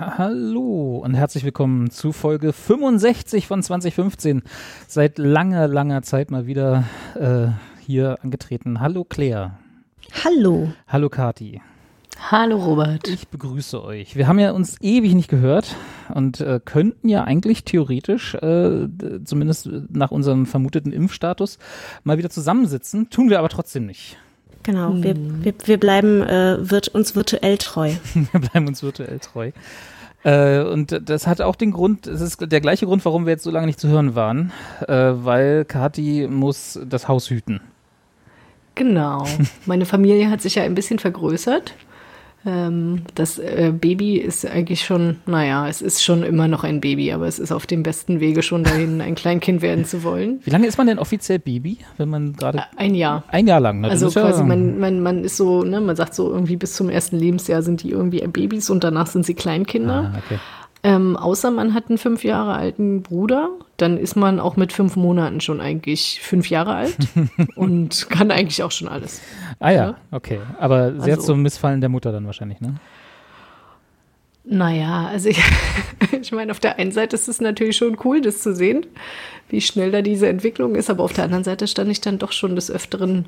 Hallo und herzlich willkommen zu Folge 65 von 2015. Seit langer, langer Zeit mal wieder äh, hier angetreten. Hallo Claire. Hallo. Hallo Kati. Hallo Robert. Ich begrüße euch. Wir haben ja uns ewig nicht gehört und äh, könnten ja eigentlich theoretisch, äh, zumindest nach unserem vermuteten Impfstatus, mal wieder zusammensitzen. Tun wir aber trotzdem nicht. Genau, wir, wir, wir bleiben äh, wird uns virtuell treu. wir bleiben uns virtuell treu. Äh, und das hat auch den Grund, es ist der gleiche Grund, warum wir jetzt so lange nicht zu hören waren, äh, weil Kati muss das Haus hüten. Genau. Meine Familie hat sich ja ein bisschen vergrößert. Ähm, das äh, Baby ist eigentlich schon, naja, es ist schon immer noch ein Baby, aber es ist auf dem besten Wege schon dahin, ein Kleinkind werden zu wollen. Wie lange ist man denn offiziell Baby, wenn man gerade. Ein Jahr. Ein Jahr lang, ne? Also quasi, ja man, man, man ist so, ne, man sagt so irgendwie bis zum ersten Lebensjahr sind die irgendwie Babys und danach sind sie Kleinkinder. Ah, okay. Ähm, außer man hat einen fünf Jahre alten Bruder, dann ist man auch mit fünf Monaten schon eigentlich fünf Jahre alt und kann eigentlich auch schon alles. Ah ja, ja? okay. Aber sehr also, zum Missfallen der Mutter dann wahrscheinlich, ne? Naja, also ich, ich meine, auf der einen Seite ist es natürlich schon cool, das zu sehen, wie schnell da diese Entwicklung ist, aber auf der anderen Seite stand ich dann doch schon des Öfteren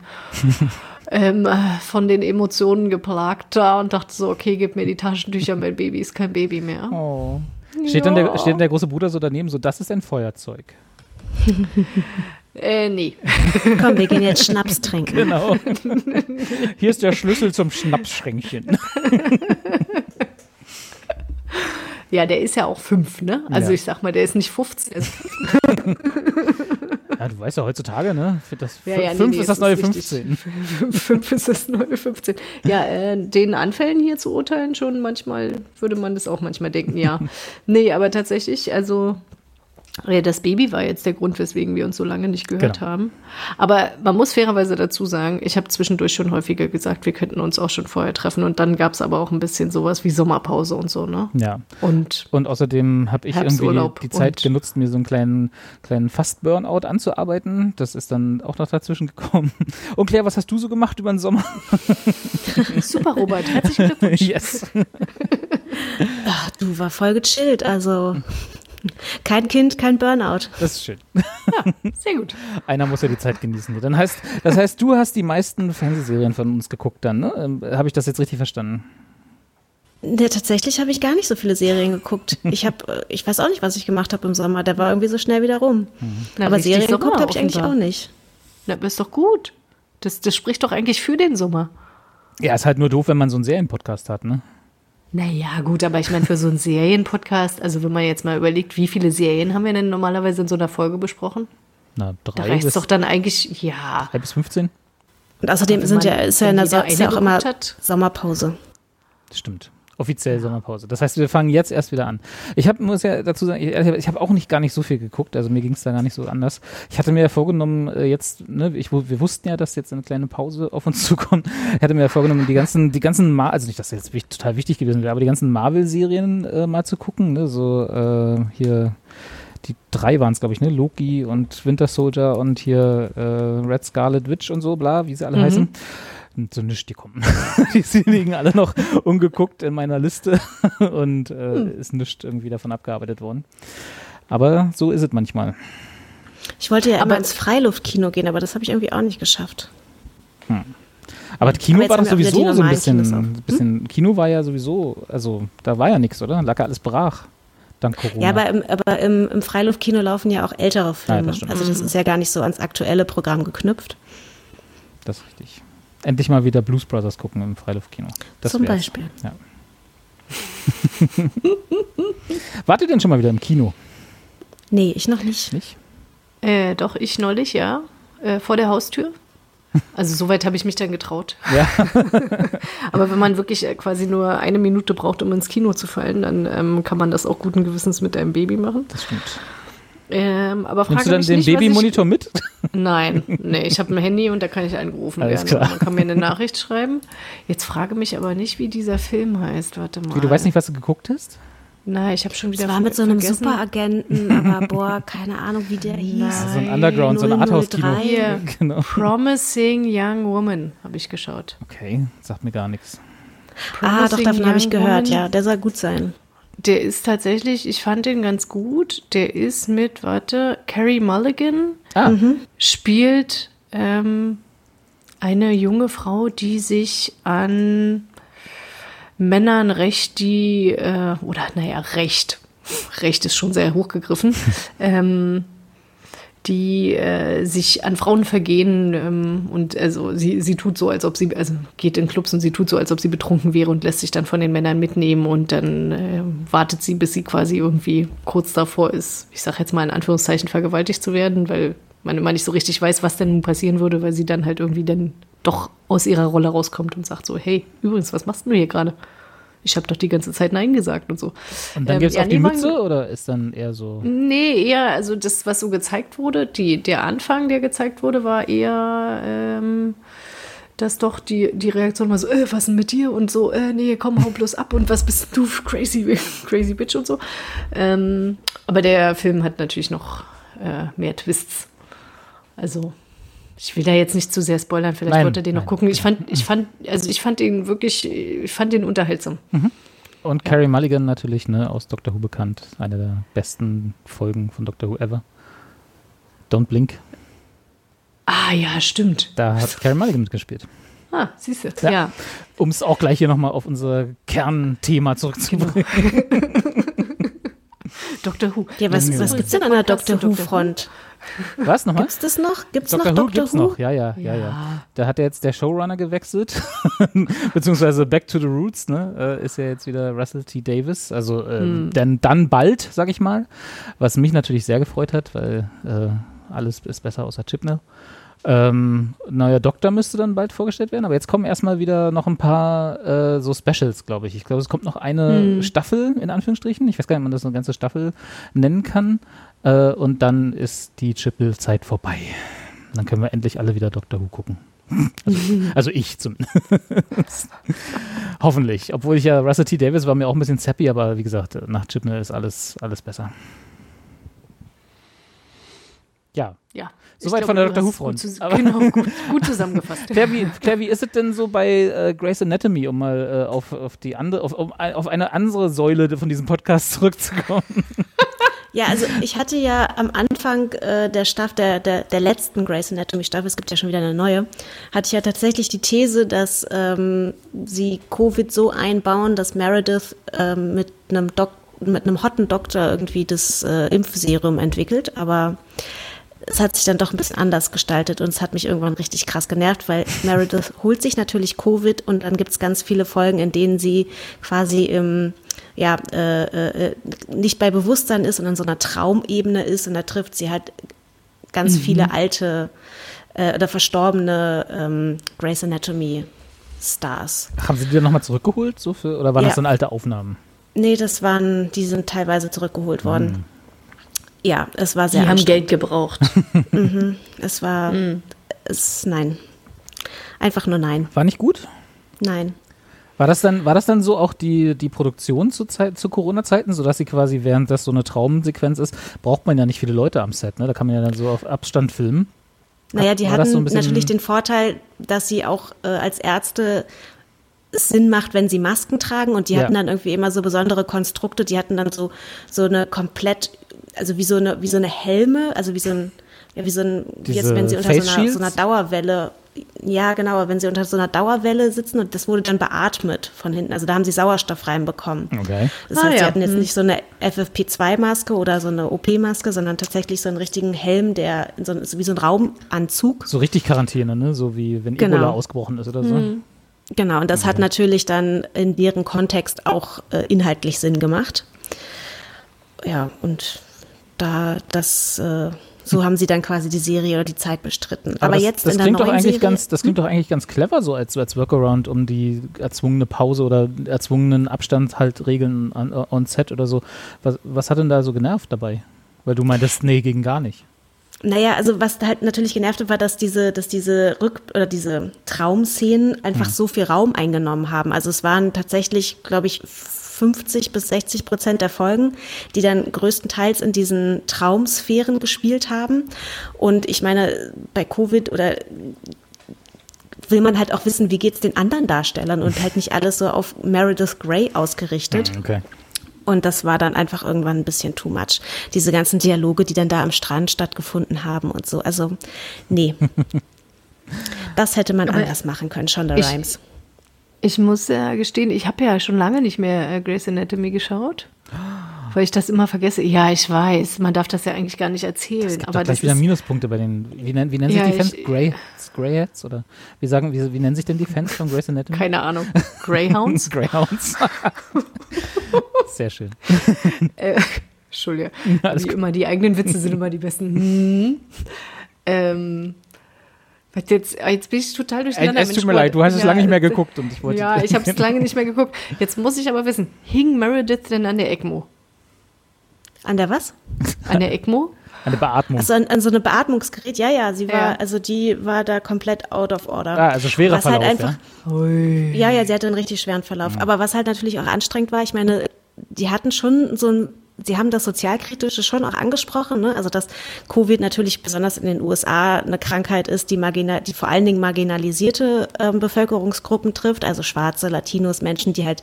ähm, von den Emotionen geplagt da und dachte so, okay, gib mir die Taschentücher, mein Baby ist kein Baby mehr. Oh. Steht, ja. dann der, steht dann der große Bruder so daneben, so, das ist ein Feuerzeug. Äh, nee. Komm, wir gehen jetzt Schnaps trinken. Genau. Hier ist der Schlüssel zum Schnapsschränkchen. Ja, der ist ja auch fünf, ne? Also ja. ich sag mal, der ist nicht 15. ja, du weißt ja heutzutage, ne? Das ja, ja, fünf nee, ist das neue 15. fünf ist das neue 15. Ja, äh, den Anfällen hier zu urteilen schon manchmal, würde man das auch manchmal denken, ja. nee, aber tatsächlich, also das Baby war jetzt der Grund, weswegen wir uns so lange nicht gehört genau. haben. Aber man muss fairerweise dazu sagen, ich habe zwischendurch schon häufiger gesagt, wir könnten uns auch schon vorher treffen. Und dann gab es aber auch ein bisschen sowas wie Sommerpause und so, ne? Ja. Und, und außerdem habe ich irgendwie die Zeit genutzt, mir so einen kleinen, kleinen Fast-Burnout anzuarbeiten. Das ist dann auch noch dazwischen gekommen. Und Claire, was hast du so gemacht über den Sommer? Super, Robert. Herzlichen Glückwunsch. Yes. Ach, du war voll gechillt, also. Kein Kind, kein Burnout. Das ist schön. Ja, sehr gut. Einer muss ja die Zeit genießen. Dann heißt, das heißt, du hast die meisten Fernsehserien von uns geguckt dann, ne? Ähm, habe ich das jetzt richtig verstanden? Ja, tatsächlich habe ich gar nicht so viele Serien geguckt. Ich habe, äh, ich weiß auch nicht, was ich gemacht habe im Sommer. Der war irgendwie so schnell wieder rum. Mhm. Na, Aber Serien geguckt habe ich eigentlich auch nicht. Na, ist doch gut. Das, das spricht doch eigentlich für den Sommer. Ja, ist halt nur doof, wenn man so einen Serienpodcast hat, ne? Naja, gut, aber ich meine, für so einen Serienpodcast, also wenn man jetzt mal überlegt, wie viele Serien haben wir denn normalerweise in so einer Folge besprochen? Na, drei. Da reicht es doch dann eigentlich, ja. Drei bis 15? Und außerdem sind ja, ist ja in der ist ja auch immer hat. Sommerpause. Stimmt offiziell. Sommerpause. Das heißt, wir fangen jetzt erst wieder an. Ich hab, muss ja dazu sagen, ich, ich habe auch nicht gar nicht so viel geguckt, also mir ging es da gar nicht so anders. Ich hatte mir ja vorgenommen, äh, jetzt, ne, ich, wir wussten ja, dass jetzt eine kleine Pause auf uns zukommt. Ich hatte mir ja vorgenommen, die ganzen, die ganzen, Mar also nicht, dass das jetzt total wichtig gewesen wäre, aber die ganzen Marvel-Serien äh, mal zu gucken, ne, so äh, hier die drei waren es, glaube ich, ne? Loki und Winter Soldier und hier äh, Red Scarlet Witch und so, bla, wie sie alle mhm. heißen so nichts, die kommen. die liegen alle noch ungeguckt in meiner Liste und äh, hm. ist nichts irgendwie davon abgearbeitet worden. Aber so ist es manchmal. Ich wollte ja aber immer ins Freiluftkino gehen, aber das habe ich irgendwie auch nicht geschafft. Hm. Aber Kino aber war doch sowieso so ein bisschen, hm? bisschen, Kino war ja sowieso, also da war ja nichts, oder? Lag ja alles brach. Dank Corona. Ja, aber im, aber im, im Freiluftkino laufen ja auch ältere Filme. Ja, das also das ist ja gar nicht so ans aktuelle Programm geknüpft. Das ist richtig endlich mal wieder Blues Brothers gucken im Freiluftkino. Das Zum wär's. Beispiel. Ja. Wart ihr denn schon mal wieder im Kino? Nee, ich noch nicht. Nicht? Äh, doch, ich neulich, ja. Äh, vor der Haustür. Also soweit habe ich mich dann getraut. Ja. Aber wenn man wirklich äh, quasi nur eine Minute braucht, um ins Kino zu fallen, dann ähm, kann man das auch guten Gewissens mit einem Baby machen. Das stimmt. Ähm, aber Nimmst du dann den Babymonitor mit? Nein, nee, ich habe ein Handy und da kann ich angerufen Alles werden. Klar. Man kann mir eine Nachricht schreiben. Jetzt frage mich aber nicht, wie dieser Film heißt. Warte mal. Wie, du weißt nicht, was du geguckt hast? Nein, ich habe schon wieder. Es war mit so einem vergessen. Superagenten, aber boah, keine Ahnung, wie der hieß. Nein. So ein Underground, so ein Arthouse-Kino. Genau. Promising Young Woman habe ich geschaut. Okay, sagt mir gar nichts. ah, doch, davon habe ich gehört, Woman. ja. Der soll gut sein. Der ist tatsächlich, ich fand den ganz gut. Der ist mit, warte, Carrie Mulligan ah. Mhm. spielt ähm, eine junge Frau, die sich an Männern recht, die, äh, oder naja, Recht, Recht ist schon sehr hochgegriffen, ähm, die äh, sich an Frauen vergehen ähm, und also sie, sie tut so, als ob sie, also geht in Clubs und sie tut so, als ob sie betrunken wäre und lässt sich dann von den Männern mitnehmen und dann äh, wartet sie, bis sie quasi irgendwie kurz davor ist, ich sag jetzt mal in Anführungszeichen, vergewaltigt zu werden, weil man immer nicht so richtig weiß, was denn nun passieren würde, weil sie dann halt irgendwie dann doch aus ihrer Rolle rauskommt und sagt so, hey, übrigens, was machst du hier gerade? Ich habe doch die ganze Zeit Nein gesagt und so. Und dann ähm, gibt es auch die Mütze oder ist dann eher so? Nee, eher, also das, was so gezeigt wurde, die, der Anfang, der gezeigt wurde, war eher, ähm, dass doch die, die Reaktion war so, äh, was denn mit dir? Und so, äh, nee, komm, hau bloß ab und was bist du, crazy, crazy bitch und so. Ähm, aber der Film hat natürlich noch äh, mehr Twists. Also ich will da jetzt nicht zu sehr spoilern, vielleicht nein, wollt ihr den nein, noch gucken. Ich fand, ich fand, also ich fand ihn wirklich, ich fand den unterhaltsam. Mhm. Und ja. Carrie Mulligan natürlich, ne, aus Doctor Who bekannt. Eine der besten Folgen von Doctor Who ever. Don't Blink. Ah ja, stimmt. Da hat Carrie Mulligan mitgespielt. Ah, siehst du. Ja. ja. Um es auch gleich hier nochmal auf unser Kernthema zurückzubringen. Genau. Doctor Who. Ja, was, was gibt es denn an der Doctor Who-Front? Was nochmal? Gibt's das noch? Gibt's Dr. noch Who Doctor gibt's Who? noch, ja, ja, ja, ja. Da hat ja jetzt der Showrunner gewechselt, beziehungsweise Back to the Roots, ne, äh, ist ja jetzt wieder Russell T. Davis, also äh, hm. dann, dann bald, sag ich mal, was mich natürlich sehr gefreut hat, weil äh, alles ist besser außer Chipnell. Ähm, neuer Doktor müsste dann bald vorgestellt werden, aber jetzt kommen erstmal wieder noch ein paar äh, so Specials, glaube ich. Ich glaube, es kommt noch eine hm. Staffel, in Anführungsstrichen. Ich weiß gar nicht, ob man das eine ganze Staffel nennen kann. Äh, und dann ist die Triple-Zeit vorbei. Dann können wir endlich alle wieder Doctor Who gucken. Also, also ich zumindest. Hoffentlich. Obwohl ich ja, Russell T. Davis war mir auch ein bisschen zappy, aber wie gesagt, nach Chipnell ist alles, alles besser. Ja. Ja. Soweit von der Dr. Who-Front. Genau, gut, gut zusammengefasst. Claire, wie, Claire, wie ist es denn so bei äh, Grey's Anatomy, um mal äh, auf, auf, die andere, auf, um, auf eine andere Säule von diesem Podcast zurückzukommen? Ja, also ich hatte ja am Anfang äh, der Staffel, der, der, der letzten Grey's Anatomy Staffel, es gibt ja schon wieder eine neue, hatte ich ja tatsächlich die These, dass ähm, sie Covid so einbauen, dass Meredith ähm, mit einem Dok mit einem hotten Doktor irgendwie das äh, Impfserum entwickelt, aber es hat sich dann doch ein bisschen anders gestaltet und es hat mich irgendwann richtig krass genervt, weil Meredith holt sich natürlich Covid und dann gibt es ganz viele Folgen, in denen sie quasi im ja, äh, äh, nicht bei Bewusstsein ist und in so einer Traumebene ist und da trifft sie halt ganz mhm. viele alte äh, oder verstorbene ähm, Grey's Anatomy Stars. Haben Sie die dann nochmal zurückgeholt so für, oder waren ja. das dann alte Aufnahmen? Nee, das waren, die sind teilweise zurückgeholt worden. Ja, es war sehr. Die haben Geld gebraucht. mhm. Es war, mhm. es, nein. Einfach nur nein. War nicht gut? Nein. War das dann, war das dann so auch die, die Produktion zu, Zeit, zu Corona-Zeiten, sodass sie quasi, während das so eine Traumsequenz ist, braucht man ja nicht viele Leute am Set, ne? Da kann man ja dann so auf Abstand filmen. Naja, die war hatten so natürlich den Vorteil, dass sie auch äh, als Ärzte Sinn macht, wenn sie Masken tragen und die ja. hatten dann irgendwie immer so besondere Konstrukte, die hatten dann so, so eine komplett, also wie so eine, wie so eine Helme, also wie so ein, ja, wie so ein, Diese jetzt wenn sie unter so einer, so einer Dauerwelle ja, genau, wenn sie unter so einer Dauerwelle sitzen und das wurde dann beatmet von hinten. Also da haben sie Sauerstoff reinbekommen. Okay. Das heißt, ah, ja. sie hatten jetzt hm. nicht so eine FFP2-Maske oder so eine OP-Maske, sondern tatsächlich so einen richtigen Helm, der so, wie so ein Raumanzug. So richtig Quarantäne, ne? So wie wenn genau. Ebola ausgebrochen ist oder so. Mhm. Genau, und das okay. hat natürlich dann in deren Kontext auch äh, inhaltlich Sinn gemacht. Ja, und da das, äh, So haben sie dann quasi die Serie oder die Zeit bestritten. Aber, das, jetzt das in der klingt doch neuen eigentlich Serie, ganz, das klingt doch eigentlich ganz clever so als, als Workaround, um die erzwungene Pause oder erzwungenen Abstand halt regeln an, on set oder so. Was, was hat denn da so genervt dabei? Weil du meintest, nee, gegen gar nicht. Naja, also was halt natürlich genervt hat, war, dass diese, dass diese Rück- oder diese Traumszenen einfach Hm. so viel Raum eingenommen haben. Also es waren tatsächlich, glaube ich, 50 bis 60 Prozent der Folgen, die dann größtenteils in diesen Traumsphären gespielt haben. Und ich meine, bei Covid oder will man halt auch wissen, wie geht's den anderen Darstellern und halt nicht alles so auf Meredith Grey ausgerichtet. Okay. Und das war dann einfach irgendwann ein bisschen too much. Diese ganzen Dialoge, die dann da am Strand stattgefunden haben und so. Also, nee. Das hätte man anders machen können, Shonda ich- Rhimes. Ich muss ja gestehen, ich habe ja schon lange nicht mehr äh, Grey's Anatomy geschaut, weil ich das immer vergesse. Ja, ich weiß, man darf das ja eigentlich gar nicht erzählen. Aber aber doch gleich das wieder Minuspunkte bei den, wie, nennen- wie nennen Ja, sich die Fans? Grey, Greyheads? Oder wie sagen, wie, wie nennen sich denn die Fans von Grey's Anatomy? keine Ahnung, Greyhounds. Greyhounds. Sehr schön. äh, Entschuldige, wie gut. immer, die eigenen Witze sind immer die besten. Hm. Ähm, was jetzt, jetzt bin ich total durcheinander. Es tut Mensch, mir leid, du hast es ja, lange nicht mehr äh, geguckt und ich wollte. Ja, ich habe es lange nicht mehr geguckt. Jetzt muss ich aber wissen, hing Meredith denn an der ECMO? An der was? An der ECMO? Eine Beatmung. Also an, an so eine Beatmungsgerät, ja, ja, sie war, Ja. also die war da komplett out of order. ah, also schwerer Was halt Verlauf, einfach, ja. Ja, ja, sie hatte einen richtig schweren Verlauf. Aber was halt natürlich auch anstrengend war, ich meine, die hatten schon so ein, sie haben das Sozialkritische schon auch angesprochen, ne? Also dass Covid natürlich besonders in den USA eine Krankheit ist, die margina die vor allen Dingen marginalisierte ähm, Bevölkerungsgruppen trifft, also Schwarze, Latinos, Menschen, die halt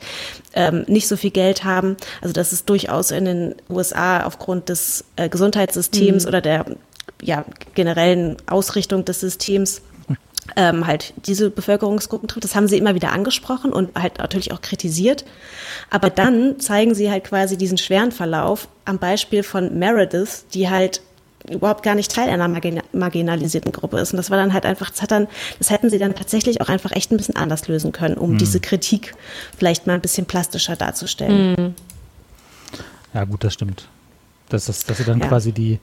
ähm, nicht so viel Geld haben. Also dass es durchaus in den USA aufgrund des äh, Gesundheitssystems oder der ja, generellen Ausrichtung des Systems ähm, halt diese Bevölkerungsgruppen trifft. Das haben sie immer wieder angesprochen und halt natürlich auch kritisiert. Aber dann zeigen sie halt quasi diesen schweren Verlauf am Beispiel von Meredith, die halt überhaupt gar nicht Teil einer margina marginalisierten Gruppe ist. Und das war dann halt einfach, das hat dann, das hätten sie dann tatsächlich auch einfach echt ein bisschen anders lösen können, um diese Kritik vielleicht mal ein bisschen plastischer darzustellen. Ja, gut, das stimmt. Das ist, dass sie dann Ja. quasi die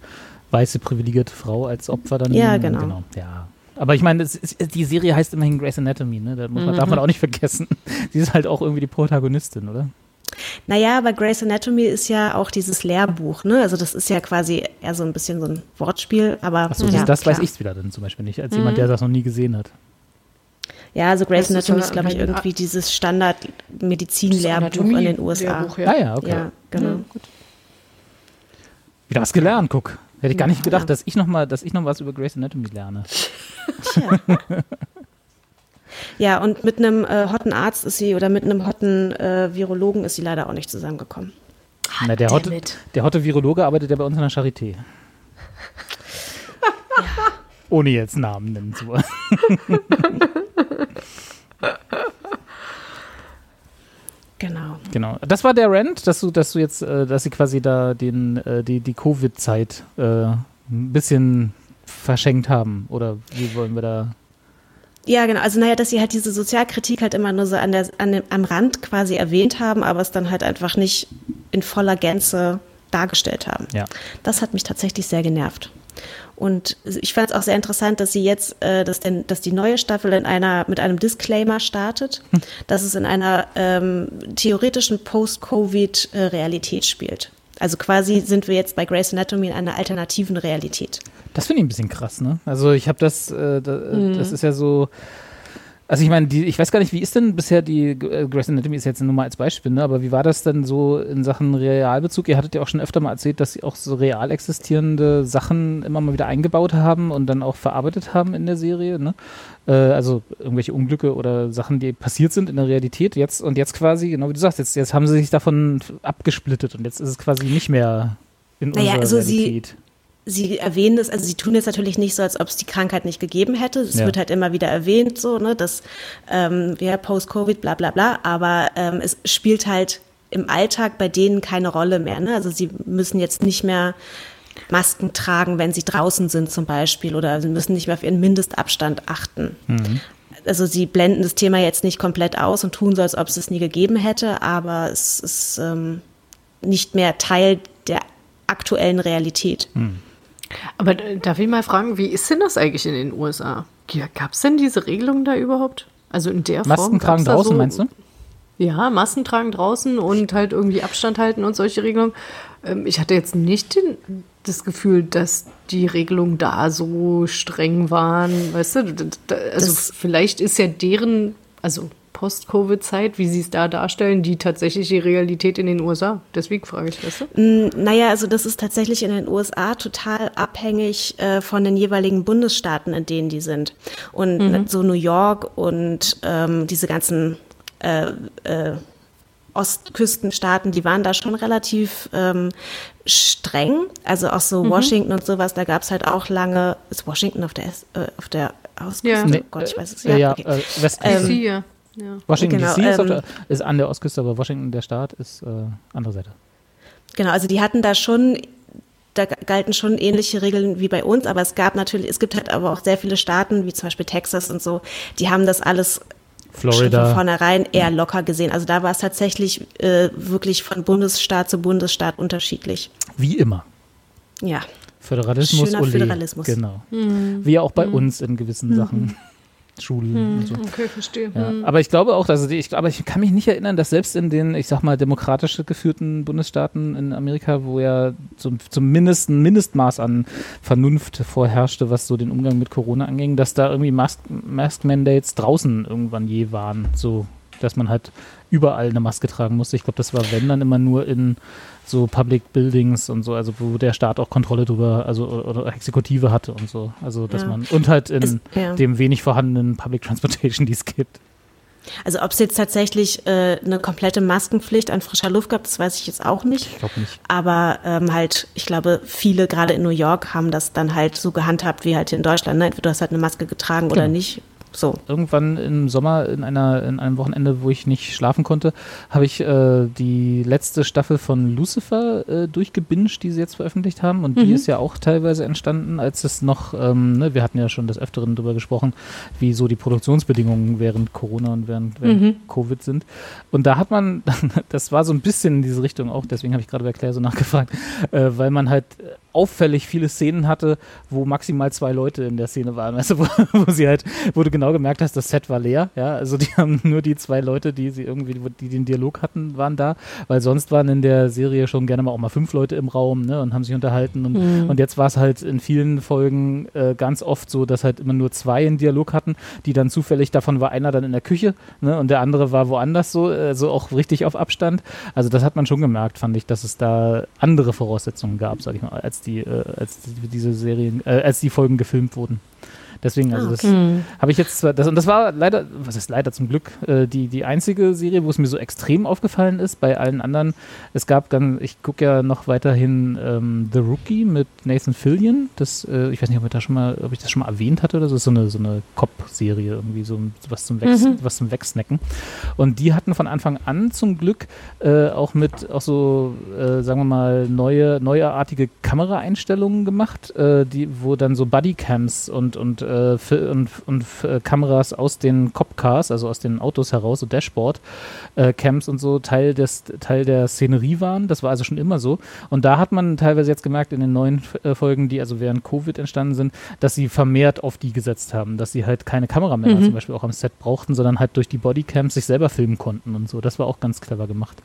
weiße privilegierte Frau als Opfer dann. Ja, genau. Ja. Aber ich meine, ist, die Serie heißt immerhin Grey's Anatomy, ne? Da muss man, Mhm. darf man auch nicht vergessen. Sie ist halt auch irgendwie die Protagonistin, oder? Naja, aber Grey's Anatomy ist ja auch dieses Lehrbuch, ne? Also das ist ja quasi eher so ein bisschen so ein Wortspiel, aber Achso, ja, das weiß klar. ich wieder dann zum Beispiel nicht, als jemand, der das noch nie gesehen hat. Ja, also Grey's Anatomy ist, glaube ich, irgendwie dieses Standard-Medizin-Lehrbuch in den USA. Lehrbuch, ja. Ah ja, okay. Ja, genau. Wieder was gelernt, guck. Hätte ich gar nicht Ja. gedacht, dass ich noch mal, dass ich noch was über Grey's Anatomy lerne. Ja, und mit einem äh, hotten Arzt ist sie oder mit einem hotten äh, Virologen ist sie leider auch nicht zusammengekommen. Na, der, hotte, der hotte Virologe arbeitet ja bei uns in der Charité. Ohne jetzt Namen nennen zu wollen. Genau. Genau. Das war der Rant, dass du, dass du jetzt, äh, dass sie quasi da den, äh, die, die Covid-Zeit äh, ein bisschen verschenkt haben. Oder wie wollen wir da. Ja, genau. Also naja, dass sie halt diese Sozialkritik halt immer nur so an der, an dem, am Rand quasi erwähnt haben, aber es dann halt einfach nicht in voller Gänze dargestellt haben. Ja. Das hat mich tatsächlich sehr genervt. Und ich fand es auch sehr interessant, dass sie jetzt, äh, dass, denn, dass die neue Staffel in einer, mit einem Disclaimer startet, dass es in einer ähm, theoretischen Post-Covid-Realität spielt. Also quasi sind wir jetzt bei Grey's Anatomy in einer alternativen Realität. Das finde ich ein bisschen krass, ne? Also ich habe das, äh, da, äh, das ist ja so. Also ich meine, die, ich weiß gar nicht, wie ist denn bisher die äh, Grey's Anatomy ist jetzt nur mal als Beispiel, ne? Aber wie war das denn so in Sachen Realbezug? Ihr hattet ja auch schon öfter mal erzählt, dass sie auch so real existierende Sachen immer mal wieder eingebaut haben und dann auch verarbeitet haben in der Serie, ne? Äh, also irgendwelche Unglücke oder Sachen, die passiert sind in der Realität. Jetzt und jetzt quasi, genau wie du sagst, jetzt, jetzt haben sie sich davon abgesplittet und jetzt ist es quasi nicht mehr in Naja, unserer also Realität. sie erwähnen das, also sie tun jetzt natürlich nicht so, als ob es die Krankheit nicht gegeben hätte. Es Ja. wird halt immer wieder erwähnt, so, ne, dass ähm, wir Post-Covid, bla bla bla, aber ähm, es spielt halt im Alltag bei denen keine Rolle mehr. Ne? Also sie müssen jetzt nicht mehr Masken tragen, wenn sie draußen sind zum Beispiel, oder sie müssen nicht mehr auf ihren Mindestabstand achten. Also sie blenden das Thema jetzt nicht komplett aus und tun so, als ob es es nie gegeben hätte, aber es ist ähm, nicht mehr Teil der aktuellen Realität. Aber äh, darf ich mal fragen, wie ist denn das eigentlich in den USA? Gab es denn diese Regelung da überhaupt? Also in der Masken Form? tragen gab's da draußen, so, meinst du? Ja, Masken tragen draußen und halt irgendwie Abstand halten und solche Regelungen. Ähm, ich hatte jetzt nicht den, das Gefühl, dass die Regelungen da so streng waren. Weißt du, also Das- vielleicht ist ja deren, also Post-Covid-Zeit, wie sie es da darstellen, die tatsächliche Realität in den USA. Deswegen frage ich, du? Mm, Naja, also das ist tatsächlich in den USA total abhängig äh, von den jeweiligen Bundesstaaten, in denen die sind. Und so New York und ähm, diese ganzen äh, äh, Ostküstenstaaten, die waren da schon relativ ähm, streng. Also auch so Washington und sowas, da gab es halt auch lange, ist Washington auf der, Es- äh, auf der Ostküste? Ja. Oh Gott, ich weiß es Äh, ja, okay. äh, West Ähm, ja. Washington genau, DC ist, auf ähm, der, ist an der Ostküste, aber Washington, der Staat, ist äh, andere Seite. Genau, also die hatten da schon, da galten schon ähnliche Regeln wie bei uns, aber es gab natürlich, es gibt halt aber auch sehr viele Staaten, wie zum Beispiel Texas und so, die haben das alles schon von Florida. vornherein eher locker gesehen. Also da war es tatsächlich äh, wirklich von Bundesstaat zu Bundesstaat unterschiedlich. Wie immer. Ja. Föderalismus, Schöner ole. Föderalismus. Genau. Wie auch bei uns in gewissen Sachen. Schulen und so. Okay, verstehe. Ja, aber ich glaube auch, also die, ich, aber ich kann mich nicht erinnern, dass selbst in den, ich sag mal, demokratisch geführten Bundesstaaten in Amerika, wo ja zum, zumindest ein Mindestmaß an Vernunft vorherrschte, was so den Umgang mit Corona anging, dass da irgendwie Mask, Mask Mandates draußen irgendwann je waren, so dass man halt überall eine Maske tragen musste. Ich glaube, das war wenn dann immer nur in so Public Buildings und so, also wo der Staat auch Kontrolle drüber, also oder, oder Exekutive hatte und so. Also dass Ja. man und halt in Es- ja. dem wenig vorhandenen Public Transportation, die es gibt. Also ob es jetzt tatsächlich äh, eine komplette Maskenpflicht an frischer Luft gab, das weiß ich jetzt auch nicht. Ich glaube nicht. Aber ähm, halt, ich glaube, viele gerade in New York haben das dann halt so gehandhabt wie halt hier in Deutschland. Ne? Entweder du hast halt eine Maske getragen oder Genau. nicht. So. Irgendwann im Sommer in einer in einem Wochenende, wo ich nicht schlafen konnte, habe ich äh, die letzte Staffel von Lucifer äh, durchgebinged, die sie jetzt veröffentlicht haben. Und die ist ja auch teilweise entstanden, als es noch, ähm, ne, wir hatten ja schon des Öfteren darüber gesprochen, wie so die Produktionsbedingungen während Corona und während, während Covid sind. Und da hat man, das war so ein bisschen in diese Richtung auch, deswegen habe ich gerade bei Claire so nachgefragt, äh, weil man halt auffällig viele Szenen hatte, wo maximal zwei Leute in der Szene waren, du, wo, wo sie halt, wo du genau gemerkt hast, das Set war leer, ja, also die haben nur die zwei Leute, die sie irgendwie, die den Dialog hatten, waren da, weil sonst waren in der Serie schon gerne mal auch mal fünf Leute im Raum, ne, und haben sich unterhalten. Und, und jetzt war es halt in vielen Folgen äh, ganz oft so, dass halt immer nur zwei einen Dialog hatten, die dann zufällig, davon war einer dann in der Küche, ne, und der andere war woanders so, äh, so auch richtig auf Abstand, also das hat man schon gemerkt, fand ich, dass es da andere Voraussetzungen gab, sag ich mal, als die, äh, als die, diese Serien, äh, als die Folgen gefilmt wurden. Deswegen, also Ah, das habe ich jetzt zwar, das, und das war leider, was ist leider zum Glück, äh, die, die einzige Serie, wo es mir so extrem aufgefallen ist. Bei allen anderen, es gab dann, ich gucke ja noch weiterhin ähm, The Rookie mit Nathan Fillion. Das, äh, ich weiß nicht, ob ich, da schon mal, ob ich das schon mal erwähnt hatte oder so. Das ist so eine, so eine Cop-Serie, irgendwie so was zum, Wegs, was zum Wegsnacken. Und die hatten von Anfang an zum Glück äh, auch mit auch so, äh, sagen wir mal, neue, neuartige Kameraeinstellungen gemacht, äh, die, wo dann so Bodycams und, und, äh, und, und äh, Kameras aus den Copcars, also aus den Autos heraus, so Dashboard, äh, und so Teil des Teil der Szenerie waren. Das war also schon immer so. Und da hat man teilweise jetzt gemerkt in den neuen äh, Folgen, die also während Covid entstanden sind, dass sie vermehrt auf die gesetzt haben, dass sie halt keine Kameramänner zum Beispiel auch am Set brauchten, sondern halt durch die Bodycams sich selber filmen konnten und so. Das war auch ganz clever gemacht.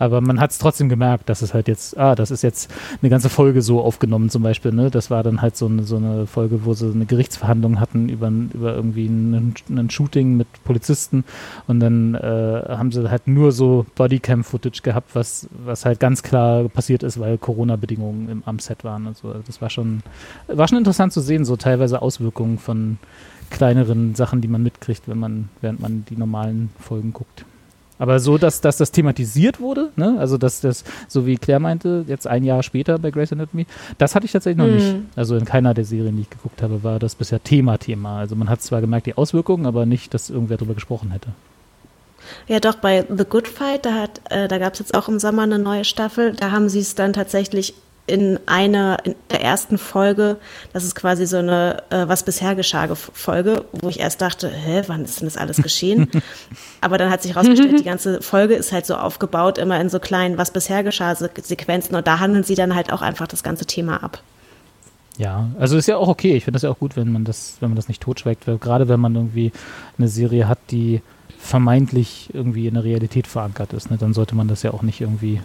Aber man hat es trotzdem gemerkt, dass es halt jetzt, ah, das ist jetzt eine ganze Folge so aufgenommen zum Beispiel, ne? Das war dann halt so eine, so eine Folge, wo sie eine Gerichtsverhandlung hatten über, über irgendwie ein, ein Shooting mit Polizisten und dann äh, haben sie halt nur so Bodycam-Footage gehabt, was, was halt ganz klar passiert ist, weil Corona-Bedingungen am Set waren und so. Also das war schon, war schon interessant zu sehen, so teilweise Auswirkungen von kleineren Sachen, die man mitkriegt, wenn man, während man die normalen Folgen guckt. Aber so, dass, dass das thematisiert wurde, ne? also dass das, so wie Claire meinte, jetzt ein Jahr später bei Grey's Anatomy, das hatte ich tatsächlich noch nicht. Also in keiner der Serien, die ich geguckt habe, war das bisher Thema-Thema. Also man hat zwar gemerkt die Auswirkungen, aber nicht, dass irgendwer darüber gesprochen hätte. Ja, doch, bei The Good Fight, da, hat, äh, da gab es jetzt auch im Sommer eine neue Staffel. Da haben sie es dann tatsächlich in einer, in der ersten Folge, das ist quasi so eine äh, Was bisher geschah Ge- Folge, wo ich erst dachte, hä, wann ist denn das alles geschehen? Aber dann hat sich herausgestellt, die ganze Folge ist halt so aufgebaut, immer in so kleinen Was bisher geschah Se- Sequenzen und da handeln sie dann halt auch einfach das ganze Thema ab. Ja, also ist ja auch okay. Ich finde das ja auch gut, wenn man das, wenn man das nicht totschweigt, weil gerade wenn man irgendwie eine Serie hat, die vermeintlich irgendwie in der Realität verankert ist, ne, dann sollte man das ja auch nicht irgendwie,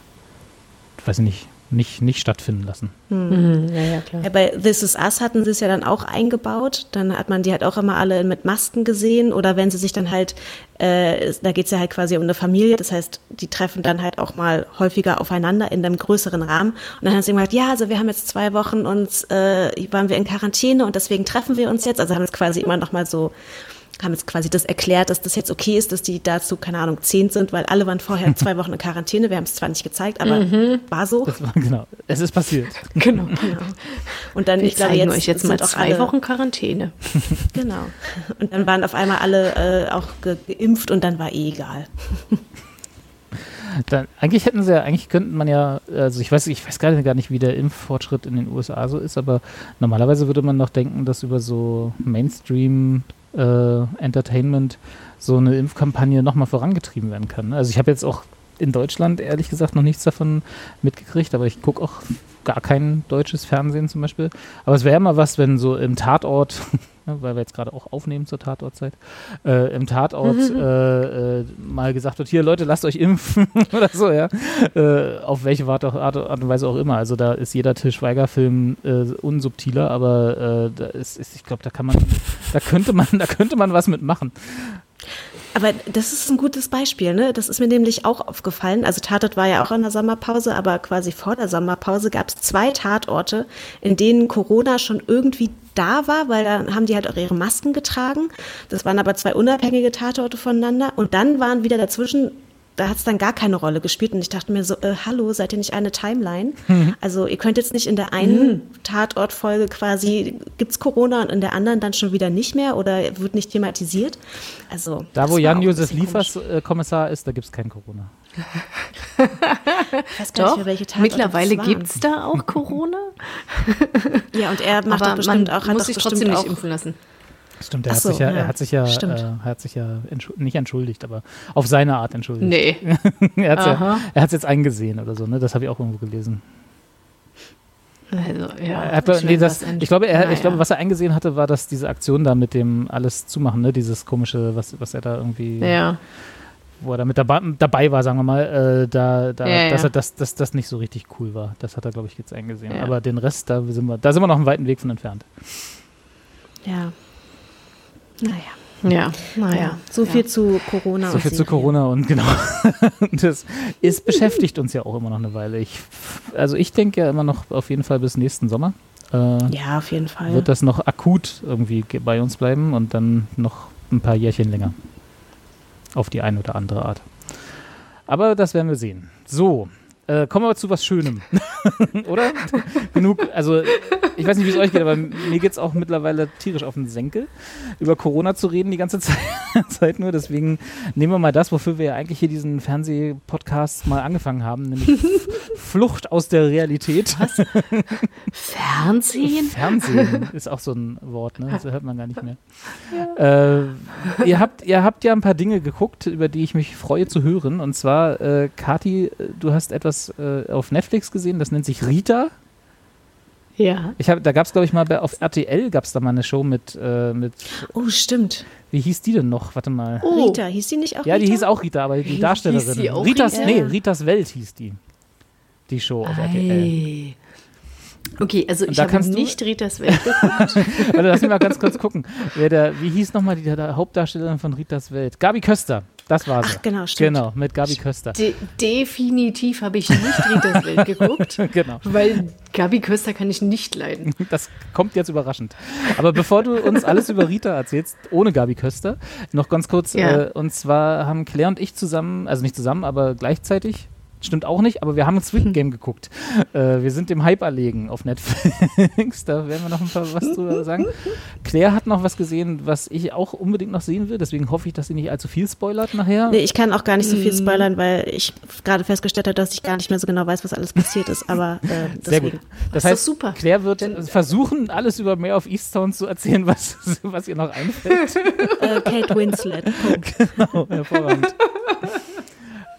weiß ich nicht, nicht, nicht stattfinden lassen. Mhm. Ja, ja, klar. Ja, bei This Is Us hatten sie es ja dann auch eingebaut. Dann hat man die halt auch immer alle mit Masken gesehen. Oder wenn sie sich dann halt, äh, da geht's ja halt quasi um eine Familie. Das heißt, die treffen dann halt auch mal häufiger aufeinander in einem größeren Rahmen. Und dann haben sie gesagt, ja, also wir haben jetzt zwei Wochen uns, äh, waren wir in Quarantäne und deswegen treffen wir uns jetzt. Also haben es quasi immer noch mal so haben jetzt quasi das erklärt, dass das jetzt okay ist, dass die dazu, keine Ahnung, zehn sind, weil alle waren vorher zwei Wochen in Quarantäne. Wir haben es zwar nicht gezeigt, aber war so. Das war, genau, es ist passiert. Genau. Genau. Und dann, Wir ich glaube, jetzt euch jetzt mal zwei alle, Wochen Quarantäne. Genau. Und dann waren auf einmal alle äh, auch ge geimpft und dann war eh egal. Dann, eigentlich hätten sie ja, eigentlich könnten man ja, also ich weiß, ich weiß gar nicht, gar nicht, wie der Impffortschritt in den USA so ist, aber normalerweise würde man doch denken, dass über so Mainstream Entertainment so eine Impfkampagne nochmal vorangetrieben werden kann. Also ich habe jetzt auch in Deutschland ehrlich gesagt noch nichts davon mitgekriegt, aber ich gucke auch gar kein deutsches Fernsehen zum Beispiel. Aber es wäre mal was, wenn so im Tatort, ne, weil wir jetzt gerade auch aufnehmen zur Tatortzeit, äh, im Tatort äh, äh, mal gesagt wird, hier Leute, lasst euch impfen oder so, ja. Äh, auf welche Art, Art, Art und Weise auch immer. Also da ist jeder Till Schweiger-Film äh, unsubtiler, aber äh, da ist, ist ich glaube, da kann man, da könnte man, da könnte man was mitmachen. Aber das ist ein gutes Beispiel, ne? Das ist mir nämlich auch aufgefallen. Also Tatort war ja auch in der Sommerpause, aber quasi vor der Sommerpause gab es zwei Tatorte, in denen Corona schon irgendwie da war, weil da haben die halt auch ihre Masken getragen. Das waren aber zwei unabhängige Tatorte voneinander. Und dann waren wieder dazwischen, da hat es dann gar keine Rolle gespielt. Und ich dachte mir so, äh, hallo, seid ihr nicht eine Timeline? Also ihr könnt jetzt nicht in der einen Tatortfolge quasi, gibt's Corona und in der anderen dann schon wieder nicht mehr oder wird nicht thematisiert. Also Da, wo Jan-Josef Liefers komisch. äh, Kommissar ist, da gibt es kein Corona. Ich weiß gar nicht Doch, mehr, welche Tatorte mittlerweile gibt es da auch Corona. Ja, und er macht aber doch bestimmt man auch, hat muss sich trotzdem nicht auch, impfen lassen. Stimmt, er Ach hat so, sich ja, ja, er hat sich ja, äh, er hat sich ja entschu nicht entschuldigt, aber auf seine Art entschuldigt. Nee. er hat Aha. ja, er jetzt eingesehen oder so, ne? Das habe ich auch irgendwo gelesen. Also, ja. Er hat, nee, das, ich glaube, er, ich Naja. glaube, was er eingesehen hatte, war, dass diese Aktion da mit dem alles zumachen, ne? Dieses komische, was, was er da irgendwie, Ja. Wo er da mit dabei, dabei war, sagen wir mal, äh, da, da, Ja, dass ja. er das, das, das nicht so richtig cool war. Das hat er, glaube ich, jetzt eingesehen. Ja. Aber den Rest, da sind wir, da sind wir noch einen weiten Weg von entfernt. ja. Naja, Ja, naja. ja. so ja. viel zu Corona. So viel zu. Corona und genau. das ist, beschäftigt uns ja auch immer noch eine Weile. Ich, also ich denke ja immer noch auf jeden Fall bis nächsten Sommer. Äh, Ja, auf jeden Fall. Wird das noch akut irgendwie ge- bei uns bleiben und dann noch ein paar Jährchen länger. Auf die eine oder andere Art. Aber das werden wir sehen. So, äh, kommen wir zu was Schönem. oder? Genug, also ich weiß nicht, wie es euch geht, aber mir geht es auch mittlerweile tierisch auf den Senkel, über Corona zu reden die ganze Zeit, Zeit nur. Deswegen nehmen wir mal das, wofür wir ja eigentlich hier diesen Fernsehpodcast mal angefangen haben, nämlich Flucht aus der Realität. Fernsehen? Fernsehen ist auch so ein Wort, ne? Das hört man gar nicht mehr. Äh, ihr, habt, ihr habt ja ein paar Dinge geguckt, über die ich mich freue zu hören. Und zwar, äh, Kati, du hast etwas äh, auf Netflix gesehen, das nennt sich Rita. Ja. Ich hab, da gab es, glaube ich, mal bei, auf RTL gab es da mal eine Show mit, äh, mit, Oh, stimmt. wie hieß die denn noch? Warte mal. Oh. Rita, hieß die nicht auch ja, die Rita? hieß auch Rita, aber die Hieß Darstellerin. sie auch Ritas, Rita? nee, Ritas Welt hieß die. Die Show auf RTL. Ei. Okay, also ich da habe nicht Ritas Welt geguckt. Warte, lass mich mal ganz kurz gucken. Wer der, wie hieß nochmal die der Hauptdarstellerin von Ritas Welt? Gabi Köster. Das war sie. Ach, genau, stimmt. Genau, mit Gabi Köster. De definitiv habe ich nicht Ritas Welt geguckt, Genau. weil Gabi Köster kann ich nicht leiden. Das kommt jetzt überraschend. Aber bevor du uns alles über Rita erzählst, ohne Gabi Köster, noch ganz kurz. Ja. Äh, und zwar haben Claire und ich zusammen, also nicht zusammen, aber gleichzeitig, stimmt auch nicht, aber wir haben ein Squid Game geguckt. Äh, wir sind dem Hype erlegen auf Netflix. da werden wir noch ein paar was drüber sagen. Claire hat noch was gesehen, was ich auch unbedingt noch sehen will. Deswegen hoffe ich, dass sie nicht allzu viel spoilert nachher. Nee, ich kann auch gar nicht so viel Mm. spoilern, weil ich gerade festgestellt habe, dass ich gar nicht mehr so genau weiß, was alles passiert ist. Aber äh, Sehr deswegen. gut. Das ist doch heißt, super. Claire wird versuchen, alles über Mehr of Easttown zu erzählen, was, was ihr noch einfällt. Äh, Kate Winslet. Punkt. Genau, hervorragend.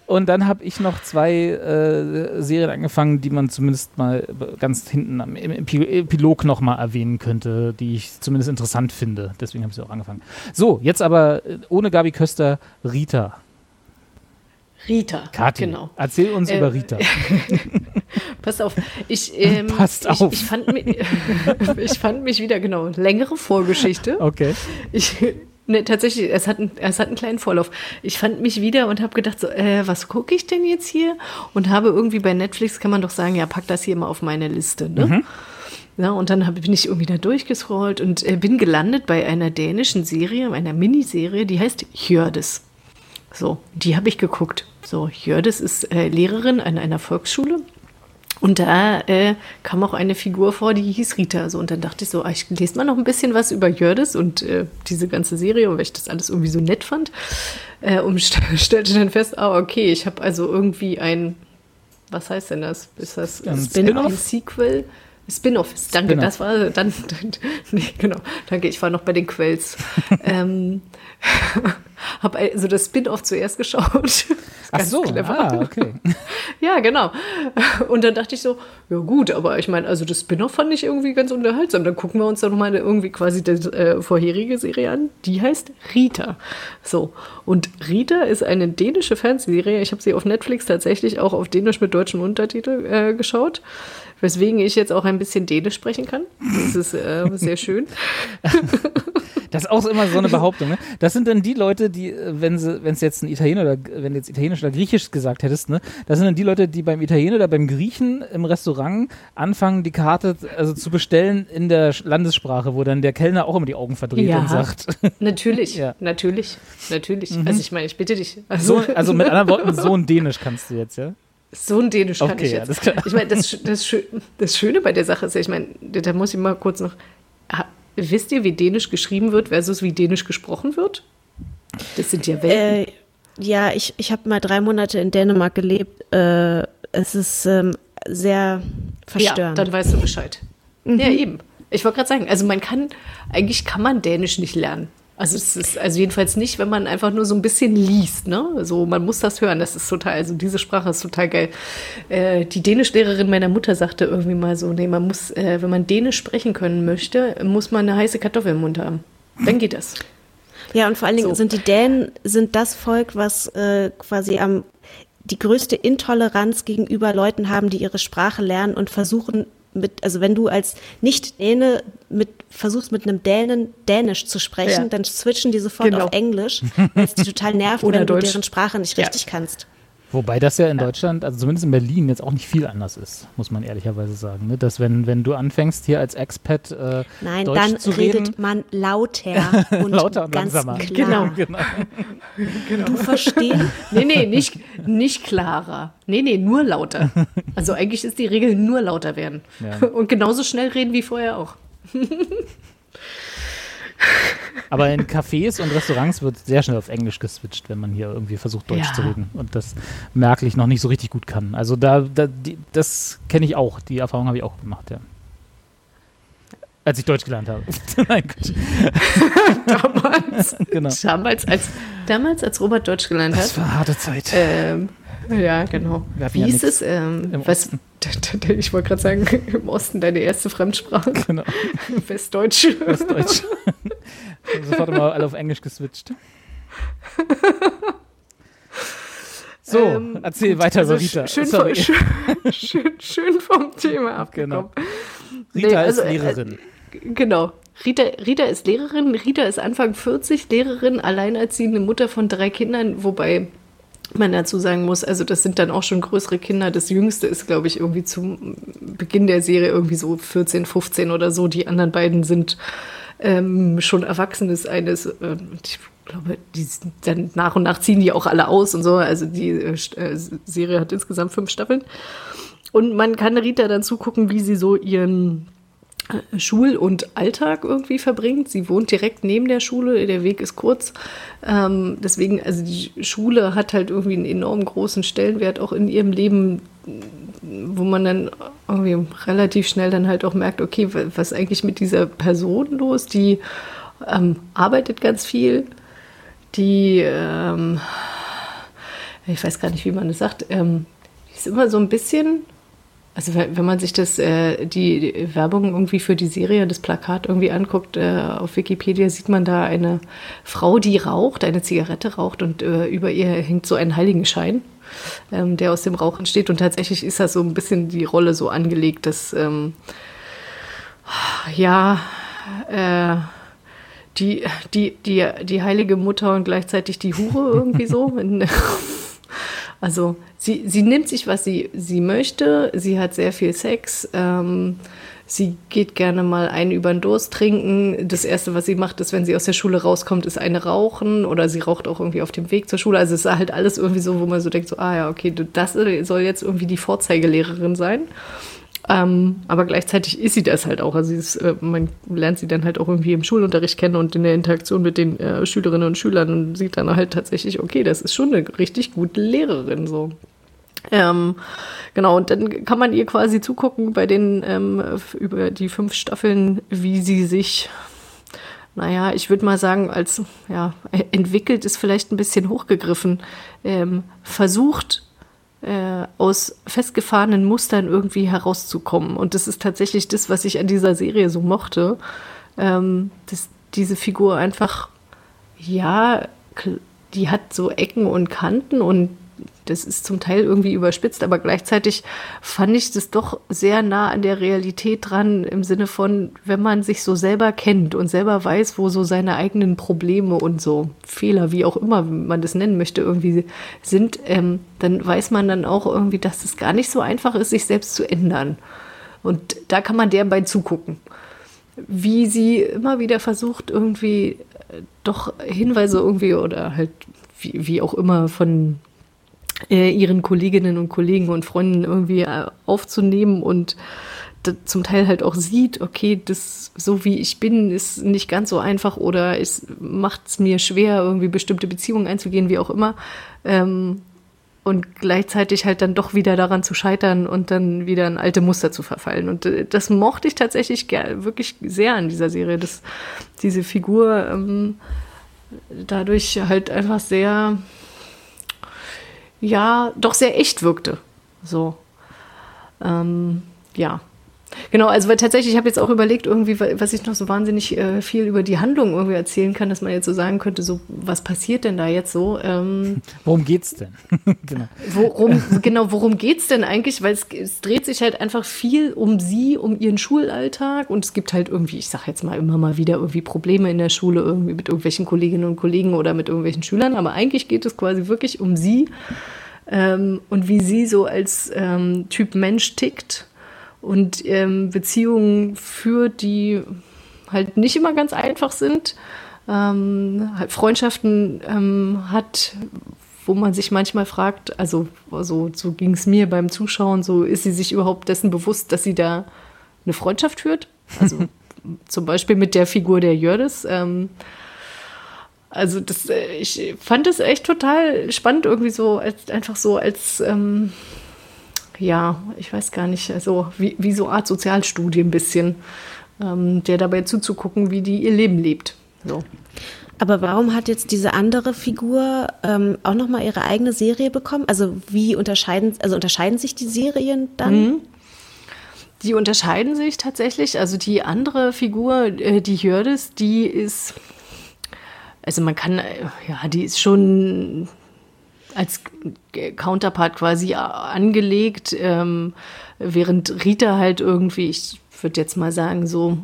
Und dann habe ich noch zwei äh, Serien angefangen, die man zumindest mal ganz hinten am, im Epilog nochmal erwähnen könnte, die ich zumindest interessant finde. Deswegen habe ich sie auch angefangen. So, jetzt aber äh, ohne Gabi Köster, Rita. Rita. Kathi, genau. erzähl uns Äh, über Rita. Pass auf. Ich, ähm, Passt auf. Ich fand, mi- ich fand mich wieder, genau, längere Vorgeschichte. Okay. Ich, ne, tatsächlich, es hat, einen, es hat einen kleinen Vorlauf. Ich fand mich wieder und habe gedacht, so, äh, was gucke ich denn jetzt hier? Und habe irgendwie bei Netflix, kann man doch sagen, ja, pack das hier mal auf meine Liste. Ne? Ja, und dann hab, bin ich irgendwie da durchgescrollt und äh, bin gelandet bei einer dänischen Serie, einer Miniserie, die heißt Hjördis. So, die habe ich geguckt. So, Hjördis ist äh, Lehrerin an einer Volksschule. Und da äh, kam auch eine Figur vor, die hieß Rita. So, und dann dachte ich so, ah, ich lese mal noch ein bisschen was über Jördis und äh, diese ganze Serie, weil ich das alles irgendwie so nett fand. Äh, und st stellte dann fest, ah, okay, ich habe also irgendwie ein, was heißt denn das? Ist das Ein Spin Spin-off? ein Sequel? Spin-off, danke, Spin-off. das war dann, dann nee, genau, danke, ich war noch bei den Quells. ähm, habe also das Spin-off zuerst geschaut. Ach so, clever. ah, okay. Ja, genau. Und dann dachte ich so, ja gut, aber ich meine, also das Spin-off fand ich irgendwie ganz unterhaltsam. Dann gucken wir uns doch mal irgendwie quasi die äh, vorherige Serie an. Die heißt Rita. So. Und Rita ist eine dänische Fernsehserie. Ich habe sie auf Netflix tatsächlich auch auf Dänisch mit deutschem Untertitel äh, geschaut. Weswegen ich jetzt auch ein bisschen Dänisch sprechen kann. Das ist äh, sehr schön. Das ist auch immer so eine Behauptung. Ne? Das sind dann die Leute, die, äh, wenn sie, wenn es jetzt ein Italiener oder wenn du jetzt Italienisch oder Griechisch gesagt hättest, ne, das sind dann die Leute, die beim Italiener oder beim Griechen im Restaurant anfangen, die Karte also zu bestellen in der Landessprache, wo dann der Kellner auch immer die Augen verdreht Ja. und sagt. Natürlich, Ja. natürlich, natürlich. Also ich meine, ich bitte dich. Also, So, also mit anderen Worten, so ein Dänisch kannst du jetzt, ja? So ein Dänisch kann Okay, ich ja, jetzt. Ich meine, das, das, das Schöne bei der Sache ist ja, ich meine, da muss ich mal kurz noch. Wisst ihr, wie Dänisch geschrieben wird versus wie Dänisch gesprochen wird? Das sind ja Welten. Äh, ja, ich, ich habe mal drei Monate in Dänemark gelebt. Äh, es ist ähm, sehr ja, verstörend. dann weißt du Bescheid. Ja, eben. Ich wollte gerade sagen, also man kann, eigentlich kann man Dänisch nicht lernen. Also es ist, also jedenfalls nicht, wenn man einfach nur so ein bisschen liest, ne? So, man muss das hören. Das ist total, also diese Sprache ist total geil. Äh, die Dänischlehrerin meiner Mutter sagte irgendwie mal so, nee, man muss, äh, wenn man Dänisch sprechen können möchte, muss man eine heiße Kartoffel im Mund haben. Dann geht das. Ja, und vor allen Dingen So. sind die Dänen sind das Volk, was äh, quasi am die größte Intoleranz gegenüber Leuten haben, die ihre Sprache lernen und versuchen mit, also wenn du als Nicht-Däne mit versuchst mit einem Dänen Dänisch zu sprechen, Ja. dann switchen die sofort Genau. auf Englisch, weil es die total nervt, Oder wenn du Deutsch. deren Sprache nicht Ja. richtig kannst. Wobei das ja in Deutschland, also zumindest in Berlin, jetzt auch nicht viel anders ist, muss man ehrlicherweise sagen. Ne? Dass wenn, wenn du anfängst, hier als Expat äh, Nein, Deutsch dann zu redet reden, man lauter und lauter und ganz langsamer. klar. Genau. Du verstehst, Nee, nee, nicht, nicht klarer. Nee, nee, nur lauter. Also eigentlich ist die Regel nur lauter werden. Ja. Und genauso schnell reden wie vorher auch. Aber in Cafés und Restaurants wird sehr schnell auf Englisch geswitcht, wenn man hier irgendwie versucht, Deutsch Ja. zu reden. Und das merklich noch nicht so richtig gut kann. Also da, da die, das kenne ich auch. Die Erfahrung habe ich auch gemacht, ja. Als ich Deutsch gelernt habe. Nein, Gott. Damals, Genau. damals, als, damals, als Robert Deutsch gelernt Das hat. war eine harte Zeit. Ähm, ja, genau. Wie ja ist nix es? Ähm, was, ich wollte gerade sagen, im Osten deine erste Fremdsprache. Genau. Westdeutsch. Das ist Deutsch. Sofort immer alle auf Englisch geswitcht. So, Ähm, erzähl gut, weiter, also Rita. Schön, Sorry. schön, schön, schön vom Thema abgekommen. Genau. Rita Nee, also, ist äh, Lehrerin. Genau. Rita, Rita ist Lehrerin. Rita ist Anfang 40, Lehrerin, alleinerziehende Mutter von drei Kindern, wobei man dazu sagen muss, also das sind dann auch schon größere Kinder. Das jüngste ist, glaube ich, irgendwie zum Beginn der Serie irgendwie so 14, 15 oder so. Die anderen beiden sind ähm, schon Erwachsenes eines. Äh, ich glaube, die sind dann nach und nach ziehen die auch alle aus und so. Also die äh, äh, Serie hat insgesamt fünf Staffeln. Und man kann Rita dann zugucken, wie sie so ihren Schul- und Alltag irgendwie verbringt. Sie wohnt direkt neben der Schule, der Weg ist kurz. Ähm, deswegen, also die Schule hat halt irgendwie einen enorm großen Stellenwert auch in ihrem Leben, wo man dann irgendwie relativ schnell dann halt auch merkt, okay, wa- was ist eigentlich mit dieser Person los? Die ähm, arbeitet ganz viel, die ähm, ich weiß gar nicht, wie man das sagt, ähm, die ist immer so ein bisschen, also wenn man sich das, äh, die, Werbung irgendwie für die Serie, das Plakat irgendwie anguckt, äh, auf Wikipedia sieht man da eine Frau, die raucht, eine Zigarette raucht und äh, über ihr hängt so ein Heiligenschein, ähm, der aus dem Rauch entsteht. Und tatsächlich ist das so ein bisschen die Rolle so angelegt, dass, ähm, ja, äh, die, die, die, die heilige Mutter und gleichzeitig die Hure irgendwie so. also sie, sie nimmt sich, was sie, sie möchte. Sie hat sehr viel Sex. Ähm, sie geht gerne mal einen über den Durst trinken. Das Erste, was sie macht, ist, wenn sie aus der Schule rauskommt, ist eine rauchen. Oder sie raucht auch irgendwie auf dem Weg zur Schule. Also es ist halt alles irgendwie so, wo man so denkt, so, ah ja, okay, das soll jetzt irgendwie die Vorzeigelehrerin sein. Ähm, aber gleichzeitig ist sie das halt auch. Also ist, äh, man lernt sie dann halt auch irgendwie im Schulunterricht kennen und in der Interaktion mit den äh, Schülerinnen und Schülern und sieht dann halt tatsächlich, okay, das ist schon eine richtig gute Lehrerin so. Ähm, genau, und dann kann man ihr quasi zugucken bei den ähm, über die fünf Staffeln, wie sie sich, naja, ich würde mal sagen, als ja, entwickelt ist vielleicht ein bisschen hochgegriffen, ähm, versucht äh, aus festgefahrenen Mustern irgendwie herauszukommen. Und das ist tatsächlich das, was ich an dieser Serie so mochte, ähm, dass diese Figur einfach, ja, die hat so Ecken und Kanten und das ist zum Teil irgendwie überspitzt, aber gleichzeitig fand ich das doch sehr nah an der Realität dran, im Sinne von, wenn man sich so selber kennt und selber weiß, wo so seine eigenen Probleme und so Fehler, wie auch immer man das nennen möchte, irgendwie sind, ähm, dann weiß man dann auch irgendwie, dass es gar nicht so einfach ist, sich selbst zu ändern. Und da kann man der bei zugucken. Wie sie immer wieder versucht, irgendwie äh, doch Hinweise irgendwie oder halt wie, wie auch immer von äh, ihren Kolleginnen und Kollegen und Freunden irgendwie äh, aufzunehmen und zum Teil halt auch sieht, okay, das so wie ich bin, ist nicht ganz so einfach oder es macht es mir schwer, irgendwie bestimmte Beziehungen einzugehen, wie auch immer. Ähm, und gleichzeitig halt dann doch wieder daran zu scheitern und dann wieder in alte Muster zu verfallen. Und äh, das mochte ich tatsächlich wirklich sehr an dieser Serie, dass diese Figur ähm, dadurch halt einfach sehr ja doch sehr echt wirkte. So. Ähm, ja. Genau, also weil tatsächlich, ich habe jetzt auch überlegt, irgendwie, was ich noch so wahnsinnig äh, viel über die Handlung irgendwie erzählen kann, dass man jetzt so sagen könnte, so, was passiert denn da jetzt so? Ähm, worum geht's denn? genau. Worum, genau, worum geht's denn eigentlich? Weil es, es, dreht sich halt einfach viel um sie, um ihren Schulalltag und es gibt halt irgendwie, ich sag jetzt mal immer mal wieder irgendwie Probleme in der Schule, irgendwie mit irgendwelchen Kolleginnen und Kollegen oder mit irgendwelchen Schülern, aber eigentlich geht es quasi wirklich um sie ähm, und wie sie so als ähm, Typ Mensch tickt und ähm, Beziehungen führt, die halt nicht immer ganz einfach sind. Ähm, halt Freundschaften ähm, hat, wo man sich manchmal fragt, also, also so ging es mir beim Zuschauen, so ist sie sich überhaupt dessen bewusst, dass sie da eine Freundschaft führt? Also zum Beispiel mit der Figur der Jördis. Ähm, also das, äh, ich fand es echt total spannend, irgendwie so, als, einfach so als, ähm, ja, ich weiß gar nicht, also wie, wie so eine Art Sozialstudie ein bisschen, ähm, der dabei zuzugucken, wie die ihr Leben lebt. So. Aber warum hat jetzt diese andere Figur ähm, auch nochmal ihre eigene Serie bekommen? Also wie unterscheiden, also unterscheiden sich die Serien dann? Mhm. Die unterscheiden sich tatsächlich. Also die andere Figur, äh, die Hürdes, die ist also man kann, äh, ja, die ist schon als Counterpart quasi angelegt, ähm, während Rita halt irgendwie, ich würde jetzt mal sagen, so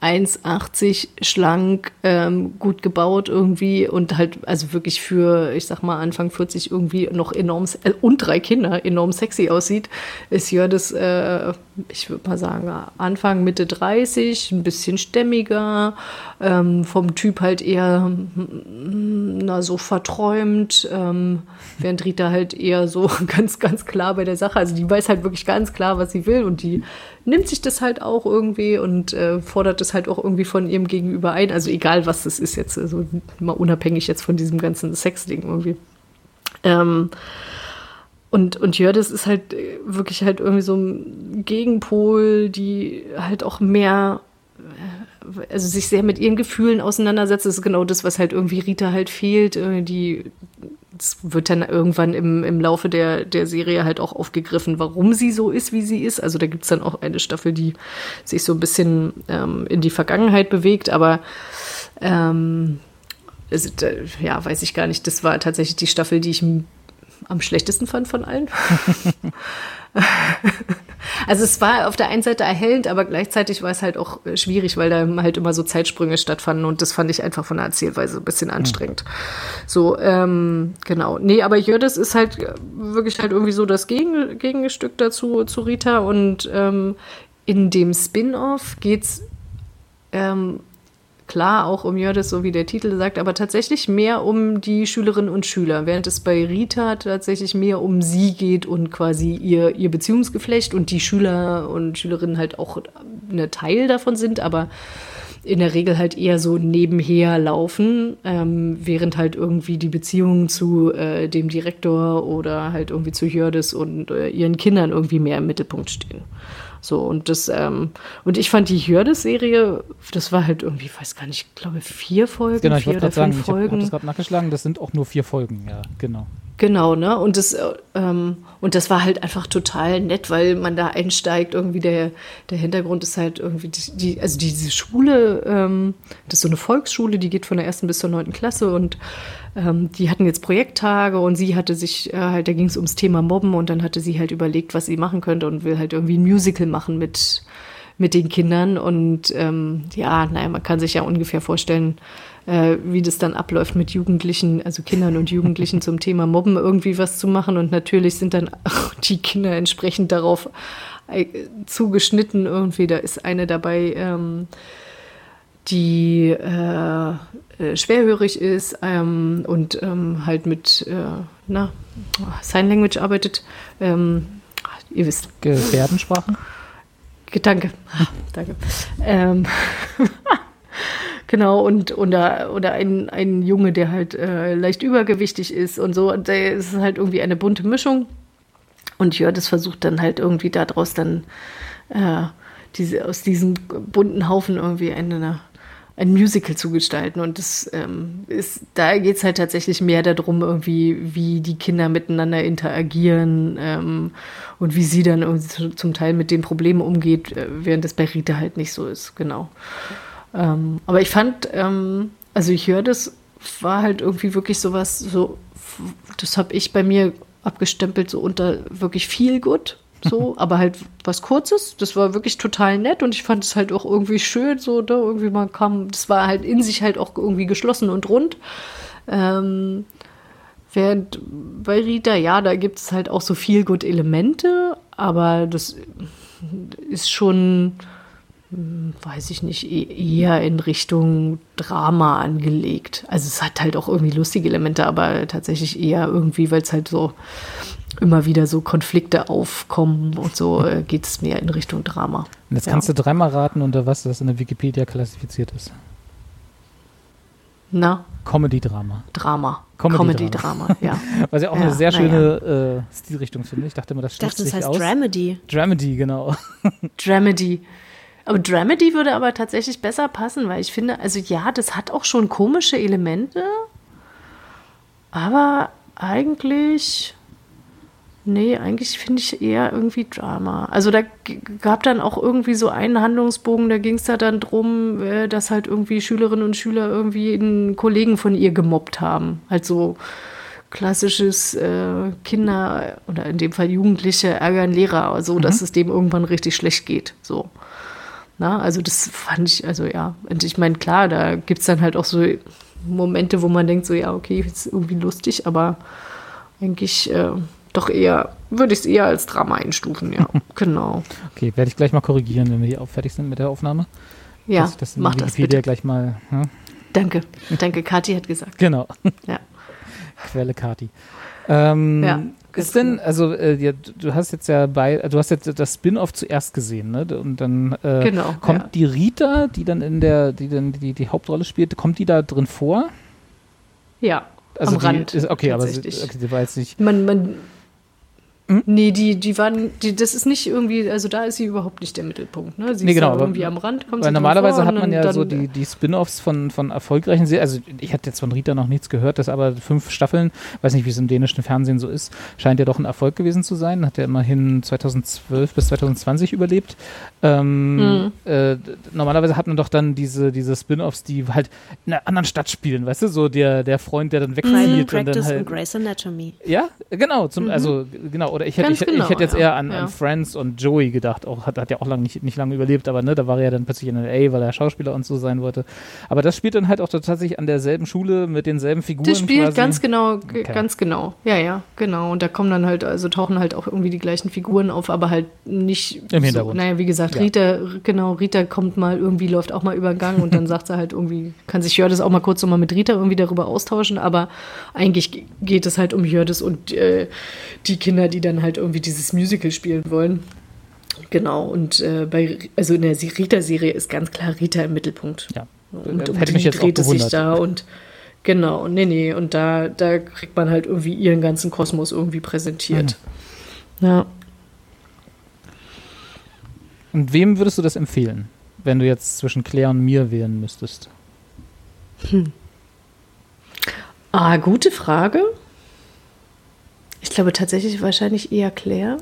1,80 schlank, ähm, gut gebaut irgendwie und halt, also wirklich für, ich sag mal, Anfang 40 irgendwie noch enorm, äh, und drei Kinder enorm sexy aussieht, ist ja das, äh, ich würde mal sagen, Anfang, Mitte 30, ein bisschen stämmiger, ähm, vom Typ halt eher, na, so verträumt, ähm, während Rita halt eher so ganz, ganz klar bei der Sache, also die weiß halt wirklich ganz klar, was sie will und die nimmt sich das halt auch irgendwie und äh, fordert es halt auch irgendwie von ihrem Gegenüber ein. Also egal, was das ist jetzt, also mal unabhängig jetzt von diesem ganzen Sex-Ding irgendwie. Ähm, und, und Jördis ist halt äh, wirklich halt irgendwie so ein Gegenpol, die halt auch mehr, äh, also sich sehr mit ihren Gefühlen auseinandersetzt. Das ist genau das, was halt irgendwie Rita halt fehlt. Die es wird dann irgendwann im, im Laufe der, der Serie halt auch aufgegriffen, warum sie so ist, wie sie ist. Also da gibt es dann auch eine Staffel, die sich so ein bisschen ähm, in die Vergangenheit bewegt, aber ähm, äh, ja, weiß ich gar nicht. Das war tatsächlich die Staffel, die ich am schlechtesten fand von allen. also es war auf der einen Seite erhellend, aber gleichzeitig war es halt auch äh, schwierig, weil da halt immer so Zeitsprünge stattfanden und das fand ich einfach von der Erzählweise ein bisschen anstrengend. So, ähm, genau. Nee, aber Jördis ist halt äh, wirklich halt irgendwie so das Gegen Gegenstück dazu zu Rita und ähm, in dem Spin-off geht's ähm, klar auch um Jördis, so wie der Titel sagt, aber tatsächlich mehr um die Schülerinnen und Schüler, während es bei Rita tatsächlich mehr um sie geht und quasi ihr, ihr Beziehungsgeflecht und die Schüler und Schülerinnen halt auch eine Teil davon sind, aber in der Regel halt eher so nebenher laufen, ähm, während halt irgendwie die Beziehungen zu äh, dem Direktor oder halt irgendwie zu Jördis und äh, ihren Kindern irgendwie mehr im Mittelpunkt stehen. So, und das, ähm, und ich fand die Hürde-Serie, das war halt irgendwie, weiß gar nicht, ich glaube vier Folgen, genau, ich vier oder sagen, Folgen. Ich habe hab das gerade nachgeschlagen, das sind auch nur vier Folgen, ja, genau. Genau, ne? Und das, ähm, und das war halt einfach total nett, weil man da einsteigt. Irgendwie der, der Hintergrund ist halt irgendwie die, die also diese Schule, ähm, das ist so eine Volksschule, die geht von der ersten bis zur neunten Klasse und ähm, die hatten jetzt Projekttage und sie hatte sich äh, halt, da ging es ums Thema Mobben und dann hatte sie halt überlegt, was sie machen könnte und will halt irgendwie ein Musical machen mit mit den Kindern und ähm, ja, naja, man kann sich ja ungefähr vorstellen, äh, wie das dann abläuft mit Jugendlichen, also Kindern und Jugendlichen zum Thema Mobben irgendwie was zu machen. Und natürlich sind dann auch die Kinder entsprechend darauf äh, zugeschnitten. Irgendwie, da ist eine dabei, ähm, die äh, äh, schwerhörig ist ähm, und ähm, halt mit äh, na, Sign Language arbeitet. Ähm, ihr wisst. Gebärdensprachen? Danke. Danke. Ähm, Genau, und oder, oder ein, ein Junge, der halt äh, leicht übergewichtig ist und so. Und der ist halt irgendwie eine bunte Mischung. Und Jördis versucht dann halt irgendwie daraus dann äh, diese, aus diesem bunten Haufen irgendwie eine, ein Musical zu gestalten. Und das ähm, ist, da geht es halt tatsächlich mehr darum, irgendwie, wie die Kinder miteinander interagieren ähm, und wie sie dann zum Teil mit den Problemen umgeht, äh, während das bei Rita halt nicht so ist, genau. Ähm, aber ich fand, ähm, also ich höre das, war halt irgendwie wirklich sowas, so, das habe ich bei mir abgestempelt, so unter wirklich viel gut. So, aber halt was Kurzes. Das war wirklich total nett und ich fand es halt auch irgendwie schön, so, da irgendwie man kam, das war halt in sich halt auch irgendwie geschlossen und rund. Ähm, während bei Rita, ja, da gibt es halt auch so viel gut Elemente, aber das ist schon hm, weiß ich nicht, e-, eher in Richtung Drama angelegt. Also es hat halt auch irgendwie lustige Elemente, aber tatsächlich eher irgendwie, weil es halt so immer wieder so Konflikte aufkommen und so äh, geht es mehr in Richtung Drama. Und jetzt ja. kannst du dreimal raten, unter was das in der Wikipedia klassifiziert ist. Na? Comedy-Drama. Drama. Comedy-Drama, Comedy ja. Was ja auch ja, eine sehr schöne ja. äh, Stilrichtung finde. Ich dachte immer, das schließt ich dachte, das heißt aus. Dramedy. Dramedy, genau. Dramedy. Aber Dramedy würde aber tatsächlich besser passen, weil ich finde, also ja, das hat auch schon komische Elemente, aber eigentlich, nee, eigentlich finde ich eher irgendwie Drama. Also da gab dann auch irgendwie so einen Handlungsbogen, da ging es da dann drum, äh, dass halt irgendwie Schülerinnen und Schüler irgendwie einen Kollegen von ihr gemobbt haben. Halt so klassisches äh, Kinder oder in dem Fall Jugendliche ärgern Lehrer, so mhm. dass es dem irgendwann richtig schlecht geht. So. Na, also das fand ich, also ja. Und ich meine, klar, da gibt es dann halt auch so Momente, wo man denkt, so ja, okay, ist irgendwie lustig, aber eigentlich äh, doch eher, würde ich es eher als Drama einstufen, ja. genau. Okay, werde ich gleich mal korrigieren, wenn wir hier fertig sind mit der Aufnahme. Ja, dass das mach das bitte. gleich mal. Ja? Danke, danke, Kathi hat gesagt. Genau. Ja. Quelle Kati. Ähm, ja. Ist denn, also äh, ja, du hast jetzt ja bei, du hast jetzt das Spin-off zuerst gesehen, ne? Und dann äh, genau, kommt ja. die Rita, die dann in der, die dann die, die Hauptrolle spielt, kommt die da drin vor? Ja. Also am Rand. Ist, okay, aber sie, okay, sie war jetzt nicht. Man, man, Nee, die, die waren, die, das ist nicht irgendwie, also da ist sie überhaupt nicht der Mittelpunkt. Ne? Sie Nee, ist genau, aber- irgendwie am Rand, kommt Weil normalerweise hat man ja so die, die Spin-offs von, von erfolgreichen Serien. Also ich hatte jetzt von Rita noch nichts gehört, das aber fünf Staffeln, weiß nicht, wie es im dänischen Fernsehen so ist, scheint ja doch ein Erfolg gewesen zu sein. Hat ja immerhin 2012 bis 2020 überlebt. Ähm, Mhm. äh, normalerweise hat man doch dann diese, diese Spin-offs, die halt in einer anderen Stadt spielen, weißt du? So der, der Freund, der dann Private wegzieht und dann Practice halt. und Grey's Anatomy. Ja, genau. Zum, Also genau. Oder ich hätte, ich, ich genau, hätte jetzt ja. eher an, Ja. an Friends und Joey gedacht. Auch hat, hat ja auch lang nicht, nicht lange überlebt, aber ne, da war er ja dann plötzlich in LA, weil er Schauspieler und so sein wollte. Aber das spielt dann halt auch tatsächlich an derselben Schule mit denselben Figuren. Das spielt quasi. ganz genau, Okay. ganz genau. Ja, ja, genau. Und da kommen dann halt, also tauchen halt auch irgendwie die gleichen Figuren auf, aber halt nicht Im Hintergrund. So, naja, wie gesagt. Rita, genau, Rita kommt mal irgendwie, läuft auch mal über den Gang und dann sagt sie halt irgendwie, kann sich Jördis auch mal kurz so mal mit Rita irgendwie darüber austauschen, aber eigentlich ge- geht es halt um Jördis und äh, die Kinder, die dann halt irgendwie dieses Musical spielen wollen. Genau, und äh, bei, also in der Rita-Serie ist ganz klar Rita im Mittelpunkt. Ja. Und um Hätte mich die dreht es sich da und genau, nee, nee, und da, da kriegt man halt irgendwie ihren ganzen Kosmos irgendwie präsentiert. Mhm. Ja. Und wem würdest du das empfehlen, wenn du jetzt zwischen Claire und mir wählen müsstest? Ah, gute Frage. Ich glaube tatsächlich wahrscheinlich eher Claire.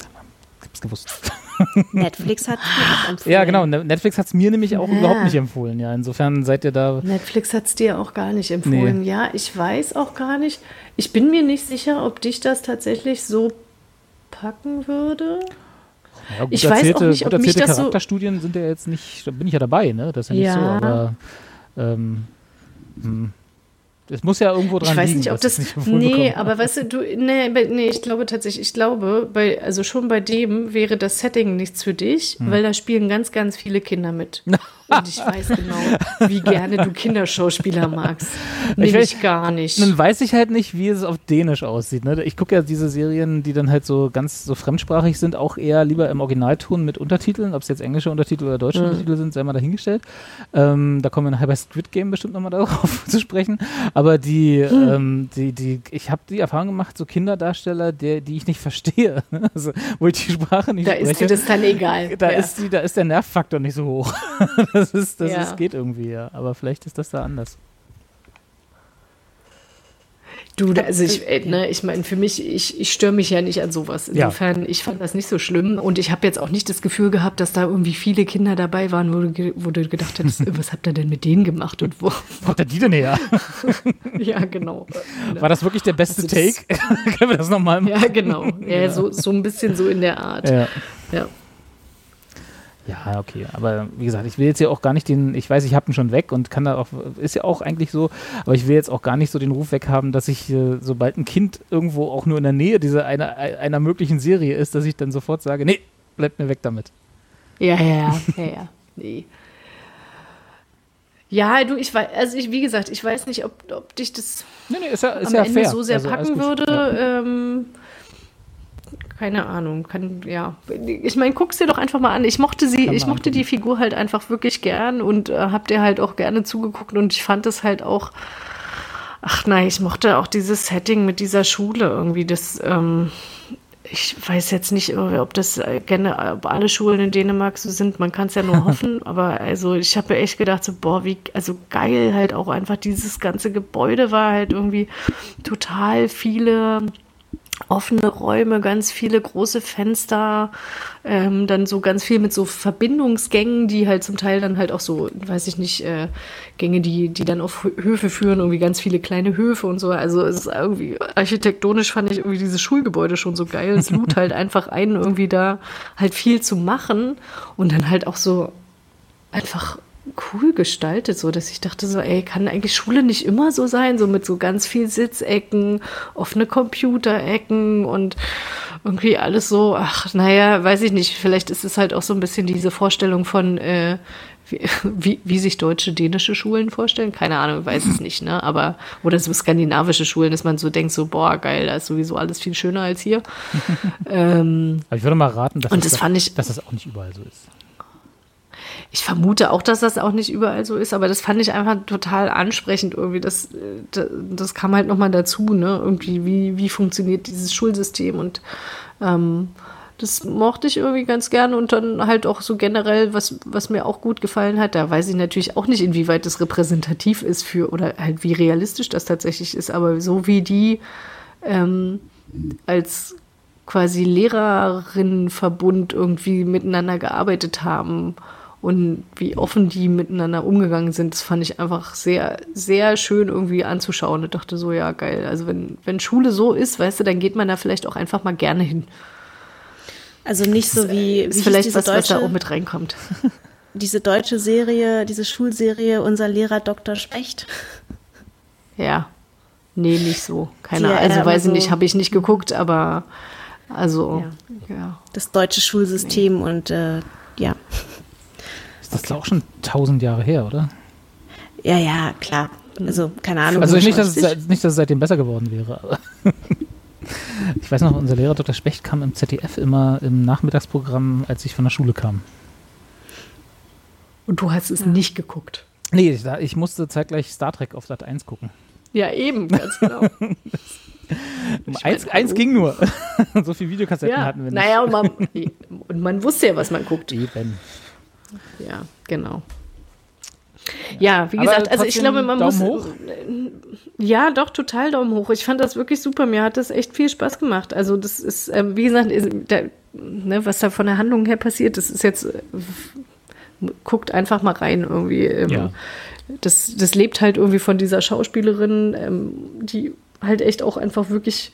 Ich hab's gewusst. Netflix hat mir auch empfohlen. Ja, genau. Ne- Netflix hat es mir nämlich auch Ja. überhaupt nicht empfohlen. Ja, insofern seid ihr da. Netflix hat es dir auch gar nicht empfohlen. Ja, ich weiß auch gar nicht. Ich bin mir nicht sicher, ob dich das tatsächlich so packen würde. Ja, gut Ich weiß auch erzählte, nicht, gut ob mich erzählte das so- Charakterstudien sind ja jetzt nicht, da bin ich ja dabei, ne? Das ist ja nicht Ja. so, aber ähm, hm. Es muss ja irgendwo dran Ich weiß liegen, nicht, ob das. nicht nee, aber weißt du, du, nee, nee, ich glaube tatsächlich, ich glaube, bei, also schon bei dem wäre das Setting nichts für dich, Hm. weil da spielen ganz, ganz viele Kinder mit. Und ich weiß genau, wie gerne du Kinderschauspieler magst. Nämlich weiß- gar nicht. Nun weiß ich halt nicht, wie es auf Dänisch aussieht. Ne? Ich gucke ja diese Serien, die dann halt so ganz so fremdsprachig sind, auch eher lieber im Originalton mit Untertiteln. Ob es jetzt englische Untertitel oder deutsche Untertitel sind, sei mal dahingestellt. Ähm, da kommen wir nachher bei Squid Game bestimmt nochmal darauf zu sprechen. Aber die, ähm, die, die, ich habe die Erfahrung gemacht, so Kinderdarsteller, der, die ich nicht verstehe, also, wo ich die Sprache nicht da spreche. ist dir das dann egal. da, ja. ist die, da ist der Nervfaktor nicht so hoch. das ist, das Ja. ist, geht irgendwie, ja. Aber vielleicht ist das da anders. Du, also ich, äh, ne, ich meine, für mich, ich, ich störe mich ja nicht an sowas. Ja. Insofern, ich fand das nicht so schlimm und ich habe jetzt auch nicht das Gefühl gehabt, dass da irgendwie viele Kinder dabei waren, wo du, wo du gedacht hättest, was habt ihr denn mit denen gemacht und wo? Hat der die denn her? ja, genau. War das wirklich der beste Also das- Take? Können wir das nochmal machen? Ja, genau. Ja, So, so ein bisschen so in der Art. Ja. Ja. Ja, okay. Aber wie gesagt, ich will jetzt ja auch gar nicht den, ich weiß, ich habe ihn schon weg und kann da auch, ist ja auch eigentlich so, aber ich will jetzt auch gar nicht so den Ruf weghaben, dass ich, äh, sobald ein Kind irgendwo auch nur in der Nähe dieser einer, einer möglichen Serie ist, dass ich dann sofort sage, nee, bleibt mir weg damit. Ja, ja, ja, ja, ja. Nee. Ja, du, ich weiß, also ich, wie gesagt, ich weiß nicht, ob, ob dich das Nee, nee, ist ja, ist am ja Ende fair. so sehr Also, packen würde. Ähm, keine Ahnung, kann, ja. Ich meine, guck's dir doch einfach mal an. Ich mochte sie, ich mochte die Figur halt einfach wirklich gern und äh, hab dir halt auch gerne zugeguckt und ich fand es halt auch, ach nein, ich mochte auch dieses Setting mit dieser Schule irgendwie, das, ähm, ich weiß jetzt nicht, ob das äh, gerne, ob alle Schulen in Dänemark so sind. Man kann es ja nur hoffen. Aber also ich habe echt gedacht, so boah, wie also geil halt auch einfach dieses ganze Gebäude war halt irgendwie total viele offene Räume, ganz viele große Fenster, ähm, dann so ganz viel mit so Verbindungsgängen, die halt zum Teil dann halt auch so, weiß ich nicht, äh, Gänge, die, die dann auf Hö- Höfe führen, irgendwie ganz viele kleine Höfe und so. Also es ist irgendwie architektonisch fand ich irgendwie dieses Schulgebäude schon so geil. Es lud halt einfach ein, irgendwie da halt viel zu machen und dann halt auch so einfach cool gestaltet, so dass ich dachte so, ey, kann eigentlich Schule nicht immer so sein, so mit so ganz viel Sitzecken, offene Computerecken und irgendwie alles so, ach, naja, weiß ich nicht, vielleicht ist es halt auch so ein bisschen diese Vorstellung von, äh, wie, wie, wie sich deutsche, dänische Schulen vorstellen, keine Ahnung, weiß es nicht, ne, aber, oder so skandinavische Schulen, dass man so denkt, so, boah, geil, da ist sowieso alles viel schöner als hier. ähm, Aber ich würde mal raten, dass, Und das fand ich- dass das auch nicht überall so ist. Ich vermute auch, dass das auch nicht überall so ist, aber das fand ich einfach total ansprechend irgendwie. Das, äh, das, das kam halt nochmal dazu, ne? Irgendwie, wie, wie funktioniert dieses Schulsystem und Ähm, das mochte ich irgendwie ganz gern und dann halt auch so generell, was, was mir auch gut gefallen hat, da weiß ich natürlich auch nicht, inwieweit das repräsentativ ist für oder halt wie realistisch das tatsächlich ist, aber so wie die ähm, als quasi Lehrerinnenverbund irgendwie miteinander gearbeitet haben und wie offen die miteinander umgegangen sind, das fand ich einfach sehr, sehr schön irgendwie anzuschauen. Ich dachte so, ja, geil. Also wenn, wenn Schule so ist, weißt du, dann geht man da vielleicht auch einfach mal gerne hin. Also nicht so wie, Ist wie vielleicht hieß was, diese was da deutsche, auch mit reinkommt. diese deutsche Serie, diese Schulserie, unser Lehrer Dr. Specht. Ja. Nee, nicht so. Keine Ahnung. Also ja weiß ich immer nicht, so- habe ich nicht geguckt, aber also ja. Das deutsche Schulsystem und äh, ja. Das ist auch schon tausend Jahre her, oder? Ja, ja, klar. Also, keine Ahnung. Also nicht, dass es, 55. seit- nicht, dass es seitdem besser geworden wäre. Aber ich weiß noch, unser Lehrer Dr. Specht kam im ZDF immer im Nachmittagsprogramm, als ich von der Schule kam. Und du hast es nicht geguckt. Nee, ich, ich musste zeitgleich Star Trek auf Sat 1 gucken. Ja, eben, ganz genau. eins, mein, eins hallo? ging nur. so viele Videokassetten ja, hatten wir nicht. naja, und man, und man wusste ja, was man guckt. Eben. Ja, genau. Ja, wie Aber gesagt, also ich glaube, man Daumen muss. hoch? Ja, doch, total Daumen hoch. Ich fand das wirklich super. Mir hat das echt viel Spaß gemacht. Also, das ist, ähm, wie gesagt, ist, da, ne, was da von der Handlung her passiert, das ist jetzt. Äh, guckt einfach mal rein irgendwie. Ähm, Ja. das, das lebt halt irgendwie von dieser Schauspielerin, ähm, die halt echt auch einfach wirklich,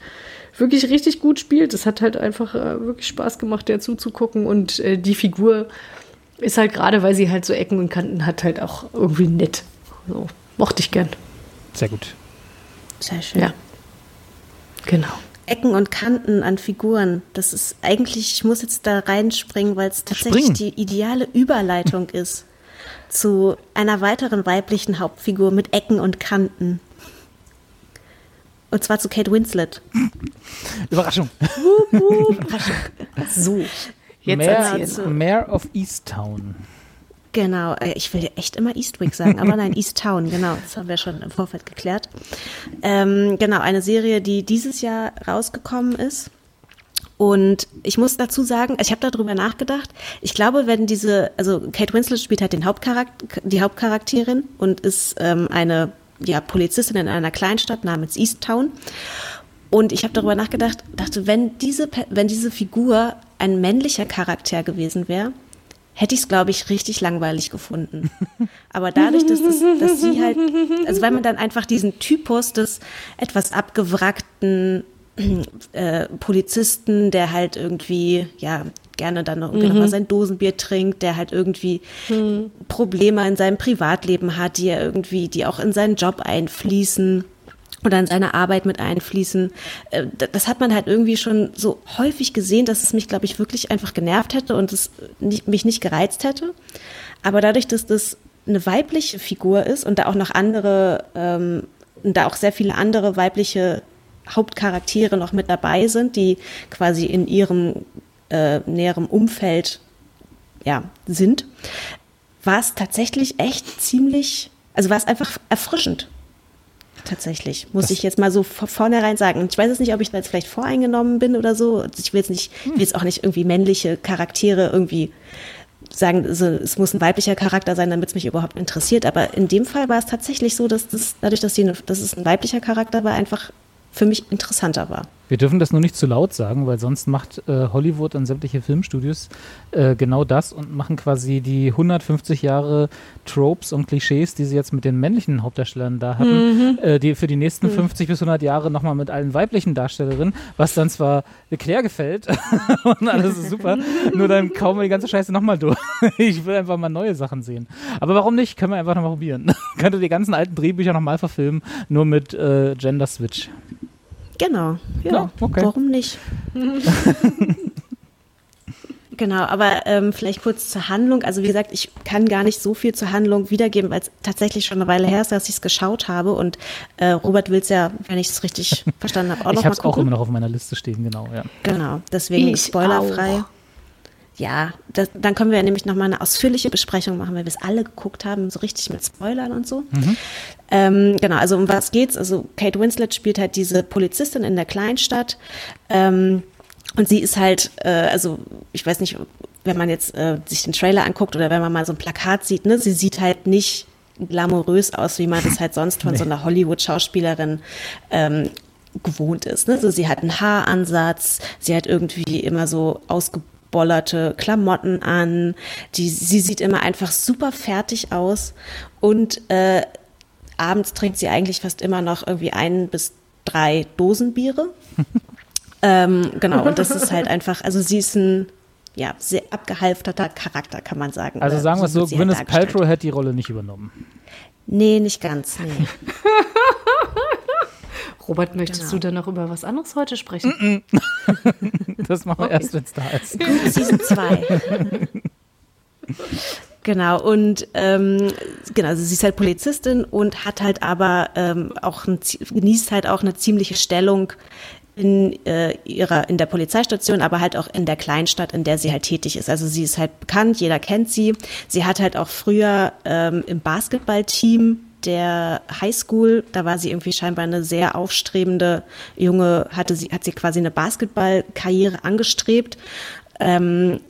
wirklich richtig gut spielt. Es hat halt einfach äh, wirklich Spaß gemacht, der zuzugucken. Und äh, die Figur ist halt gerade, weil sie halt so Ecken und Kanten hat, halt auch irgendwie nett. So, mochte ich gern. Sehr gut. Sehr schön. Ja. Genau. Ecken und Kanten an Figuren. Das ist eigentlich, ich muss jetzt da reinspringen, weil es tatsächlich Springen. die ideale Überleitung ist zu einer weiteren weiblichen Hauptfigur mit Ecken und Kanten. Und zwar zu Kate Winslet. Überraschung. So, jetzt Mayor, erzähl. Mayor of Easttown. Genau, äh, ich will ja echt immer Eastwick sagen, aber nein, Easttown, genau, das haben wir schon im Vorfeld geklärt. Ähm, genau, eine Serie, die dieses Jahr rausgekommen ist. Und ich muss dazu sagen, ich habe darüber nachgedacht. Ich glaube, wenn diese, also Kate Winslet spielt halt den Hauptcharakter, die Hauptcharakterin und ist ähm, eine ja, Polizistin in einer Kleinstadt namens Easttown. Und ich habe darüber nachgedacht, dachte, wenn diese, wenn diese Figur ein männlicher Charakter gewesen wäre, hätte ich es, glaube ich, richtig langweilig gefunden. Aber dadurch, dass, das, dass sie halt, also weil man dann einfach diesen Typus des etwas abgewrackten äh, Polizisten, der halt irgendwie, ja, gerne dann noch, irgendwie noch mal sein Dosenbier trinkt, der halt irgendwie Probleme in seinem Privatleben hat, die er irgendwie, die auch in seinen Job einfließen oder in seine Arbeit mit einfließen. Äh, Das hat man halt irgendwie schon so häufig gesehen, dass es mich, glaube ich, wirklich einfach genervt hätte und es nicht, mich nicht gereizt hätte. Aber dadurch, dass das eine weibliche Figur ist und da auch noch andere, ähm, da auch sehr viele andere weibliche Hauptcharaktere noch mit dabei sind, die quasi in ihrem äh, näherem Umfeld ja, sind, war es tatsächlich echt ziemlich, also war es einfach erfrischend. Tatsächlich, muss Das- ich jetzt mal so von vornherein sagen. Ich weiß jetzt nicht, ob ich da jetzt vielleicht voreingenommen bin oder so. Ich will jetzt nicht, will jetzt auch nicht irgendwie männliche Charaktere irgendwie sagen, also es muss ein weiblicher Charakter sein, damit es mich überhaupt interessiert. Aber in dem Fall war es tatsächlich so, dass das, dadurch, dass, eine, dass es ein weiblicher Charakter war, einfach für mich interessanter war. Wir dürfen das nur nicht zu laut sagen, weil sonst macht äh, Hollywood und sämtliche Filmstudios äh, genau das und machen quasi die 150 Jahre Tropes und Klischees, die sie jetzt mit den männlichen Hauptdarstellern da hatten, äh, die für die nächsten 50 bis 100 Jahre nochmal mit allen weiblichen Darstellerinnen, was dann zwar Claire gefällt und alles ist super, nur dann kaum wir die ganze Scheiße nochmal durch. ich will einfach mal neue Sachen sehen. Aber warum nicht? Können wir einfach nochmal probieren. Könnte die ganzen alten Drehbücher nochmal verfilmen, nur mit äh, Gender Switch. Genau, ja, Ja, okay. warum nicht? genau, aber ähm, vielleicht kurz zur Handlung. Also wie gesagt, ich kann gar nicht so viel zur Handlung wiedergeben, weil es tatsächlich schon eine Weile her ist, dass ich es geschaut habe. Und äh, Robert will es ja, wenn ich es richtig verstanden habe, auch ich noch habe es auch immer noch auf meiner Liste stehen, genau, ja. Genau, deswegen Ich spoilerfrei. auch. Ja, das, dann können wir nämlich nochmal eine ausführliche Besprechung machen, weil wir es alle geguckt haben, so richtig mit Spoilern und so. Ähm, genau, also um was geht's? Also Kate Winslet spielt halt diese Polizistin in der Kleinstadt. Ähm, und sie ist halt, äh, also ich weiß nicht, wenn man jetzt äh, sich den Trailer anguckt oder wenn man mal so ein Plakat sieht, ne, sie sieht halt nicht glamourös aus, wie man das halt sonst von nee. so einer Hollywood-Schauspielerin ähm, gewohnt ist. Ne? Also sie hat einen Haaransatz, sie hat irgendwie immer so ausgebollerte Klamotten an, die, sie sieht immer einfach super fertig aus und äh, abends trinkt sie eigentlich fast immer noch irgendwie ein bis drei Dosen Biere. ähm, genau, und das ist halt einfach, also sie ist ein ja, sehr abgehalfterter Charakter, kann man sagen. Also sagen wir es so, so Gwyneth halt Paltrow hätte die Rolle nicht übernommen. Nee, nicht ganz, nee. Robert, möchtest genau. du dann noch über was anderes heute sprechen? das machen wir okay. erst, wenn es da ist. Season 2. Genau, und ähm, genau, also sie ist halt Polizistin und hat halt aber ähm, auch ein, genießt halt auch eine ziemliche Stellung in äh, ihrer in der Polizeistation, aber halt auch in der Kleinstadt, in der sie halt tätig ist. Also sie ist halt bekannt, jeder kennt sie. Sie hat halt auch früher ähm, im Basketballteam der Highschool, da war sie irgendwie scheinbar eine sehr aufstrebende junge, hatte sie hat sie quasi eine Basketballkarriere angestrebt ähm,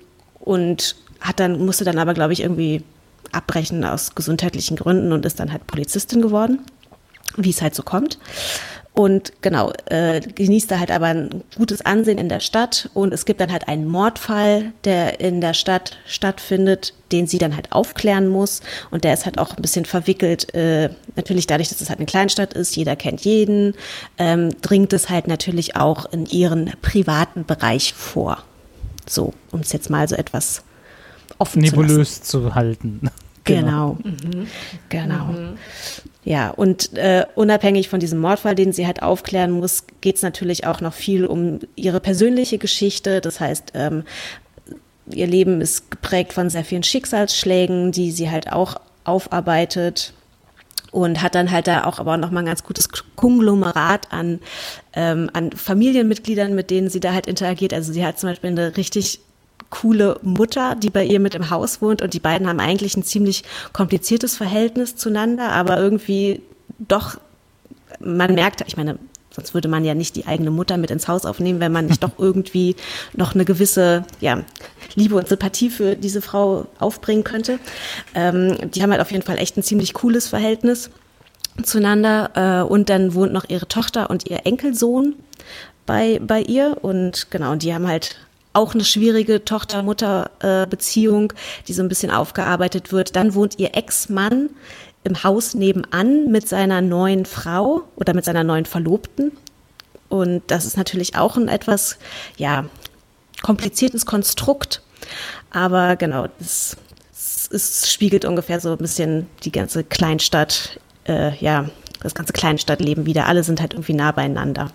und hat dann musste dann aber glaube ich irgendwie abbrechen aus gesundheitlichen Gründen und ist dann halt Polizistin geworden, wie es halt so kommt. Und genau, äh, genießt da halt aber ein gutes Ansehen in der Stadt. Und es gibt dann halt einen Mordfall, der in der Stadt stattfindet, den sie dann halt aufklären muss. Und der ist halt auch ein bisschen verwickelt. Äh, natürlich dadurch, dass es halt eine Kleinstadt ist, jeder kennt jeden, ähm, dringt es halt natürlich auch in ihren privaten Bereich vor. So, um es jetzt mal so etwas offen nebulös zu, zu halten. Genau. Genau. Mhm. genau. Mhm. Ja, und äh, unabhängig von diesem Mordfall, den sie halt aufklären muss, geht es natürlich auch noch viel um ihre persönliche Geschichte. Das heißt, ähm, ihr Leben ist geprägt von sehr vielen Schicksalsschlägen, die sie halt auch aufarbeitet und hat dann halt da auch aber noch mal ein ganz gutes Konglomerat an, ähm, an Familienmitgliedern, mit denen sie da halt interagiert. Also sie hat zum Beispiel eine richtig coole Mutter, die bei ihr mit im Haus wohnt und die beiden haben eigentlich ein ziemlich kompliziertes Verhältnis zueinander, aber irgendwie doch, man merkt, ich meine, sonst würde man ja nicht die eigene Mutter mit ins Haus aufnehmen, wenn man nicht doch irgendwie noch eine gewisse, ja, Liebe und Sympathie für diese Frau aufbringen könnte. Ähm, die haben halt auf jeden Fall echt ein ziemlich cooles Verhältnis zueinander äh, und dann wohnt noch ihre Tochter und ihr Enkelsohn bei, bei ihr und genau, die haben halt auch eine schwierige Tochter-Mutter-Beziehung, die so ein bisschen aufgearbeitet wird. Dann wohnt ihr Ex-Mann im Haus nebenan mit seiner neuen Frau oder mit seiner neuen Verlobten. Und das ist natürlich auch ein etwas, ja, kompliziertes Konstrukt. Aber genau, es, es spiegelt ungefähr so ein bisschen die ganze Kleinstadt, äh, ja, das ganze Kleinstadtleben wieder. Alle sind halt irgendwie nah beieinander.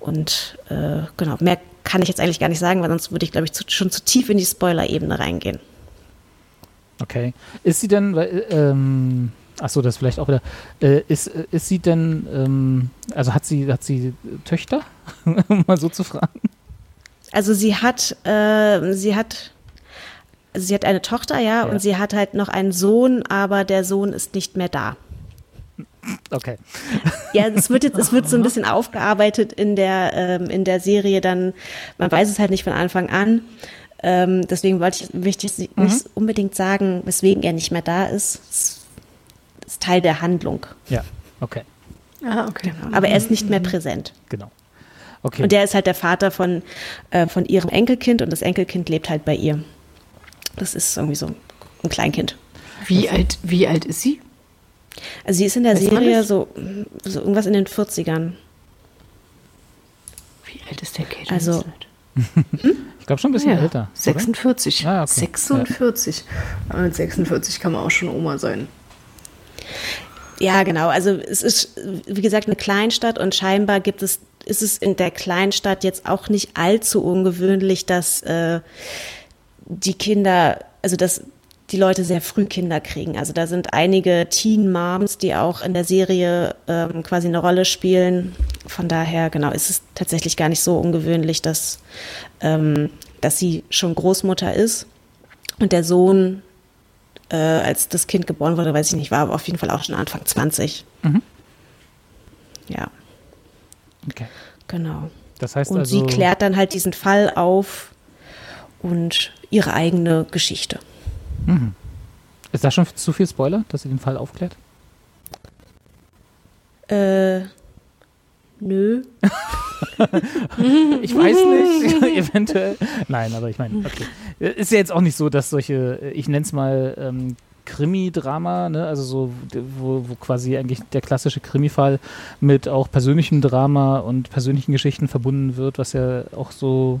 Und äh, genau, mehr kann ich jetzt eigentlich gar nicht sagen, weil sonst würde ich, glaube ich, zu, schon zu tief in die Spoiler-Ebene reingehen. Okay. Ist sie denn, weil, ähm, achso, das vielleicht auch wieder, äh, ist, ist sie denn, ähm, also hat sie, hat sie Töchter? um mal so zu fragen. Also sie hat, äh, sie hat, also sie hat eine Tochter, ja, ja, und sie hat halt noch einen Sohn, aber der Sohn ist nicht mehr da. Okay. Ja, es wird jetzt, es wird so ein bisschen aufgearbeitet in der, ähm, in der Serie dann, man weiß es halt nicht von Anfang an. Ähm, deswegen wollte ich, möchte ich mhm. nicht unbedingt sagen, weswegen er nicht mehr da ist. Das ist Teil der Handlung. Ja, okay. Ah, okay. Genau. Aber er ist nicht mehr präsent. Genau. Okay. Und der ist halt der Vater von, äh, von ihrem Enkelkind und das Enkelkind lebt halt bei ihr. Das ist irgendwie so ein Kleinkind. Wie alt, wie alt ist sie? Also sie ist in der Weiß Serie so, so irgendwas in den 40ern. Wie alt ist der Kate Also, ich glaube schon ein bisschen ja, älter. 46. Ah, okay. 46. Aber mit 46 kann man auch schon Oma sein. Ja, genau. Also es ist, wie gesagt, eine Kleinstadt und scheinbar gibt es, ist es in der Kleinstadt jetzt auch nicht allzu ungewöhnlich, dass äh, die Kinder, also dass die Leute sehr früh Kinder kriegen. Also da sind einige Teen Moms, die auch in der Serie ähm, quasi eine Rolle spielen. Von daher, genau, ist es tatsächlich gar nicht so ungewöhnlich, dass, ähm, dass sie schon Großmutter ist. Und der Sohn, äh, als das Kind geboren wurde, weiß ich nicht, war auf jeden Fall auch schon Anfang 20. Mhm. Ja. Okay. Genau. Das heißt und also, sie klärt dann halt diesen Fall auf und ihre eigene Geschichte. Ist das schon zu viel Spoiler, dass sie den Fall aufklärt? Äh, nö. Ich weiß nicht, eventuell. Nein, aber ich meine, okay. Ist ja jetzt auch nicht so, dass solche, ich nenne es mal ähm, Krimi-Drama, ne? also so, wo, wo quasi eigentlich der klassische Krimi-Fall mit auch persönlichem Drama und persönlichen Geschichten verbunden wird, was ja auch so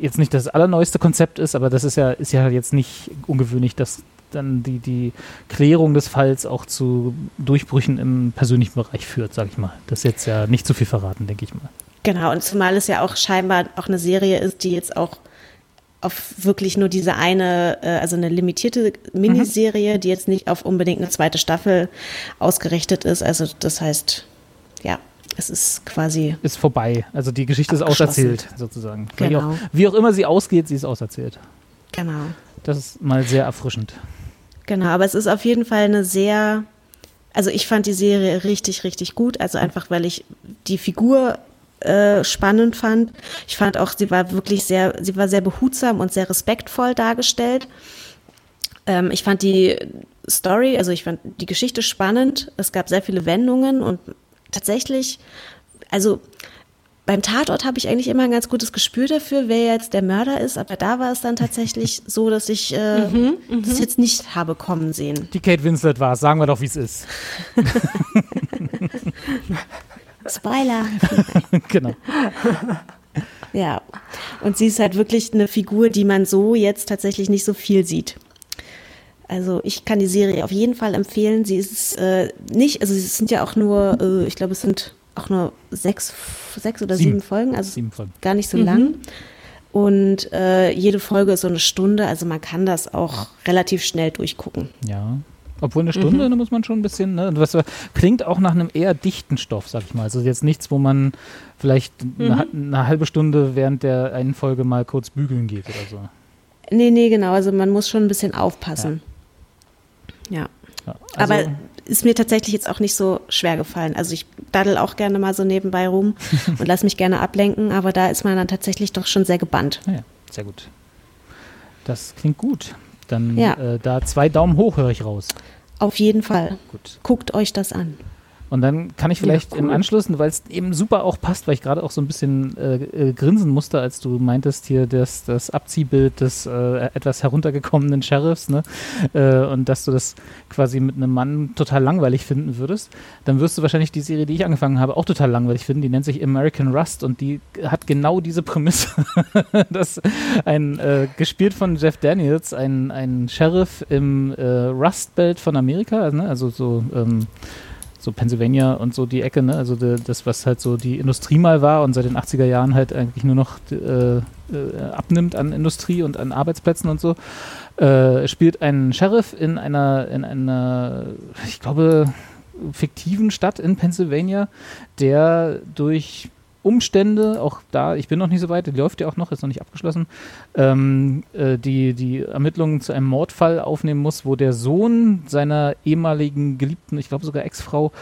jetzt nicht das allerneueste Konzept ist, aber das ist ja, ist ja jetzt nicht ungewöhnlich, dass dann die, die Klärung des Falls auch zu Durchbrüchen im persönlichen Bereich führt, sag ich mal. Das ist jetzt ja nicht zu viel verraten, denke ich mal. Genau, und zumal es ja auch scheinbar auch eine Serie ist, die jetzt auch auf wirklich nur diese eine, äh, also eine limitierte Miniserie, die jetzt nicht auf unbedingt eine zweite Staffel ausgerichtet ist. Also das heißt, ja, es ist quasi ist vorbei. Also die Geschichte ist auserzählt, sozusagen. Wie, Genau. auch, wie auch immer sie ausgeht, sie ist auserzählt. genau. Das ist mal sehr erfrischend. Genau, aber es ist auf jeden Fall eine sehr, also ich fand die Serie richtig, richtig gut. Also einfach, weil ich die Figur äh, spannend fand. Ich fand auch, sie war wirklich sehr, sie war sehr behutsam und sehr respektvoll dargestellt. Ähm, ich fand die Story, also ich fand die Geschichte spannend. Es gab sehr viele Wendungen und tatsächlich, also beim Tatort habe ich eigentlich immer ein ganz gutes Gespür dafür, wer jetzt der Mörder ist, aber da war es dann tatsächlich so, dass ich äh, das jetzt nicht habe kommen sehen. Die Kate Winslet war es, sagen wir doch, wie es ist. Spoiler. genau. Ja. Und sie ist halt wirklich eine Figur, die man so jetzt tatsächlich nicht so viel sieht. Also ich kann die Serie auf jeden Fall empfehlen. Sie ist äh, nicht, also es sind ja auch nur, äh, ich glaube, es sind auch nur sechs, sechs oder sieben, Sieben. Folgen, also Sieben Folgen. gar nicht so lang. Und äh, jede Folge ist so eine Stunde, also man kann das auch relativ schnell durchgucken. Ja. Obwohl eine Stunde, da muss man schon ein bisschen, ne? Was klingt auch nach einem eher dichten Stoff, sag ich mal. Also jetzt nichts, wo man vielleicht eine, eine halbe Stunde während der einen Folge mal kurz bügeln geht oder so. Nee, nee, genau, also man muss schon ein bisschen aufpassen. Ja. Ja, also, Aber ist mir tatsächlich jetzt auch nicht so schwer gefallen. Also ich daddel auch gerne mal so nebenbei rum und lass mich gerne ablenken, aber da ist man dann tatsächlich doch schon sehr gebannt. naja, sehr gut. Das klingt gut. Dann Ja. äh, da zwei Daumen hoch höre ich raus. Auf jeden Fall. Gut. Guckt euch das an. Und dann kann ich vielleicht im Anschluss, weil es eben super auch passt, weil ich gerade auch so ein bisschen äh, äh, grinsen musste, als du meintest hier das, das Abziehbild des äh, etwas heruntergekommenen Sheriffs, ne? Äh, und dass du das quasi mit einem Mann total langweilig finden würdest, dann wirst du wahrscheinlich die Serie, die ich angefangen habe, auch total langweilig finden. Die nennt sich American Rust und die hat genau diese Prämisse, dass ein, äh, gespielt von Jeff Daniels, ein, ein Sheriff im äh, Rust Belt von Amerika, also, ne? also so ähm, so Pennsylvania und so die Ecke, ne? Also de, das, was halt so die Industrie mal war und seit den 80er Jahren halt eigentlich nur noch äh, äh, abnimmt an Industrie und an Arbeitsplätzen und so, äh, spielt ein Sheriff in einer, in einer, ich glaube, fiktiven Stadt in Pennsylvania, der durch Umstände, auch da, ich bin noch nicht so weit, die läuft ja auch noch, ist noch nicht abgeschlossen, ähm, äh, die, die Ermittlungen zu einem Mordfall aufnehmen muss, wo der Sohn seiner ehemaligen Geliebten, ich glaube sogar Ex-Frau,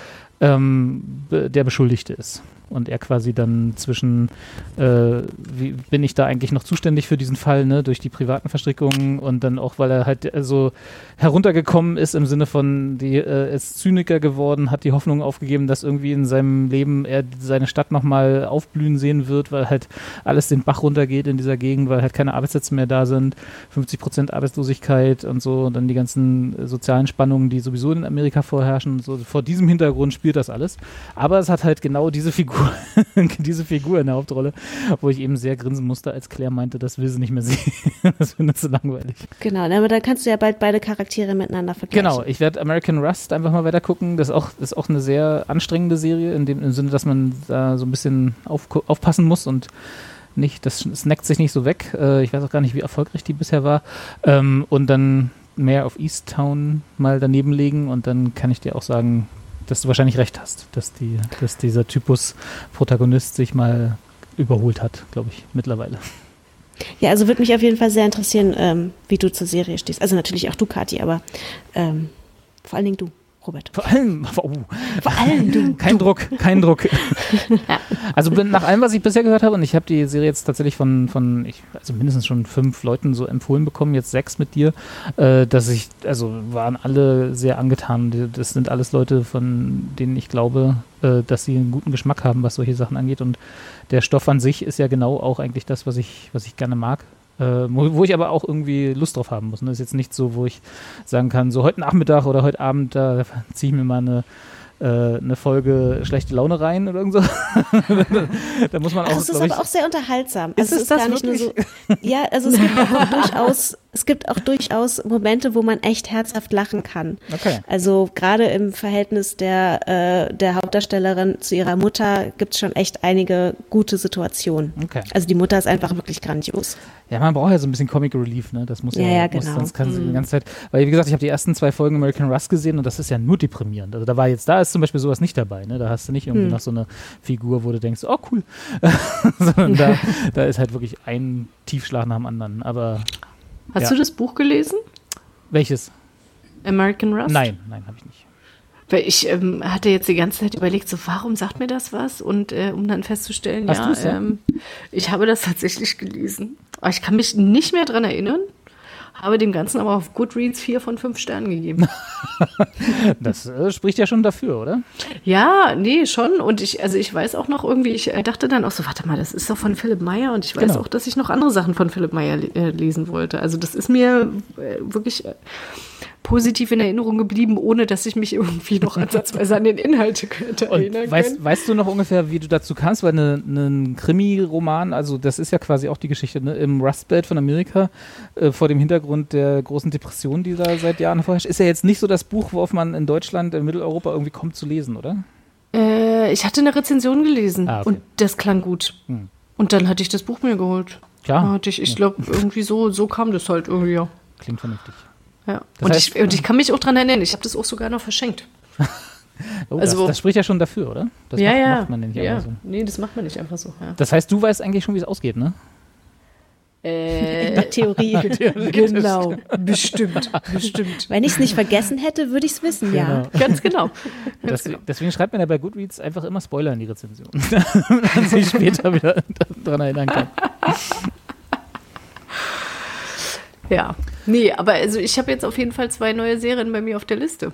ähm, be- der Beschuldigte ist. Und er quasi dann zwischen, äh, wie bin ich da eigentlich noch zuständig für diesen Fall, ne, durch die privaten Verstrickungen und dann auch, weil er halt äh, so heruntergekommen ist im Sinne von, die äh, ist Zyniker geworden, hat die Hoffnung aufgegeben, dass irgendwie in seinem Leben er seine Stadt nochmal aufblühen sehen wird, weil halt alles den Bach runtergeht in dieser Gegend, weil halt keine Arbeitsplätze mehr da sind, 50 Prozent Arbeitslosigkeit und so, und dann die ganzen sozialen Spannungen, die sowieso in Amerika vorherrschen. So, vor diesem Hintergrund spielt das alles. Aber es hat halt genau diese Figur, diese Figur in der Hauptrolle, wo ich eben sehr grinsen musste, als Claire meinte, das will sie nicht mehr sehen. das findet sie langweilig. Genau, aber dann kannst du ja bald beide Charaktere miteinander vergleichen. Genau, ich werde American Rust einfach mal weiter gucken. Das ist auch, ist auch eine sehr anstrengende Serie, in dem im Sinne, dass man da so ein bisschen auf, aufpassen muss und nicht, das snackt sich nicht so weg. Äh, ich weiß auch gar nicht, wie erfolgreich die bisher war. Ähm, und dann mehr auf East Town mal daneben legen und dann kann ich dir auch sagen, dass du wahrscheinlich recht hast, dass, die, dass dieser Typus Protagonist sich mal überholt hat, glaube ich, mittlerweile. Ja, also würde mich auf jeden Fall sehr interessieren, ähm, wie du zur Serie stehst. Also natürlich auch du, Kathi, aber ähm, vor allen Dingen du. Robert. Vor allem, oh, vor allem du. Kein Druck, kein Druck. Also nach allem, was ich bisher gehört habe, und ich habe die Serie jetzt tatsächlich von, von ich, also mindestens schon fünf Leuten so empfohlen bekommen, jetzt sechs mit dir, äh, dass ich, also waren alle sehr angetan. Das sind alles Leute, von denen ich glaube, äh, dass sie einen guten Geschmack haben, was solche Sachen angeht. Und der Stoff an sich ist ja genau auch eigentlich das, was ich, was ich gerne mag. Äh, wo, ich aber auch irgendwie Lust drauf haben muss. Ne? Das ist jetzt nicht so, wo ich sagen kann, so heute Nachmittag oder heute Abend, da ziehe ich mir mal eine, äh, eine Folge schlechte Laune rein oder irgend so. da muss man auch. Also es ist ich, aber auch sehr unterhaltsam. Ist Also es es ist das gar nicht nur so. Ja, also es gibt auch durchaus, es gibt auch durchaus Momente, wo man echt herzhaft lachen kann. Okay. Also gerade im Verhältnis der, äh, der Hauptdarstellerin zu ihrer Mutter gibt es schon echt einige gute Situationen. Okay. Also die Mutter ist einfach wirklich grandios. Ja, man braucht ja so ein bisschen Comic Relief, ne? Das muss ja, Ja, ja, muss, genau. sonst kann sie die ganze Zeit. Weil, wie gesagt, ich habe die ersten zwei Folgen American Rust gesehen und das ist ja nur deprimierend. Also da war jetzt, da ist zum Beispiel sowas nicht dabei, ne? Da hast du nicht irgendwie noch so eine Figur, wo du denkst, oh cool. Sondern da, da ist halt wirklich ein Tiefschlag nach dem anderen. Aber Hast Ja. du das Buch gelesen? welches? American Rust? Nein, nein, habe ich nicht. Weil ich ähm, hatte jetzt die ganze Zeit überlegt, so warum sagt mir das was? Und äh, um dann festzustellen, Hast ja, ähm, ich habe das tatsächlich gelesen. Aber ich kann mich nicht mehr dran erinnern. Habe dem Ganzen aber auf Goodreads vier von fünf Sternen gegeben. Das äh, spricht ja schon dafür, oder? ja, nee, schon. Und ich, also ich weiß auch noch irgendwie, ich äh, dachte dann auch so, warte mal, das ist doch von Philipp Meyer. Und ich weiß Genau. auch, dass ich noch andere Sachen von Philipp Meyer äh, lesen wollte. Also das ist mir äh, wirklich positiv in Erinnerung geblieben, ohne dass ich mich irgendwie noch ansatzweise an den Inhalt könnte erinnern weißt, kann. weißt du noch ungefähr, wie du dazu kamst? Weil ne- ein Krimi-Roman, also das ist ja quasi auch die Geschichte ne? im Rust Belt von Amerika, äh, vor dem Hintergrund der großen Depression, die da seit Jahren vorherrscht, ist ja jetzt nicht so das Buch, worauf man in Deutschland, in Mitteleuropa irgendwie kommt zu lesen, oder? Äh, ich hatte eine Rezension gelesen Ah, okay. und das klang gut. Hm. Und dann hatte ich das Buch mir geholt. Klar. Hatte ich, ich glaube, irgendwie so, so kam das halt irgendwie, ja. Klingt vernünftig. Ja. Und, heißt- ich, und ich kann mich auch dran erinnern, ich habe das auch sogar noch verschenkt. Oh, Also- das, das spricht ja schon dafür, oder? Das ja, macht, ja. macht man nicht ja. einfach so. Nee, das macht man nicht einfach so. Ja. Das heißt, du weißt eigentlich schon, wie es ausgeht, ne? In Äh, der Theorie. genau, bestimmt, bestimmt. Wenn ich es nicht vergessen hätte, würde ich es wissen, ja. Ganz genau. Das, Ganz genau. deswegen schreibt man ja bei Goodreads einfach immer Spoiler in die Rezension, damit man sich später wieder daran erinnern kann. Ja. Nee, aber also ich habe jetzt auf jeden Fall zwei neue Serien bei mir auf der Liste.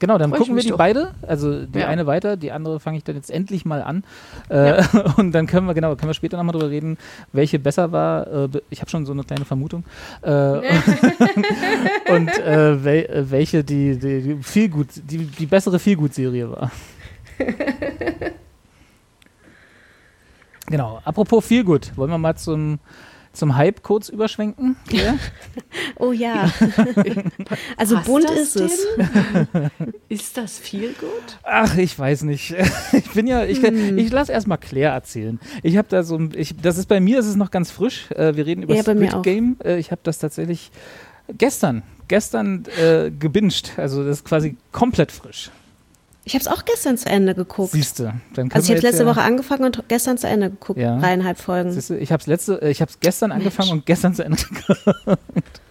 Genau, dann Freu gucken wir die doch. beide. Also die Ja. eine weiter, die andere fange ich dann jetzt endlich mal an. Äh, Und dann können wir, genau, können wir später nochmal drüber reden, welche besser war. Äh, ich habe schon so eine kleine Vermutung. Äh, und äh, wel, äh, welche die, die, die viel gut, die, die bessere Feelgood-Serie war. genau, apropos Feelgood, wollen wir mal zum, zum Hype kurz überschwenken? Ja? Oh ja. also Passt bunt ist es. Ist das viel gut? Ach, ich weiß nicht. Ich bin ja, ich, ich lasse erstmal Claire erzählen. Ich habe da so ein, ich, das ist bei mir, ist es noch ganz frisch. Äh, wir reden über Ja, Squid. Game. Äh, ich habe das tatsächlich gestern, gestern äh, gebinged. Also das ist quasi komplett frisch. Ich habe es auch gestern zu Ende geguckt. Siehst du. Also ich habe letzte jetzt, Woche angefangen und gestern zu Ende geguckt. Ja. Dreieinhalb Folgen. Siehst du, ich habe es letzte, äh, ich habe es gestern angefangen und gestern zu Ende geguckt.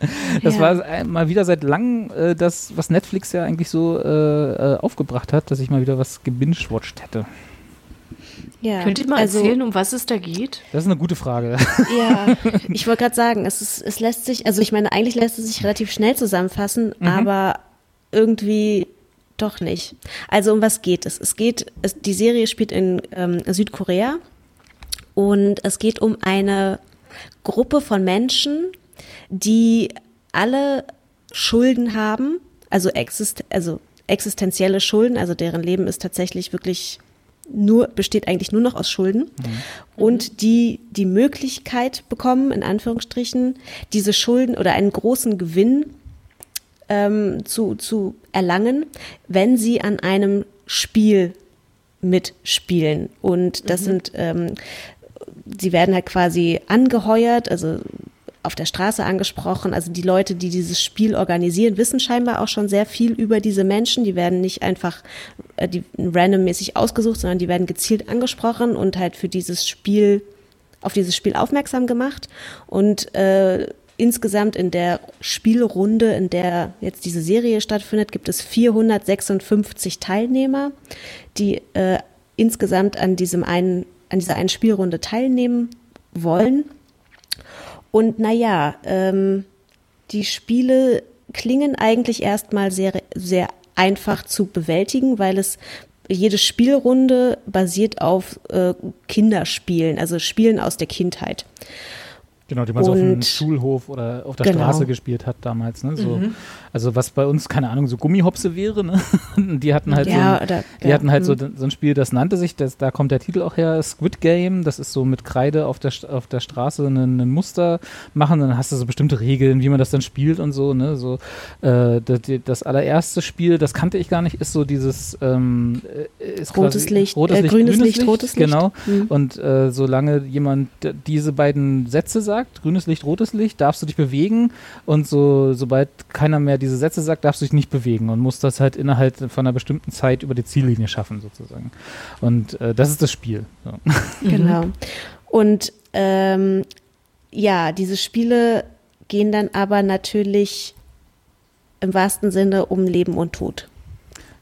Das Ja. war mal wieder seit langem äh, das, was Netflix ja eigentlich so äh, äh, aufgebracht hat, dass ich mal wieder was gebingewatcht hätte. Ja. Könnt ihr mal also, erzählen, um was es da geht? Das ist eine gute Frage. Ja, ich wollte gerade sagen, es, ist, es lässt sich, also ich meine, eigentlich lässt es sich relativ schnell zusammenfassen, aber irgendwie doch nicht. Also um was geht es? Es geht, es, die Serie spielt in ähm, Südkorea und es geht um eine Gruppe von Menschen, die alle Schulden haben, also, exist also existenzielle Schulden, also deren Leben ist tatsächlich wirklich nur, besteht eigentlich nur noch aus Schulden und die die Möglichkeit bekommen, in Anführungsstrichen, diese Schulden oder einen großen Gewinn ähm, zu, zu erlangen, wenn sie an einem Spiel mitspielen. Und das sind, ähm, sie werden halt quasi angeheuert, also auf der Straße angesprochen. Also die Leute, die dieses Spiel organisieren, wissen scheinbar auch schon sehr viel über diese Menschen. Die werden nicht einfach äh, die, randommäßig ausgesucht, sondern die werden gezielt angesprochen und halt für dieses Spiel, auf dieses Spiel aufmerksam gemacht. Und äh, insgesamt in der Spielrunde, in der jetzt diese Serie stattfindet, gibt es 456 Teilnehmer, die äh, insgesamt an diesem einen, an dieser einen Spielrunde teilnehmen wollen. Und naja, ähm, die Spiele klingen eigentlich erstmal sehr, sehr einfach zu bewältigen, weil es jede Spielrunde basiert auf äh, Kinderspielen, also Spielen aus der Kindheit. Genau, die man so auf dem Schulhof oder auf der genau. Straße gespielt hat damals. Ne? So, mhm. Also was bei uns, keine Ahnung, so Gummihopse wäre. Ne? die hatten halt, ja, so, ein, oder, die ja, hatten halt so, mhm. so ein Spiel, das nannte sich, das, da kommt der Titel auch her, Squid Game. Das ist so mit Kreide auf der, auf der Straße ein, ein Muster machen. Dann hast du so bestimmte Regeln, wie man das dann spielt und so. Ne? so äh, das, das, allererste Spiel, das kannte ich gar nicht, ist so dieses ähm, ist rotes quasi, Licht, rotes äh, Licht, grünes Licht, Licht, rotes Licht. Genau. Mhm. Und äh, solange jemand diese beiden Sätze sagt, grünes Licht, rotes Licht, darfst du dich bewegen. Und so, sobald keiner mehr diese Sätze sagt, darfst du dich nicht bewegen und musst das halt innerhalb von einer bestimmten Zeit über die Ziellinie schaffen, sozusagen. Und äh, das ist das Spiel. So. Genau. Und ähm, ja, diese Spiele gehen dann aber natürlich im wahrsten Sinne um Leben und Tod.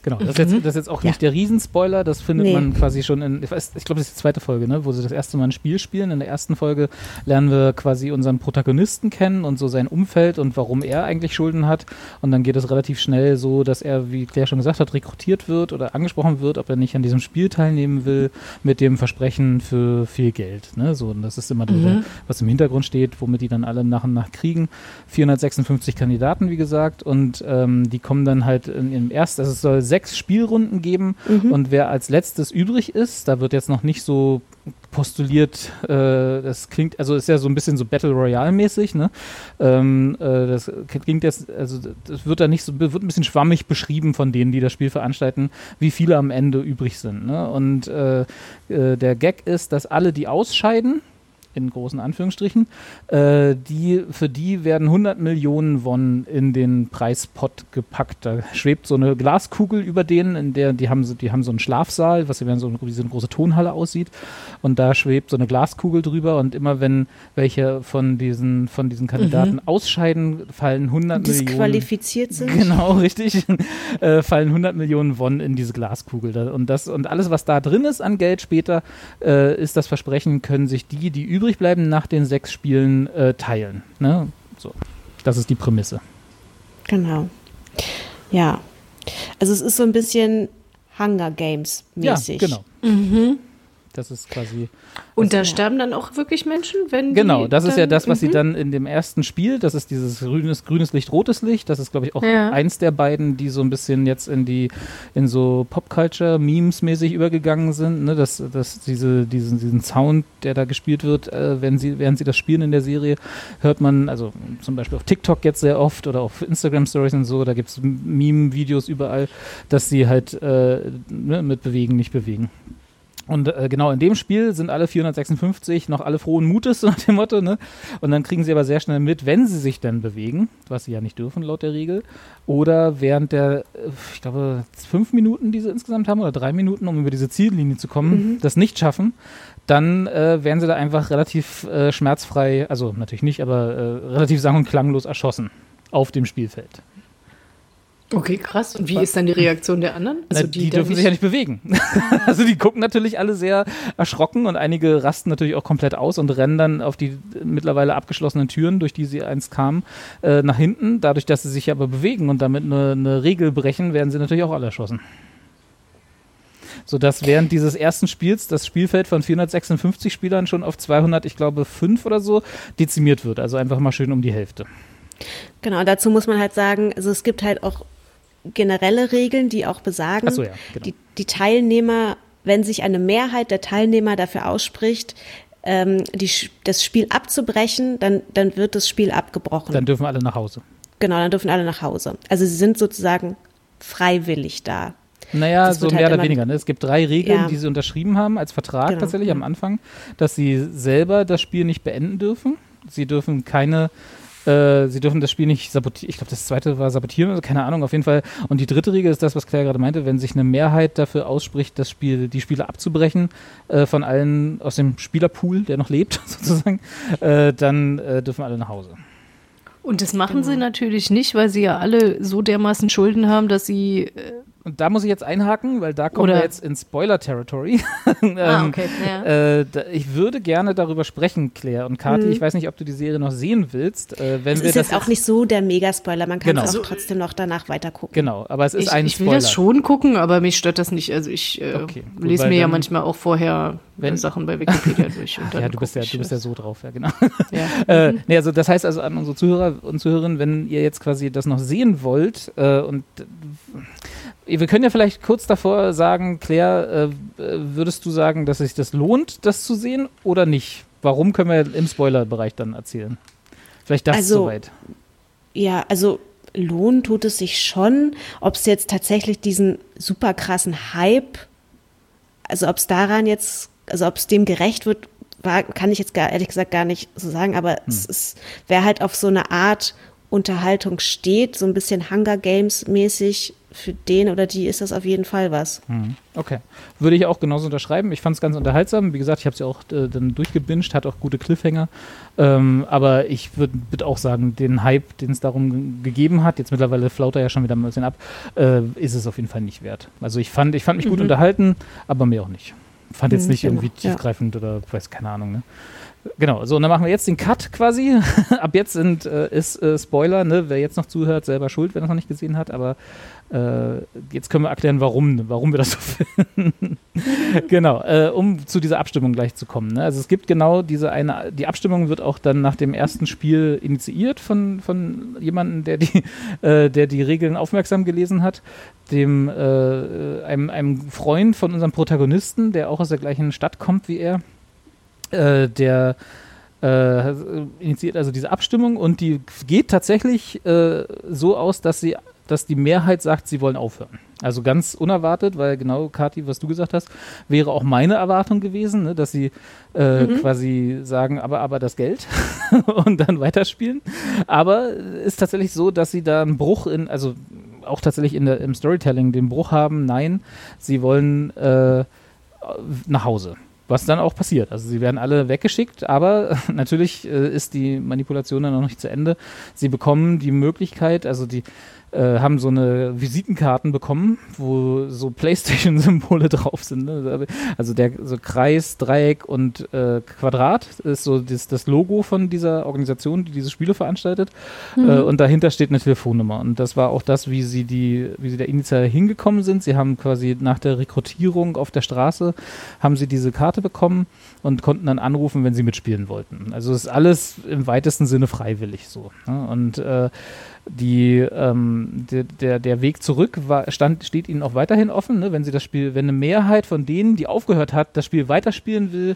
Genau, das ist, jetzt, mhm. das ist jetzt auch ja. nicht der Riesenspoiler, das findet nee. man quasi schon in, ich, glaube, das ist die zweite Folge, ne, wo sie das erste Mal ein Spiel spielen. In der ersten Folge lernen wir quasi unseren Protagonisten kennen und so sein Umfeld und warum er eigentlich Schulden hat. Und dann geht es relativ schnell so, dass er, wie Claire schon gesagt hat, rekrutiert wird oder angesprochen wird, ob er nicht an diesem Spiel teilnehmen will, mit dem Versprechen für viel Geld. Ne? So, und das ist immer mhm. der, was im Hintergrund steht, womit die dann alle nach und nach kriegen. 456 Kandidaten, wie gesagt, und ähm, die kommen dann halt in, im ersten, also es soll sechs Spielrunden geben mhm. und wer als letztes übrig ist, da wird jetzt noch nicht so postuliert, äh, das klingt, also ist ja so ein bisschen so Battle Royale mäßig, ne? Ähm, äh, das klingt jetzt, also das wird da nicht so, wird ein bisschen schwammig beschrieben von denen, die das Spiel veranstalten, wie viele am Ende übrig sind. Ne? Und äh, äh der Gag ist, dass alle, die ausscheiden, in großen Anführungsstrichen, äh, die, für die werden 100 Millionen Won in den Preispot gepackt. Da schwebt so eine Glaskugel über denen, in der die haben, so, die haben so einen Schlafsaal, was wie so, wie so eine große Tonhalle aussieht. Und da schwebt so eine Glaskugel drüber und immer wenn welche von diesen, von diesen Kandidaten mhm. ausscheiden, fallen 100 Millionen. Disqualifiziert sind. Genau, richtig. äh, fallen 100 Millionen Won in diese Glaskugel. Und, das, und alles, was da drin ist an Geld später, äh, ist das Versprechen, können sich die, die übrig übrig bleiben, nach den sechs Spielen äh, teilen. Ne? So, das ist die Prämisse. Genau. Ja. Also es ist so ein bisschen Hunger Games mäßig. Ja, genau. Mhm. Das ist quasi. Und da sterben dann auch wirklich Menschen, wenn Genau, das ist ja das, was sie mhm. dann in dem ersten Spiel, das ist dieses grünes, grünes Licht, rotes Licht, das ist, glaube ich, auch eins der beiden, die so ein bisschen jetzt in die, in so Popculture, Memes-mäßig übergegangen sind, ne? dass, dass diese, diesen, diesen Sound, der da gespielt wird, äh, wenn sie, während sie das spielen in der Serie, hört man, also zum Beispiel auf TikTok jetzt sehr oft oder auf Instagram-Stories und so, da gibt es Meme-Videos überall, dass sie halt äh, ne, mit bewegen, nicht bewegen. Und äh, genau in dem Spiel sind alle 456 noch alle frohen Mutes, so nach dem Motto, ne? Und dann kriegen sie aber sehr schnell mit, wenn sie sich dann bewegen, was sie ja nicht dürfen laut der Regel, oder während der, äh, ich glaube, fünf Minuten, die sie insgesamt haben, oder drei Minuten, um über diese Ziellinie zu kommen, mhm. das nicht schaffen, dann äh, werden sie da einfach relativ äh, schmerzfrei, also natürlich nicht, aber äh, relativ sang- und klanglos erschossen auf dem Spielfeld. Okay, krass. Und wie ist dann die Reaktion der anderen? Also Na, die, die dürfen sich ja nicht bewegen. also die gucken natürlich alle sehr erschrocken und einige rasten natürlich auch komplett aus und rennen dann auf die mittlerweile abgeschlossenen Türen, durch die sie einst kamen, äh, nach hinten. Dadurch, dass sie sich aber bewegen und damit eine, eine Regel brechen, werden sie natürlich auch alle erschossen sodass während dieses ersten Spiels das Spielfeld von 456 Spielern schon auf 200, ich glaube, 5 oder so dezimiert wird. Also einfach mal schön um die Hälfte. Genau, dazu muss man halt sagen, also es gibt halt auch generelle Regeln, die auch besagen, so, ja, genau. die, die Teilnehmer, wenn sich eine Mehrheit der Teilnehmer dafür ausspricht, ähm, die, das Spiel abzubrechen, dann, dann wird das Spiel abgebrochen. Dann dürfen alle nach Hause. Genau, dann dürfen alle nach Hause. Also sie sind sozusagen freiwillig da. Naja, so halt mehr oder weniger. Ne? Es gibt drei Regeln, ja. die sie unterschrieben haben als Vertrag genau. tatsächlich am Anfang, dass sie selber das Spiel nicht beenden dürfen. Sie dürfen keine äh, sie dürfen das Spiel nicht sabotieren. Ich glaube, das zweite war sabotieren, also keine Ahnung, auf jeden Fall. Und die dritte Regel ist das, was Claire gerade meinte, wenn sich eine Mehrheit dafür ausspricht, das Spiel, die Spiele abzubrechen, äh, von allen aus dem Spielerpool, der noch lebt, sozusagen, äh, dann äh, dürfen alle nach Hause. Und das machen sie natürlich nicht, weil sie ja alle so dermaßen Schulden haben, dass sie. Und da muss ich jetzt einhaken, weil da kommen Oder- wir jetzt in Spoiler-Territory. ähm, Ah, okay, ja. äh, da, ich würde gerne darüber sprechen, Claire und Kathi. Ich weiß nicht, ob du die Serie noch sehen willst. Äh, wenn Es wir ist das jetzt auch nicht so der Mega-Spoiler. Man kann Genau. es auch trotzdem noch danach weiter gucken. Genau, aber es ist ich, ein ich will Spoiler. das schon gucken, aber mich stört das nicht. Also ich äh, Okay, gut, lese mir ja manchmal auch vorher Wenn- äh, Sachen bei Wikipedia durch. Ja, du bist ja, du bist ja so drauf, ja, genau. Ja. Äh, nee, also das heißt also an unsere Zuhörer und Zuhörerinnen, wenn ihr jetzt quasi das noch sehen wollt äh, und wir können ja vielleicht kurz davor sagen, Claire, äh, würdest du sagen, dass sich das lohnt, das zu sehen oder nicht? Warum können wir im Spoilerbereich dann erzählen? Vielleicht das Also, soweit. Ja, also lohnen tut es sich schon. Ob es jetzt tatsächlich diesen super krassen Hype, also ob es daran jetzt, also ob es dem gerecht wird, war, kann ich jetzt gar, ehrlich gesagt gar nicht so sagen, aber es ist, wer halt auf so eine Art Unterhaltung steht, so ein bisschen Hunger Games mäßig, für den oder die ist das auf jeden Fall was. Mhm. Okay. Würde ich auch genauso unterschreiben. Ich fand es ganz unterhaltsam. Wie gesagt, ich habe es ja auch äh, dann durchgebinged, hat auch gute Cliffhanger. Ähm, aber ich würde würd auch sagen, den Hype, den es darum ge- gegeben hat, jetzt mittlerweile flaut er ja schon wieder ein bisschen ab, äh, ist es auf jeden Fall nicht wert. Also ich fand, ich fand mich gut unterhalten, aber mehr auch nicht. Fand jetzt Mhm, nicht genau, irgendwie ja. tiefgreifend oder weiß keine Ahnung. Ne? Genau, so, und dann machen wir jetzt den Cut quasi. Ab jetzt sind, äh, ist äh, Spoiler, ne? wer jetzt noch zuhört, selber schuld, wenn er es noch nicht gesehen hat, aber äh, jetzt können wir erklären, warum, warum wir das so finden. genau, äh, um zu dieser Abstimmung gleich zu kommen. Ne? Also es gibt genau diese eine, die Abstimmung wird auch dann nach dem ersten Spiel initiiert von, von jemandem, der die, äh, der die Regeln aufmerksam gelesen hat, dem äh, einem, einem Freund von unserem Protagonisten, der auch aus der gleichen Stadt kommt wie er, äh, der äh, initiiert also diese Abstimmung und die geht tatsächlich äh, so aus, dass sie, dass die Mehrheit sagt, sie wollen aufhören. Also ganz unerwartet, weil genau, Kathi, was du gesagt hast, wäre auch meine Erwartung gewesen, ne, dass sie äh, quasi sagen, aber, aber das Geld und dann weiterspielen. Aber ist tatsächlich so, dass sie da einen Bruch in, also auch tatsächlich in der, im Storytelling den Bruch haben, nein, sie wollen äh, nach Hause. Was dann auch passiert. Also sie werden alle weggeschickt, aber natürlich äh, ist die Manipulation dann noch nicht zu Ende. Sie bekommen die Möglichkeit, also die äh, haben so eine Visitenkarten bekommen, wo so Playstation-Symbole drauf sind. Ne? Also der so Kreis, Dreieck und äh, Quadrat ist so das, das Logo von dieser Organisation, die diese Spiele veranstaltet. Äh, und dahinter steht eine Telefonnummer. Und das war auch das, wie sie die, wie sie da initial hingekommen sind. Sie haben quasi nach der Rekrutierung auf der Straße haben sie diese Karte bekommen und konnten dann anrufen, wenn sie mitspielen wollten. Also ist alles im weitesten Sinne freiwillig so. Ne? Und äh, die, ähm, der, der, der Weg zurück war, stand, steht ihnen auch weiterhin offen, ne? wenn sie das Spiel, wenn eine Mehrheit von denen, die aufgehört hat, das Spiel weiterspielen will,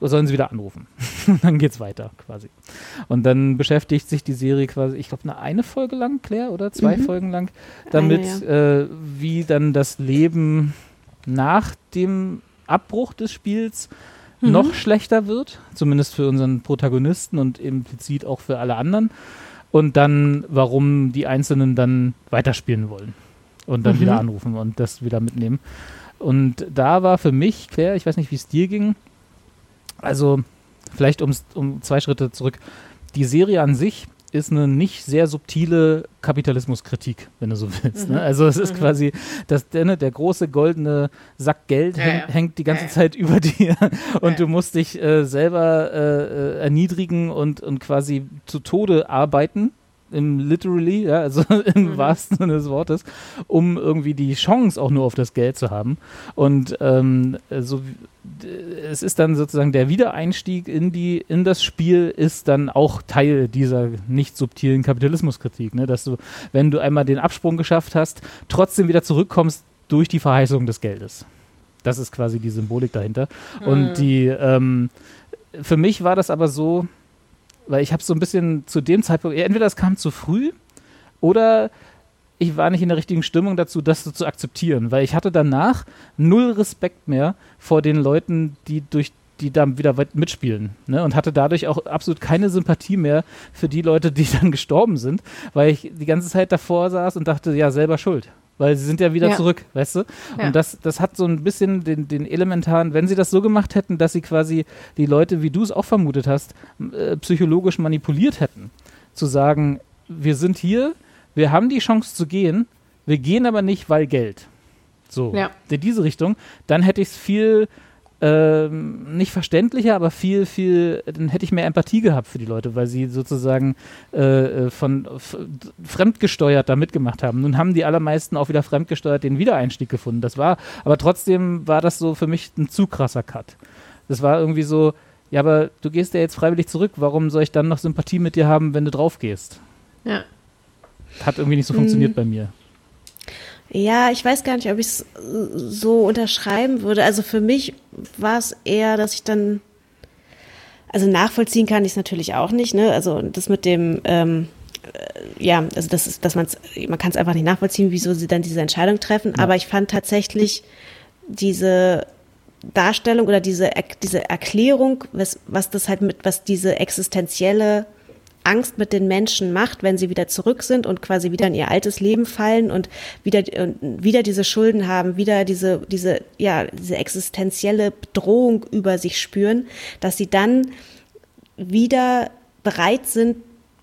sollen sie wieder anrufen. dann geht's weiter quasi. Und dann beschäftigt sich die Serie quasi, ich glaube, eine, eine Folge lang, Claire, oder zwei Folgen lang, damit, äh, wie dann das Leben nach dem Abbruch des Spiels noch schlechter wird, zumindest für unseren Protagonisten und implizit auch für alle anderen. Und dann, warum die Einzelnen dann weiterspielen wollen und dann wieder anrufen und das wieder mitnehmen. Und da war für mich, Claire, ich weiß nicht, wie es dir ging, also vielleicht um zwei Schritte zurück. Die Serie an sich ist eine nicht sehr subtile Kapitalismuskritik, wenn du so willst. Ne? Also es ist quasi, dass der, ne, der große goldene Sack Geld häng, hängt die ganze Zeit über dir und du musst dich äh, selber äh, äh, erniedrigen und, und quasi zu Tode arbeiten. Im literally, ja, also im wahrsten Sinne des Wortes, um irgendwie die Chance auch nur auf das Geld zu haben. Und ähm, so es ist dann sozusagen der Wiedereinstieg in die in das Spiel ist dann auch Teil dieser nicht subtilen Kapitalismuskritik, ne? dass du, wenn du einmal den Absprung geschafft hast, trotzdem wieder zurückkommst durch die Verheißung des Geldes. Das ist quasi die Symbolik dahinter. Und die ähm, für mich war das aber so, weil ich habe so ein bisschen zu dem Zeitpunkt, entweder es kam zu früh oder ich war nicht in der richtigen Stimmung dazu, das so zu akzeptieren, weil ich hatte danach null Respekt mehr vor den Leuten, die durch die da wieder mitspielen ne? und hatte dadurch auch absolut keine Sympathie mehr für die Leute, die dann gestorben sind, weil ich die ganze Zeit davor saß und dachte, ja, selber schuld. Weil sie sind ja wieder Ja. zurück, weißt du? Ja. Und das, das hat so ein bisschen den, den elementaren, wenn sie das so gemacht hätten, dass sie quasi die Leute, wie du es auch vermutet hast, äh, psychologisch manipuliert hätten, zu sagen, wir sind hier, wir haben die Chance zu gehen, wir gehen aber nicht, weil Geld. So, Ja. in diese Richtung, dann hätte ich es viel ähm, nicht verständlicher, aber viel, viel, dann hätte ich mehr Empathie gehabt für die Leute, weil sie sozusagen äh, äh, von fremdgesteuert da mitgemacht haben. Nun haben die allermeisten auch wieder fremdgesteuert den Wiedereinstieg gefunden. Das war, aber trotzdem war das so für mich ein zu krasser Cut. Das war irgendwie so, ja, aber du gehst ja jetzt freiwillig zurück, warum soll ich dann noch Sympathie mit dir haben, wenn du drauf gehst? Ja. Hat irgendwie nicht so funktioniert bei mir. Ja, ich weiß gar nicht, ob ich es so unterschreiben würde. Also für mich war es eher, dass ich dann, also nachvollziehen kann ich es natürlich auch nicht, ne? Also das mit dem, ähm, äh, ja, also das ist, dass man es, man kann es einfach nicht nachvollziehen, wieso sie dann diese Entscheidung treffen. Aber ich fand tatsächlich diese Darstellung oder diese, diese Erklärung, was, was das halt mit, was diese existenzielle Angst mit den Menschen macht, wenn sie wieder zurück sind und quasi wieder in ihr altes Leben fallen und wieder, wieder diese Schulden haben, wieder diese, diese, ja, diese existenzielle Bedrohung über sich spüren, dass sie dann wieder bereit sind,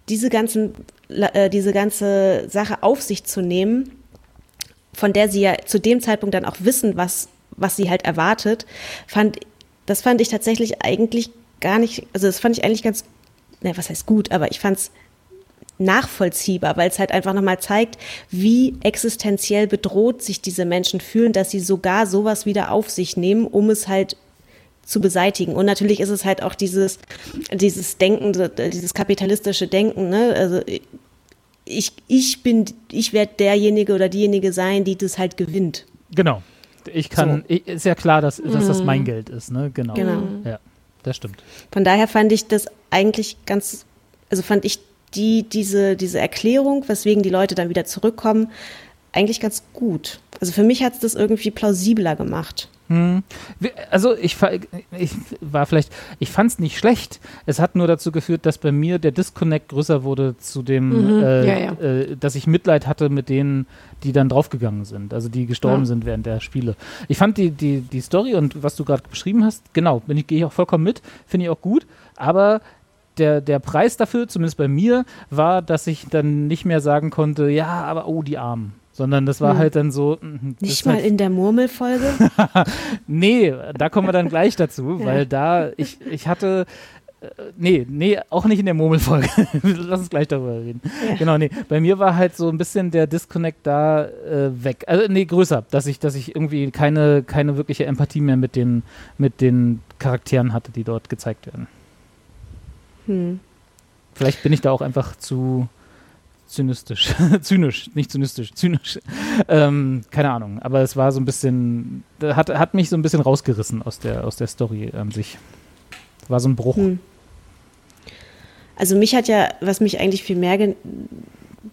diese ganzen, äh, diese ganze Sache auf sich zu nehmen, von der sie ja zu dem Zeitpunkt dann auch wissen, was, was sie halt erwartet, fand, das fand ich tatsächlich eigentlich gar nicht, also das fand ich eigentlich ganz, ne, was heißt gut, aber ich fand es nachvollziehbar, weil es halt einfach nochmal zeigt, wie existenziell bedroht sich diese Menschen fühlen, dass sie sogar sowas wieder auf sich nehmen, um es halt zu beseitigen. Und natürlich ist es halt auch dieses, dieses Denken, dieses kapitalistische Denken, ne? Also ich, ich bin, ich werde derjenige oder diejenige sein, die das halt gewinnt. Genau. Ich kann, ich, ist ja klar, dass, dass das mein Geld ist, ne? Genau. Genau. Ja, das stimmt. Von daher fand ich das eigentlich ganz, also fand ich die, diese, diese Erklärung, weswegen die Leute dann wieder zurückkommen, eigentlich ganz gut. Also für mich hat es das irgendwie plausibler gemacht. Wie- Also ich, ich war vielleicht, ich fand es nicht schlecht. Es hat nur dazu geführt, dass bei mir der Disconnect größer wurde zu dem, Mhm. äh, Ja, ja. Äh, dass ich Mitleid hatte mit denen, die dann draufgegangen sind, also die gestorben Ja. sind während der Spiele. Ich fand die, die, die Story und was du gerade beschrieben hast, genau, bin ich, gehe ich auch vollkommen mit, finde ich auch gut, aber der, der Preis dafür, zumindest bei mir, war, dass ich dann nicht mehr sagen konnte, ja, aber oh, die Armen. Sondern das war halt dann so. das Nicht mal halt in der Murmelfolge. Nee, da kommen wir dann gleich dazu, Ja. weil da ich, ich hatte. äh, Nee, nee, auch nicht in der Murmelfolge. Lass uns gleich darüber reden. Genau, nee. Bei mir war halt so ein bisschen der Disconnect da äh, weg. Also, nee, größer, dass ich, dass ich irgendwie keine, keine wirkliche Empathie mehr mit den, mit den Charakteren hatte, die dort gezeigt werden. Hm. Vielleicht bin ich da auch einfach zu zynistisch. zynisch, nicht zynistisch, zynisch. Ähm, keine Ahnung. Aber es war so ein bisschen, hat, hat mich so ein bisschen rausgerissen aus der, aus der Story an sich. War so ein Bruch. Hm. Also mich hat ja, was mich eigentlich viel mehr,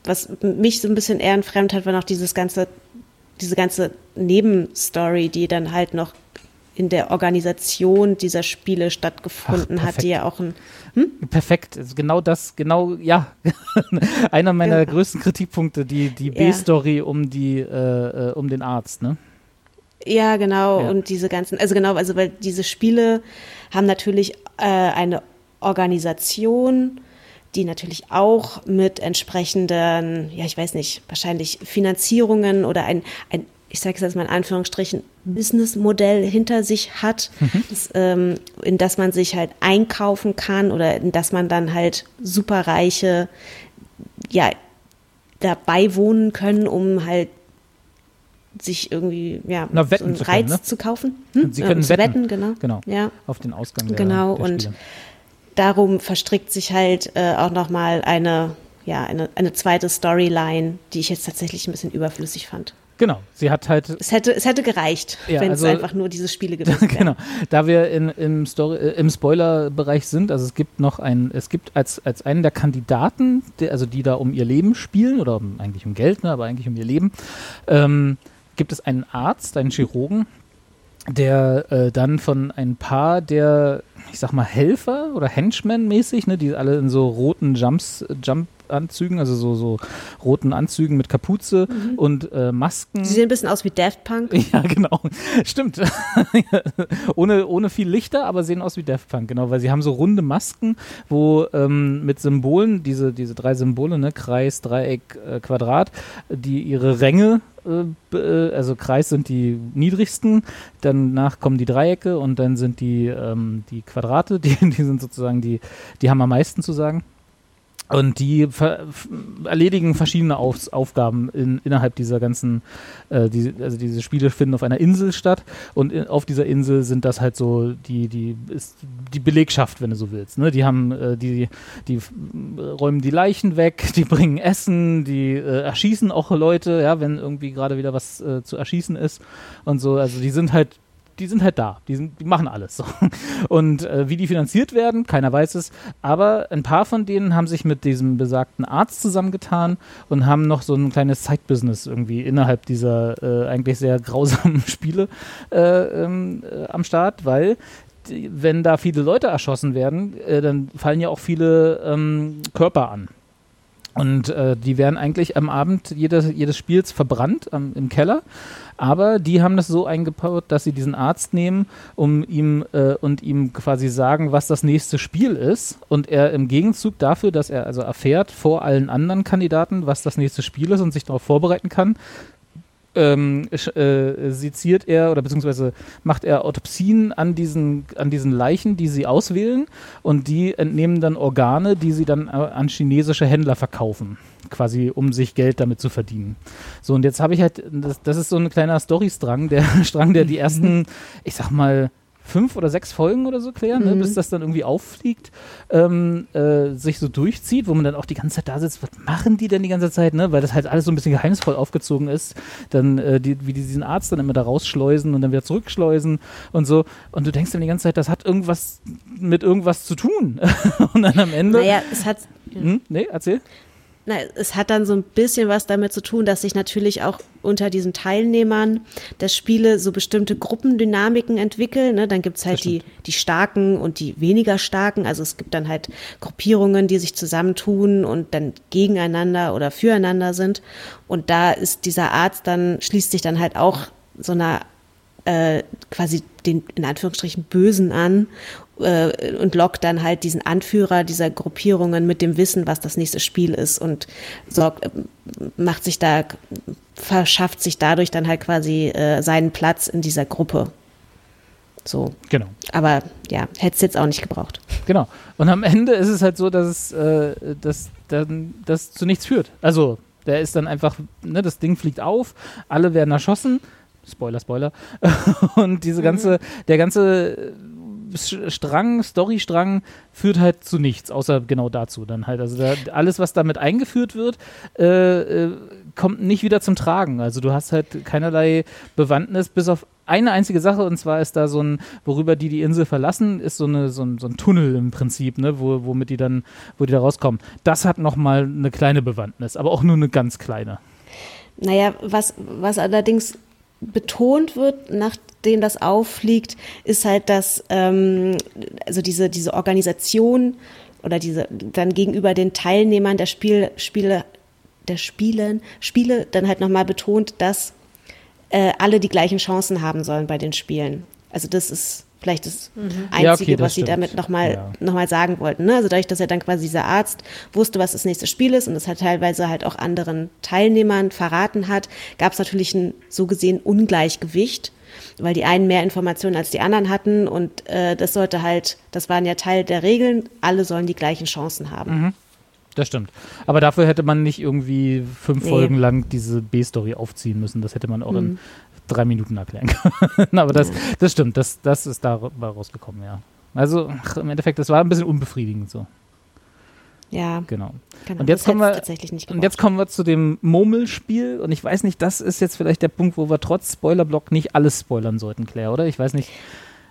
was mich so ein bisschen ehrenfremd hat, war noch dieses ganze, diese ganze Nebenstory, die dann halt noch in der Organisation dieser Spiele stattgefunden Ach, hat, die ja auch ein, Perfekt. Also genau das, genau, ja. Einer meiner Ja. größten Kritikpunkte, die, die Ja. B-Story um die, äh, äh, um den Arzt, ne? Ja, genau. Ja. Und diese ganzen, also genau, also weil diese Spiele haben natürlich äh, eine Organisation, die natürlich auch mit entsprechenden, ja, ich weiß nicht, wahrscheinlich Finanzierungen oder ein, ein ich sage es jetzt mal in Anführungsstrichen, Businessmodell hinter sich hat, das, ähm, in das man sich halt einkaufen kann oder in das man dann halt superreiche, ja, dabei wohnen können, um halt sich irgendwie, ja, Na, so wetten einen zu können, Reiz ne? zu kaufen. Hm? Sie können um zu wetten. genau. Genau. Ja, Auf den Ausgang der, Genau, der und darum verstrickt sich halt äh, auch nochmal eine, ja, eine, eine zweite Storyline, die ich jetzt tatsächlich ein bisschen überflüssig fand. Genau. Sie hat halt Es hätte, es hätte gereicht, Ja, wenn also- es einfach nur diese Spiele gewesen wären. genau. Da wir in, im, Story, äh, im Spoiler-Bereich sind, also es gibt noch ein, es gibt als, als einen der Kandidaten, der, also die da um ihr Leben spielen, oder um, eigentlich um Geld, ne, aber eigentlich um ihr Leben, ähm, gibt es einen Arzt, einen Chirurgen, der äh, dann von ein paar der, ich sag mal, Helfer oder Henchmen mäßig, ne, die alle in so roten Jumps, Jump Anzügen, also so, so roten Anzügen mit Kapuze und äh, Masken. Sie sehen ein bisschen aus wie Daft Punk. Ja, genau. Stimmt. ohne, ohne viel Lichter, aber sehen aus wie Daft Punk, genau, weil sie haben so runde Masken, wo ähm, mit Symbolen, diese, diese drei Symbole, ne, Kreis, Dreieck, äh, Quadrat, die ihre Ränge äh, äh, also Kreis sind die niedrigsten, danach kommen die Dreiecke und dann sind die, ähm, die Quadrate, die, die sind sozusagen die, die haben am meisten zu sagen. Und die ver erledigen verschiedene Auf Aufgaben in, innerhalb dieser ganzen, äh, die, also diese Spiele finden auf einer Insel statt und in, auf dieser Insel sind das halt so die, die, ist die Belegschaft, wenn du so willst. Ne? Die haben, äh, die, die räumen die Leichen weg, die bringen Essen, die äh, erschießen auch Leute, ja, wenn irgendwie gerade wieder was äh, zu erschießen ist und so. Also die sind halt die sind halt da, die, sind, die machen alles. So. Und äh, wie die finanziert werden, keiner weiß es. Aber ein paar von denen haben sich mit diesem besagten Arzt zusammengetan und haben noch so ein kleines Side-Business irgendwie innerhalb dieser äh, eigentlich sehr grausamen Spiele äh, ähm, äh, am Start, weil wenn da viele Leute erschossen werden, äh, dann fallen ja auch viele ähm, Körper an. Und äh, die werden eigentlich am Abend jedes, jedes Spiels verbrannt ähm, im Keller. Aber die haben das so eingebaut, dass sie diesen Arzt nehmen, um ihm äh, und ihm quasi sagen, was das nächste Spiel ist. Und er im Gegenzug dafür, dass er also erfährt vor allen anderen Kandidaten, was das nächste Spiel ist und sich darauf vorbereiten kann, ähm, äh, seziert er oder beziehungsweise macht er Autopsien an diesen, an diesen Leichen, die sie auswählen und die entnehmen dann Organe, die sie dann äh, an chinesische Händler verkaufen, quasi um sich Geld damit zu verdienen. So, und jetzt habe ich halt, das, das ist so ein kleiner Storystrang, der Strang, der die ersten, ich sag mal, fünf oder sechs Folgen oder so klären, ne, bis das dann irgendwie auffliegt, ähm, äh, sich so durchzieht, wo man dann auch die ganze Zeit da sitzt, was machen die denn die ganze Zeit, ne? Weil das halt alles so ein bisschen geheimnisvoll aufgezogen ist. Dann, äh, die, wie die diesen Arzt dann immer da rausschleusen und dann wieder zurückschleusen und so. Und du denkst dann die ganze Zeit, das hat irgendwas mit irgendwas zu tun. und dann am Ende. Naja, es hat, Hm? Nee, erzähl. Na, es hat dann so ein bisschen was damit zu tun, dass sich natürlich auch unter diesen Teilnehmern der Spiele so bestimmte Gruppendynamiken entwickeln. Ne? Dann gibt's halt die, die Starken und die weniger Starken. Also es gibt dann halt Gruppierungen, die sich zusammentun und dann gegeneinander oder füreinander sind. Und da ist dieser Arzt dann, schließt sich dann halt auch so einer äh, quasi den in Anführungsstrichen Bösen an äh, und lockt dann halt diesen Anführer dieser Gruppierungen mit dem Wissen, was das nächste Spiel ist und sorgt, äh, macht sich da, verschafft sich dadurch dann halt quasi äh, seinen Platz in dieser Gruppe. So. Genau. Aber ja, hätte es jetzt auch nicht gebraucht. Genau. Und am Ende ist es halt so, dass es äh, dass dann das zu nichts führt. Also, der ist dann einfach, ne, das Ding fliegt auf, alle werden erschossen. Spoiler, Spoiler. Und diese ganze, der ganze Strang, Storystrang führt halt zu nichts, außer genau dazu dann halt. Also da, alles, was damit eingeführt wird, äh, äh, kommt nicht wieder zum Tragen. Also du hast halt keinerlei Bewandtnis, bis auf eine einzige Sache, und zwar ist da so ein, worüber die die Insel verlassen, ist so, eine, so, ein, so ein Tunnel im Prinzip, ne, wo, womit die dann, wo die da rauskommen. Das hat nochmal eine kleine Bewandtnis, aber auch nur eine ganz kleine. Naja, was, was allerdings betont wird, nachdem das auffliegt, ist halt, dass ähm, also diese, diese Organisation oder diese dann gegenüber den Teilnehmern der Spiel, Spiele, der Spielen, Spiele dann halt nochmal betont, dass äh, alle die gleichen Chancen haben sollen bei den Spielen. Also das ist vielleicht das Einzige, Ja, okay, das was sie stimmt. damit nochmal Ja. noch mal sagen wollten. Ne? Also dadurch, dass er dann quasi dieser Arzt wusste, was das nächste Spiel ist und das halt teilweise halt auch anderen Teilnehmern verraten hat, gab es natürlich ein so gesehen Ungleichgewicht, weil die einen mehr Informationen als die anderen hatten und äh, das sollte halt, das waren ja Teil der Regeln, alle sollen die gleichen Chancen haben. Das stimmt. Aber dafür hätte man nicht irgendwie fünf Nee. Folgen lang diese B-Story aufziehen müssen. Das hätte man auch in drei Minuten erklären können. Aber das, das stimmt, das, das ist da rausgekommen, ja. Also ach, im Endeffekt, das war ein bisschen unbefriedigend so. Ja, Genau. genau. Und jetzt kommen wir- tatsächlich nicht Und jetzt kommen wir zu dem Murmelspiel. Und ich weiß nicht, das ist jetzt vielleicht der Punkt, wo wir trotz Spoilerblock nicht alles spoilern sollten, Claire, oder? Ich weiß nicht.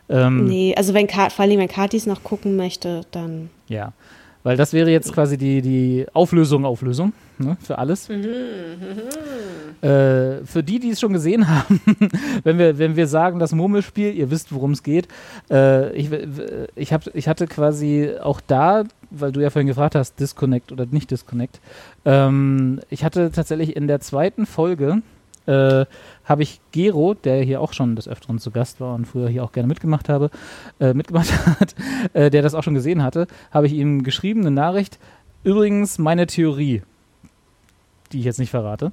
Ähm, Nee, also wenn Ka vor allem wenn Katis noch gucken möchte, dann Ja. Weil das wäre jetzt quasi die, die Auflösung, Auflösung ne, für alles. Äh, für die, die es schon gesehen haben, wenn wir, wenn wir sagen, das Murmelspiel, ihr wisst, worum es geht. Äh, ich, ich, hab, ich hatte quasi auch da weil du ja vorhin gefragt hast, Disconnect oder nicht Disconnect. Ähm, ich hatte tatsächlich in der zweiten Folge äh, habe ich Gero, der hier auch schon des Öfteren zu Gast war und früher hier auch gerne mitgemacht habe, äh, mitgemacht hat, äh, der das auch schon gesehen hatte, habe ich ihm geschrieben, eine Nachricht. Übrigens meine Theorie, die ich jetzt nicht verrate.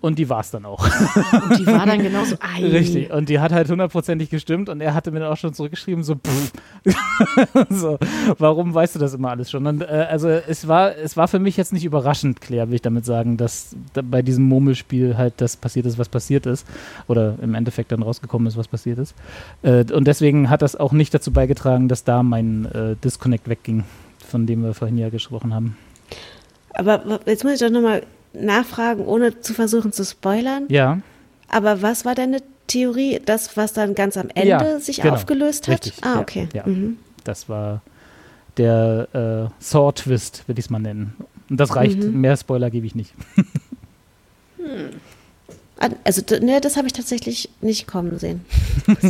Und die war es dann auch. Und die war dann genauso. Ei. Richtig. Und die hat halt hundertprozentig gestimmt und er hatte mir dann auch schon zurückgeschrieben, so, pff. so, warum weißt du das immer alles schon? Und, äh, also es war, es war für mich jetzt nicht überraschend, Claire, will ich damit sagen, dass da bei diesem Murmelspiel halt das passiert ist, was passiert ist. Oder im Endeffekt dann rausgekommen ist, was passiert ist. Äh, und deswegen hat das auch nicht dazu beigetragen, dass da mein äh, Disconnect wegging, von dem wir vorhin ja gesprochen haben. Aber jetzt muss ich doch nochmal nachfragen, ohne zu versuchen zu spoilern. Ja. Aber was war deine Theorie? Das, was dann ganz am Ende Ja, sich genau. aufgelöst hat? Richtig, ah, ja, okay. ja. Mhm. Das war der äh, Saw-Twist, würde ich es mal nennen. Und das reicht. Mehr Spoiler gebe ich nicht. Ah, Also, ne, das habe ich tatsächlich nicht kommen sehen.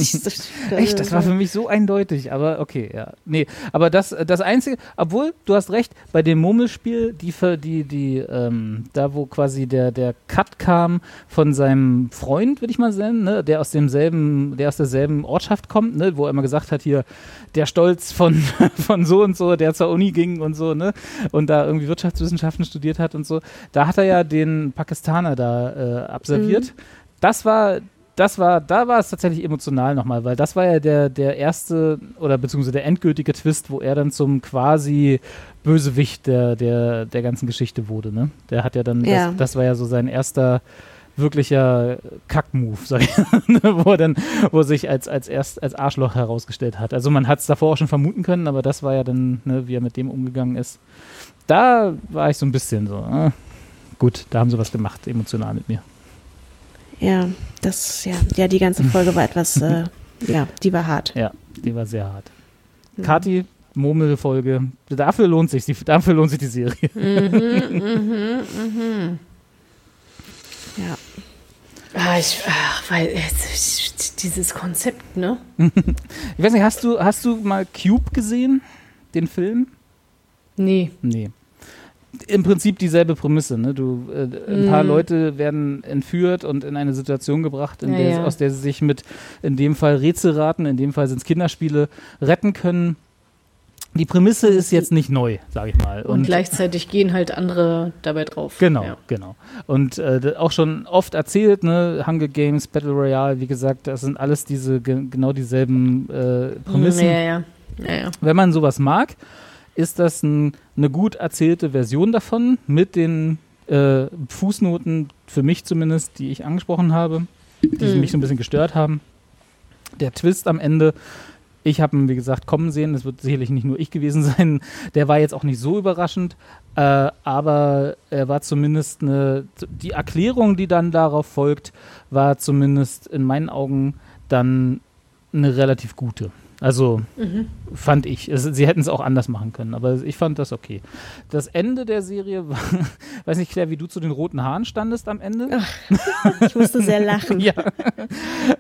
Echt, das war für mich so eindeutig, aber okay, ja. Nee, aber das, das Einzige, obwohl, du hast recht, bei dem Murmelspiel, die, die, die, ähm, da wo quasi der, der Cut kam von seinem Freund, würde ich mal sagen, ne, der aus demselben, der aus derselben Ortschaft kommt, ne, wo er immer gesagt hat, hier, der Stolz von, von so und so, der zur Uni ging und so, ne, und da irgendwie Wirtschaftswissenschaften studiert hat und so, da hat er ja den Pakistaner da äh, absolviert. Das war, das war, da war es tatsächlich emotional nochmal, weil das war ja der, der erste oder beziehungsweise der endgültige Twist, wo er dann zum quasi Bösewicht der, der, der ganzen Geschichte wurde, ne? Der hat ja dann, Ja. Das, das war ja so sein erster wirklicher Kack-Move, sag ich, ne, wo er dann, wo er sich als, als erst als Arschloch herausgestellt hat. Also man hat es davor auch schon vermuten können, aber das war ja dann, ne, wie er mit dem umgegangen ist. Da war ich so ein bisschen so, äh, gut, da haben sie was gemacht, emotional mit mir. Ja, das, ja, ja, die ganze Folge war etwas, äh, ja, die war hart. Ja, die war sehr hart. Kati, Murmelfolge, dafür lohnt sich, die, dafür lohnt sich die Serie. Ja. Ah, ich, ach, weil jetzt, dieses Konzept, ne? Ich weiß nicht, hast du, hast du mal Cube gesehen, den Film? Nee. Nee. Im Prinzip dieselbe Prämisse. Ne? Du, äh, ein paar Leute werden entführt und in eine Situation gebracht, Ja, der, ja. aus der sie sich mit, in dem Fall Rätselraten, in dem Fall sind es Kinderspiele, retten können. Die Prämisse ist jetzt nicht neu, sage ich mal. Und, gleichzeitig gehen halt andere dabei drauf. Genau, Ja. genau. Und äh, auch schon oft erzählt, ne, Hunger Games, Battle Royale, wie gesagt, das sind alles diese ge genau dieselben äh, Prämissen. Ja, ja. ja, ja. Wenn man sowas mag, ist das ein, eine gut erzählte Version davon mit den äh, Fußnoten, für mich zumindest, die ich angesprochen habe, die mich so ein bisschen gestört haben. Der Twist am Ende, ich habe ihn, wie gesagt, kommen sehen, das wird sicherlich nicht nur ich gewesen sein, der war jetzt auch nicht so überraschend, äh, aber er war zumindest eine, die Erklärung, die dann darauf folgt, war zumindest in meinen Augen dann eine relativ gute. Also fand ich. Sie hätten es auch anders machen können, aber ich fand das okay. Das Ende der Serie war, weiß nicht, Claire, wie du zu den roten Haaren standest am Ende? Ich musste sehr lachen. Ja.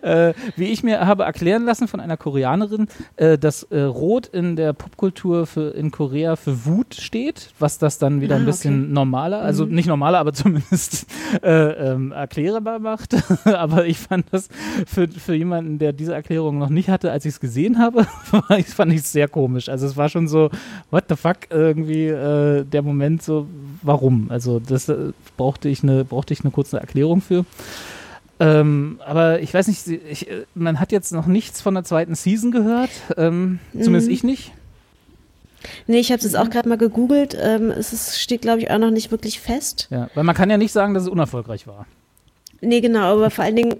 äh, wie ich mir habe erklären lassen von einer Koreanerin, äh, dass äh, Rot in der Popkultur für, in Korea für Wut steht, was das dann wieder ein Ah, bisschen normaler, also nicht normaler, aber zumindest äh, ähm, erklärbar macht. aber ich fand das für, für jemanden, der diese Erklärung noch nicht hatte, als ich es gesehen habe, ich- fand ich sehr komisch. Also es war schon so, what the fuck, irgendwie äh, der Moment so, warum? Also das äh, brauchte ich eine, brauchte ich eine kurze Erklärung für. Ähm, aber ich weiß nicht, ich, äh, man hat jetzt noch nichts von der zweiten Season gehört. Ähm, Zumindest ich nicht. Nee, ich habe es jetzt auch gerade mal gegoogelt. Ähm, es ist, steht, glaube ich, auch noch nicht wirklich fest. Ja, weil man kann ja nicht sagen, dass es unerfolgreich war. Nee, genau, aber vor allen Dingen,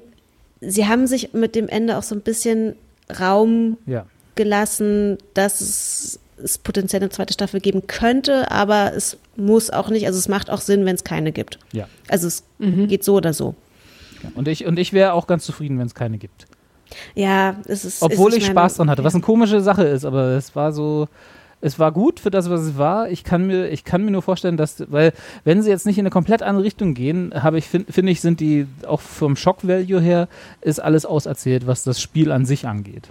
sie haben sich mit dem Ende auch so ein bisschen Raum Ja. gelassen, dass es, es potenziell eine zweite Staffel geben könnte, aber es muss auch nicht, also es macht auch Sinn, wenn es keine gibt. Ja. Also es geht so oder so. Und ich, und ich wäre auch ganz zufrieden, wenn es keine gibt. Ja, es ist. Obwohl ist, ich Spaß dran hatte, was eine komische Sache ist, aber es war so, es war gut für das, was es war. Ich kann mir, ich kann mir nur vorstellen, dass, weil, wenn sie jetzt nicht in eine komplett andere Richtung gehen, habe ich, finde find ich, sind die, auch vom Shock-Value her, ist alles auserzählt, was das Spiel an sich angeht.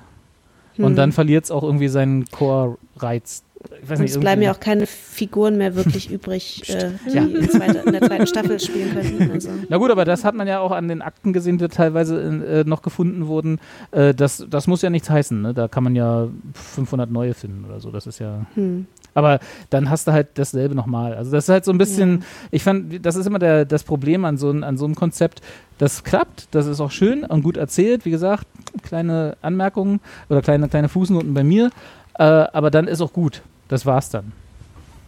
Und dann verliert es auch irgendwie seinen Core-Reiz nicht, es bleiben ja auch keine Figuren mehr wirklich übrig, äh, die Ja. in, zweite, in der zweiten Staffel spielen könnten. Also. Na gut, aber das hat man ja auch an den Akten gesehen, die teilweise äh, noch gefunden wurden. Äh, das, das muss ja nichts heißen. Ne? Da kann man ja 500 neue finden oder so. Das ist ja. Hm. Aber dann hast du halt dasselbe nochmal. Also das ist halt so ein bisschen, ich fand, das ist immer der, das Problem an so, an so einem Konzept. Das klappt, das ist auch schön und gut erzählt. Wie gesagt, kleine Anmerkungen oder kleine, kleine Fußnoten bei mir. Äh, aber dann ist auch gut. Das war's dann.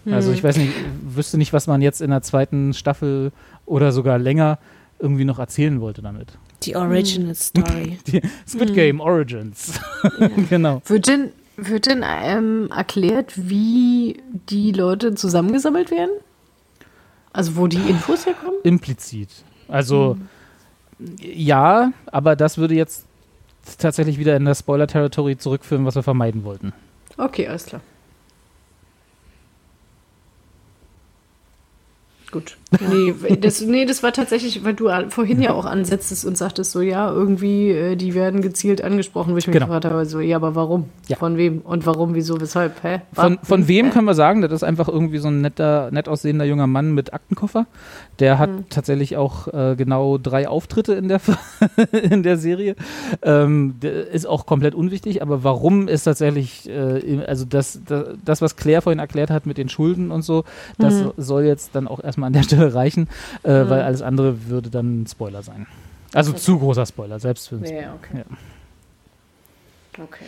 Also Hm. ich weiß nicht, wüsste nicht, was man jetzt in der zweiten Staffel oder sogar länger irgendwie noch erzählen wollte damit. Die Original Story. Die Squid Game Origins. genau. Wird denn, wird denn ähm, erklärt, wie die Leute zusammengesammelt werden? Also wo die Infos herkommen? Implizit. Also ja, aber das würde jetzt tatsächlich wieder in das Spoiler-Territory zurückführen, was wir vermeiden wollten. Okay, alles klar. Gut. Nee, das, nee, das war tatsächlich, weil du vorhin ja auch ansetztest und sagtest so, ja, irgendwie, äh, die werden gezielt angesprochen, wo ich mich Genau. gefragt habe, so, ja, aber warum? Ja. Von wem? Und warum, wieso, weshalb? Hä? Von, von wem Hä? können wir sagen, das ist einfach irgendwie so ein netter, nett aussehender junger Mann mit Aktenkoffer. Der hat tatsächlich auch äh, genau drei Auftritte in der, in der Serie. Ähm, der ist auch komplett unwichtig, aber warum ist tatsächlich, äh, also das, das, das, was Claire vorhin erklärt hat mit den Schulden und so, das soll jetzt dann auch erstmal an der Stelle reichen, äh, weil alles andere würde dann ein Spoiler sein. Also zu großer Spoiler, selbst für Spoiler. Ja, okay. Ja. Okay.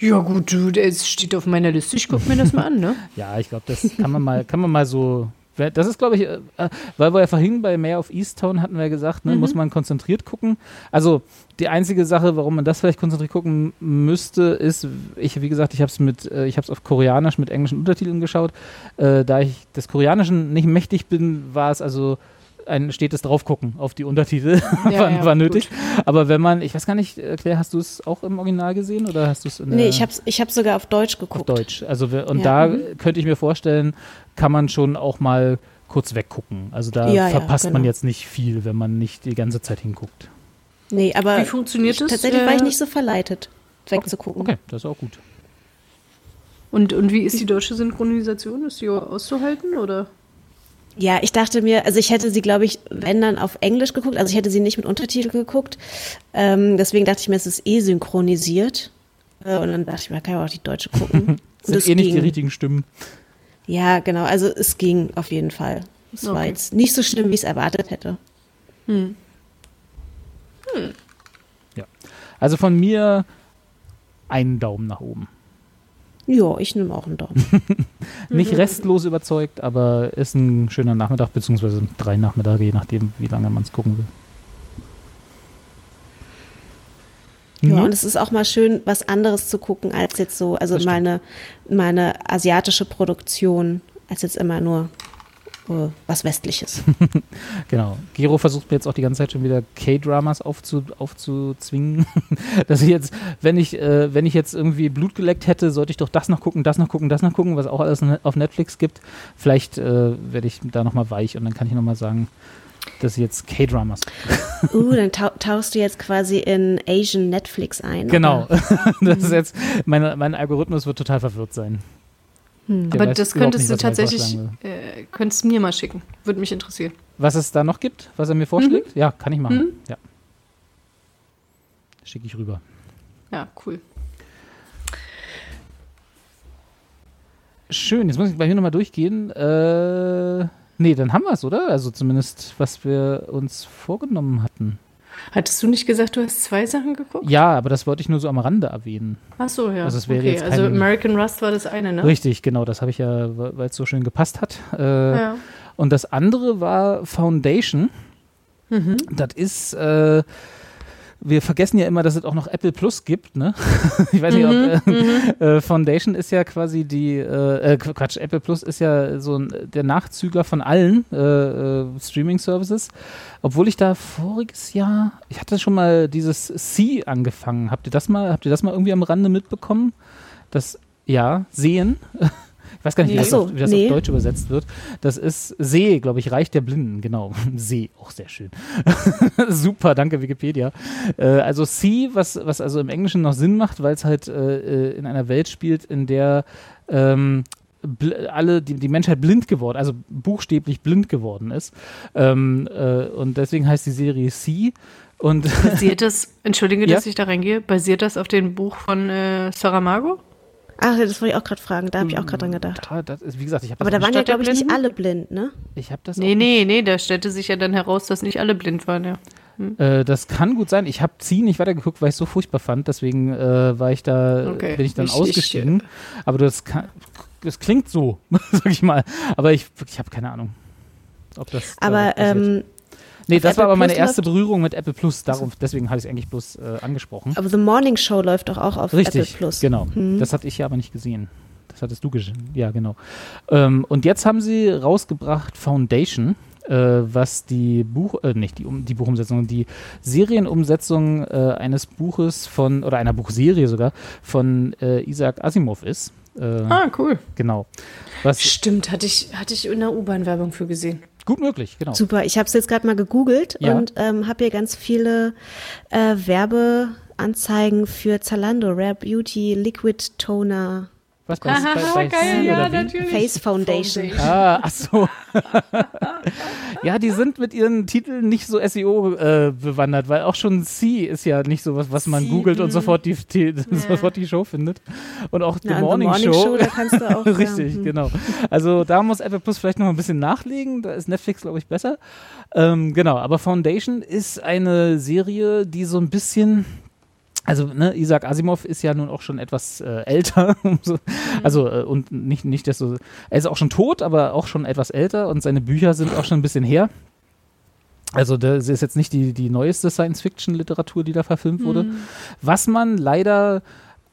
Ja, gut, das steht auf meiner Liste. Ich guck mir das mal an, ne? Ja, ich glaube, das kann man mal, kann man mal so. Das ist, glaube ich, äh, äh, weil wir ja vorhin bei Mayor of Easttown hatten wir ja gesagt, ne, muss man konzentriert gucken. Also die einzige Sache, warum man das vielleicht konzentriert gucken müsste, ist, ich, wie gesagt, ich habe es mit, äh, ich habe es auf Koreanisch mit englischen Untertiteln geschaut. Äh, da ich des Koreanischen nicht mächtig bin, war es also ein stetes Draufgucken auf die Untertitel, Ja, war, ja, war gut. nötig. Aber wenn man, ich weiß gar nicht, äh, Claire, hast du es auch im Original gesehen oder hast du es in Nee, der- ich hab's, ich hab's sogar auf Deutsch auf geguckt. Deutsch. Also und Ja, da könnte ich mir vorstellen, kann man schon auch mal kurz weggucken. Also da Ja, ja, verpasst man genau. jetzt nicht viel, wenn man nicht die ganze Zeit hinguckt. Nee, aber Wie funktioniert ich, das, tatsächlich war ich äh, nicht so verleitet, wegzugucken. Okay, das ist auch gut. Und, und wie ist die deutsche Synchronisation? Ist die auszuhalten, oder? Ja, ich dachte mir, also ich hätte sie, glaube ich, wenn dann auf Englisch geguckt, also ich hätte sie nicht mit Untertitel geguckt. Ähm, deswegen dachte ich mir, es ist eh synchronisiert. Äh, und dann dachte ich mir, kann ich auch die deutsche gucken. Und Sind eh nicht die richtigen Stimmen. Ja, genau, also es ging auf jeden Fall. Es war Okay. jetzt nicht so schlimm, wie ich es erwartet hätte. Also von mir einen Daumen nach oben. Ja, ich nehme auch einen Daumen. Nicht restlos überzeugt, aber ist ein schöner Nachmittag, beziehungsweise drei Nachmittage, je nachdem, wie lange man es gucken will. Ja, und es ist auch mal schön, was anderes zu gucken, als jetzt so, also meine, meine asiatische Produktion, als jetzt immer nur äh, was Westliches. Genau. Gero versucht mir jetzt auch die ganze Zeit schon wieder K-Dramas aufzu, aufzuzwingen. Dass ich jetzt, wenn ich, äh, wenn ich jetzt irgendwie Blut geleckt hätte, sollte ich doch das noch gucken, das noch gucken, das noch gucken, was auch alles ne- auf Netflix gibt. Vielleicht äh, werde ich da nochmal weich und dann kann ich nochmal sagen, dass ich jetzt K-Dramas. Uh, dann tau tauchst du jetzt quasi in Asian Netflix ein. Genau. das ist jetzt, meine, mein Algorithmus wird total verwirrt sein. Der Aber das könntest nicht, du tatsächlich, äh, könntest mir mal schicken. Würde mich interessieren. Was es da noch gibt, was er mir vorschlägt? Ja, kann ich machen. Ja. Schicke ich rüber. Ja, cool. Schön, jetzt muss ich bei mir nochmal durchgehen. Äh, nee, dann haben wir es, oder? Also zumindest, was wir uns vorgenommen hatten. Hattest du nicht gesagt, du hast zwei Sachen geguckt? Ja, aber das wollte ich nur so am Rande erwähnen. Ach so, ja. Also es wäre okay, jetzt also American Rust war das eine, ne? Richtig, genau, das habe ich ja, weil es so schön gepasst hat. Äh, Ja. Und das andere war Foundation. Mhm. Das ist, äh, wir vergessen ja immer, dass es auch noch Apple Plus gibt, ne? ich weiß nicht, Mhm, ob äh, äh, Foundation ist ja quasi die, äh, äh, Quatsch, Apple Plus ist ja so ein, der Nachzügler von allen äh, äh, Streaming-Services. Obwohl ich da voriges Jahr, ich hatte schon mal dieses C angefangen. Habt ihr das mal, habt ihr das mal irgendwie am Rande mitbekommen? Das, ja, sehen. Ich weiß gar nicht, wie Nee. das, auf, wie das nee. auf Deutsch übersetzt wird. Das ist See, glaube ich, Reich der Blinden, genau. See, auch sehr schön. Super, danke Wikipedia. Äh, also Sea, was, was also im Englischen noch Sinn macht, weil es halt äh, äh, in einer Welt spielt, in der ähm, alle, die, die Menschheit blind geworden, also buchstäblich blind geworden ist. Ähm, äh, und deswegen heißt die Serie Sea. Und Basiert das, entschuldige, Ja? dass ich da reingehe, basiert das auf dem Buch von äh, Saramago? Ach, das wollte ich auch gerade fragen. Da habe ich auch gerade dran gedacht. Ja, das ist, wie gesagt, ich habe Aber das, da waren ja, glaube ich, nicht alle blind, ne? ich hab das Nee, auch nee, nee, da stellte sich ja dann heraus, dass nicht alle blind waren, ja. Äh, das kann gut sein. Ich habe Sie nicht weitergeguckt, weil ich es so furchtbar fand. Deswegen äh, war ich da, Okay. bin ich dann Ich- ich, ausgestiegen. Aber das, kann, das klingt so, sag ich mal. Aber ich, ich habe keine Ahnung. Ob das Aber ähm, nee, das war Apple aber meine Plus erste läuft- Berührung mit Apple Plus. Darum, deswegen habe ich es eigentlich bloß äh, angesprochen. aber The Morning Show läuft doch auch auf Richtig, Apple Plus. genau. Mhm. Das hatte ich ja aber nicht gesehen. Das hattest du gesehen. Ja, genau. Ähm, und jetzt haben sie rausgebracht Foundation, äh, was die Buch, äh, nicht die, um, die Buchumsetzung, die Serienumsetzung äh, eines Buches von, oder einer Buchserie sogar, von äh, Isaac Asimov ist. Äh, Ah, cool. Genau. Was Stimmt, hatte ich, hatte ich in der U-Bahn-Werbung für gesehen. gut möglich, genau. Super, ich habe es jetzt gerade mal gegoogelt Ja. und ähm, habe hier ganz viele äh, Werbeanzeigen für Zalando, Rare Beauty, Liquid Toner, Was bei, bei, bei geil, Sie ja, natürlich. Face Foundation. Ah, ach so. ja, die sind mit ihren Titeln nicht so SEO äh, bewandert, weil auch schon C ist ja nicht so was, was man googelt und mm. sofort die, die sofort die Show findet. Und auch The Na, und Morning, The Morning Show. Show, da kannst du auch, ja, Richtig, hm. genau. Also da muss Apple Plus vielleicht noch ein bisschen nachlegen. Da ist Netflix, glaube ich, besser. Ähm, genau, aber Foundation ist eine Serie, die so ein bisschen also, ne, Isaac Asimov ist ja nun auch schon etwas äh, älter. so. Also, äh, und nicht, nicht desto. Er ist auch schon tot, aber auch schon etwas älter und seine Bücher sind auch schon ein bisschen her. Also, das ist jetzt nicht die, die neueste Science-Fiction-Literatur, die da verfilmt wurde. Was man leider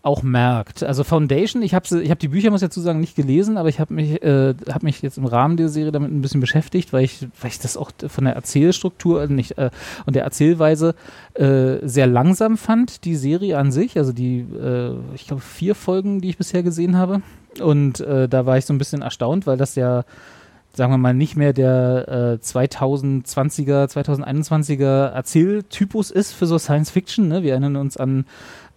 auch merkt. Also Foundation, ich habe ich hab die Bücher, muss ich dazu sagen, nicht gelesen, aber ich habe mich, äh, hab mich jetzt im Rahmen der Serie damit ein bisschen beschäftigt, weil ich, weil ich das auch von der Erzählstruktur äh, nicht, äh, und der Erzählweise äh, sehr langsam fand, die Serie an sich. Also die, äh, ich glaube, vier Folgen, die ich bisher gesehen habe. Und äh, da war ich so ein bisschen erstaunt, weil das ja sagen wir mal, nicht mehr der äh, 2020er, 2021er Erzähltypus ist für so Science Fiction. Ne? Wir erinnern uns an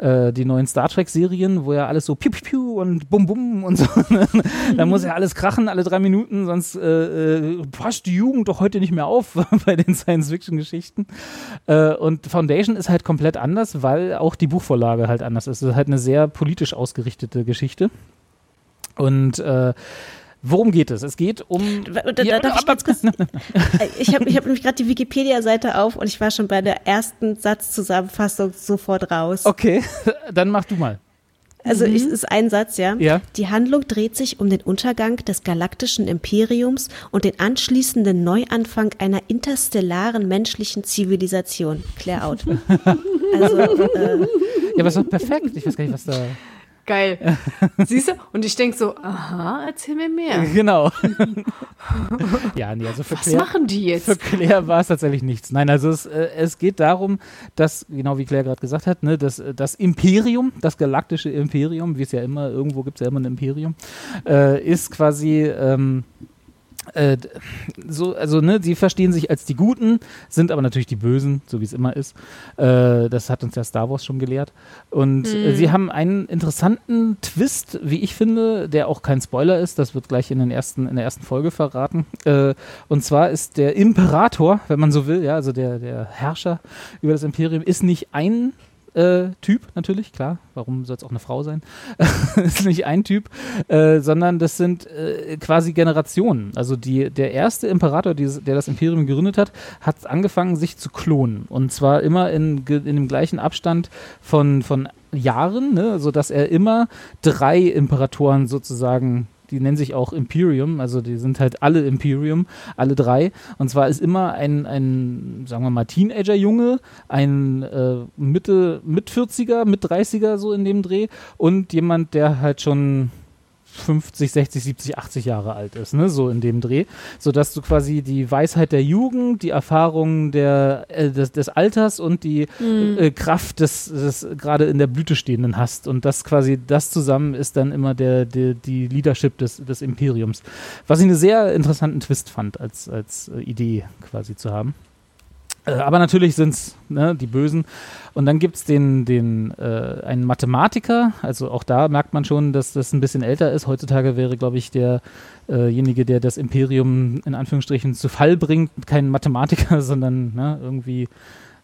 äh, die neuen Star Trek-Serien, wo ja alles so piu, piu, piu und bum, bum und so. ne? da muss ja alles krachen alle drei Minuten, sonst äh, äh, passt die Jugend doch heute nicht mehr auf bei den Science-Fiction-Geschichten. Äh, und Foundation ist halt komplett anders, weil auch die Buchvorlage halt anders ist. Es ist halt eine sehr politisch ausgerichtete Geschichte. Und äh, Worum geht es? Es geht um. Da, da, darf ich, kurz, ich habe ich hab nämlich gerade die Wikipedia-Seite auf und ich war schon bei der ersten Satzzusammenfassung sofort raus. Okay, dann mach du mal. Also es ist ein Satz, ja? Ja. Die Handlung dreht sich um den Untergang des galaktischen Imperiums und den anschließenden Neuanfang einer interstellaren menschlichen Zivilisation. Clear out. Also, äh, Ja, aber ist doch perfekt. Ich weiß gar nicht, was da. Geil. Siehst du? Und ich denke so, aha, erzähl mir mehr. Genau. ja, nee, also für Was Claire, machen die jetzt? für Claire war es tatsächlich nichts. Nein, also es, äh, es geht darum, dass, genau wie Claire gerade gesagt hat, ne, dass äh, das Imperium, das galaktische Imperium, wie es ja immer, irgendwo gibt es ja immer ein Imperium, äh, ist quasi. Ähm, äh, so, also, ne, sie verstehen sich als die Guten, sind aber natürlich die Bösen, so wie es immer ist. Äh, das hat uns ja Star Wars schon gelehrt. Und äh, sie haben einen interessanten Twist, wie ich finde, der auch kein Spoiler ist. Das wird gleich in, den ersten, in der ersten Folge verraten. Äh, und zwar ist der Imperator, wenn man so will, ja, also der, der Herrscher über das Imperium, ist nicht ein äh, Typ, natürlich, klar. Warum soll es auch eine Frau sein? ist nicht ein Typ, äh, sondern das sind äh, quasi Generationen. Also die, der erste Imperator, die, der das Imperium gegründet hat, hat angefangen, sich zu klonen. Und zwar immer in, in dem gleichen Abstand von, von Jahren, ne? sodass er immer drei Imperatoren sozusagen die nennen sich auch Imperium, also die sind halt alle Imperium, alle drei. Und zwar ist immer ein, ein sagen wir mal, Teenager-Junge, ein äh, Mitte, mit 40er, mit 30er so in dem Dreh und jemand, der halt schon 50, 60, 70, 80 Jahre alt ist, ne? so in dem Dreh, sodass du quasi die Weisheit der Jugend, die Erfahrungen der, äh, des, des Alters und die Mhm. äh, Kraft des, des gerade in der Blüte stehenden hast und das quasi, das zusammen ist dann immer der, der, die Leadership des, des Imperiums, was ich einen sehr interessanten Twist fand, als, als äh, Idee quasi zu haben. Äh, aber natürlich sind es ne, die Bösen. Und dann gibt es den, den, äh, einen Mathematiker, also auch da merkt man schon, dass das ein bisschen älter ist. Heutzutage wäre, glaube ich, derjenige, der das Imperium in Anführungsstrichen zu Fall bringt, kein Mathematiker, sondern ne, irgendwie,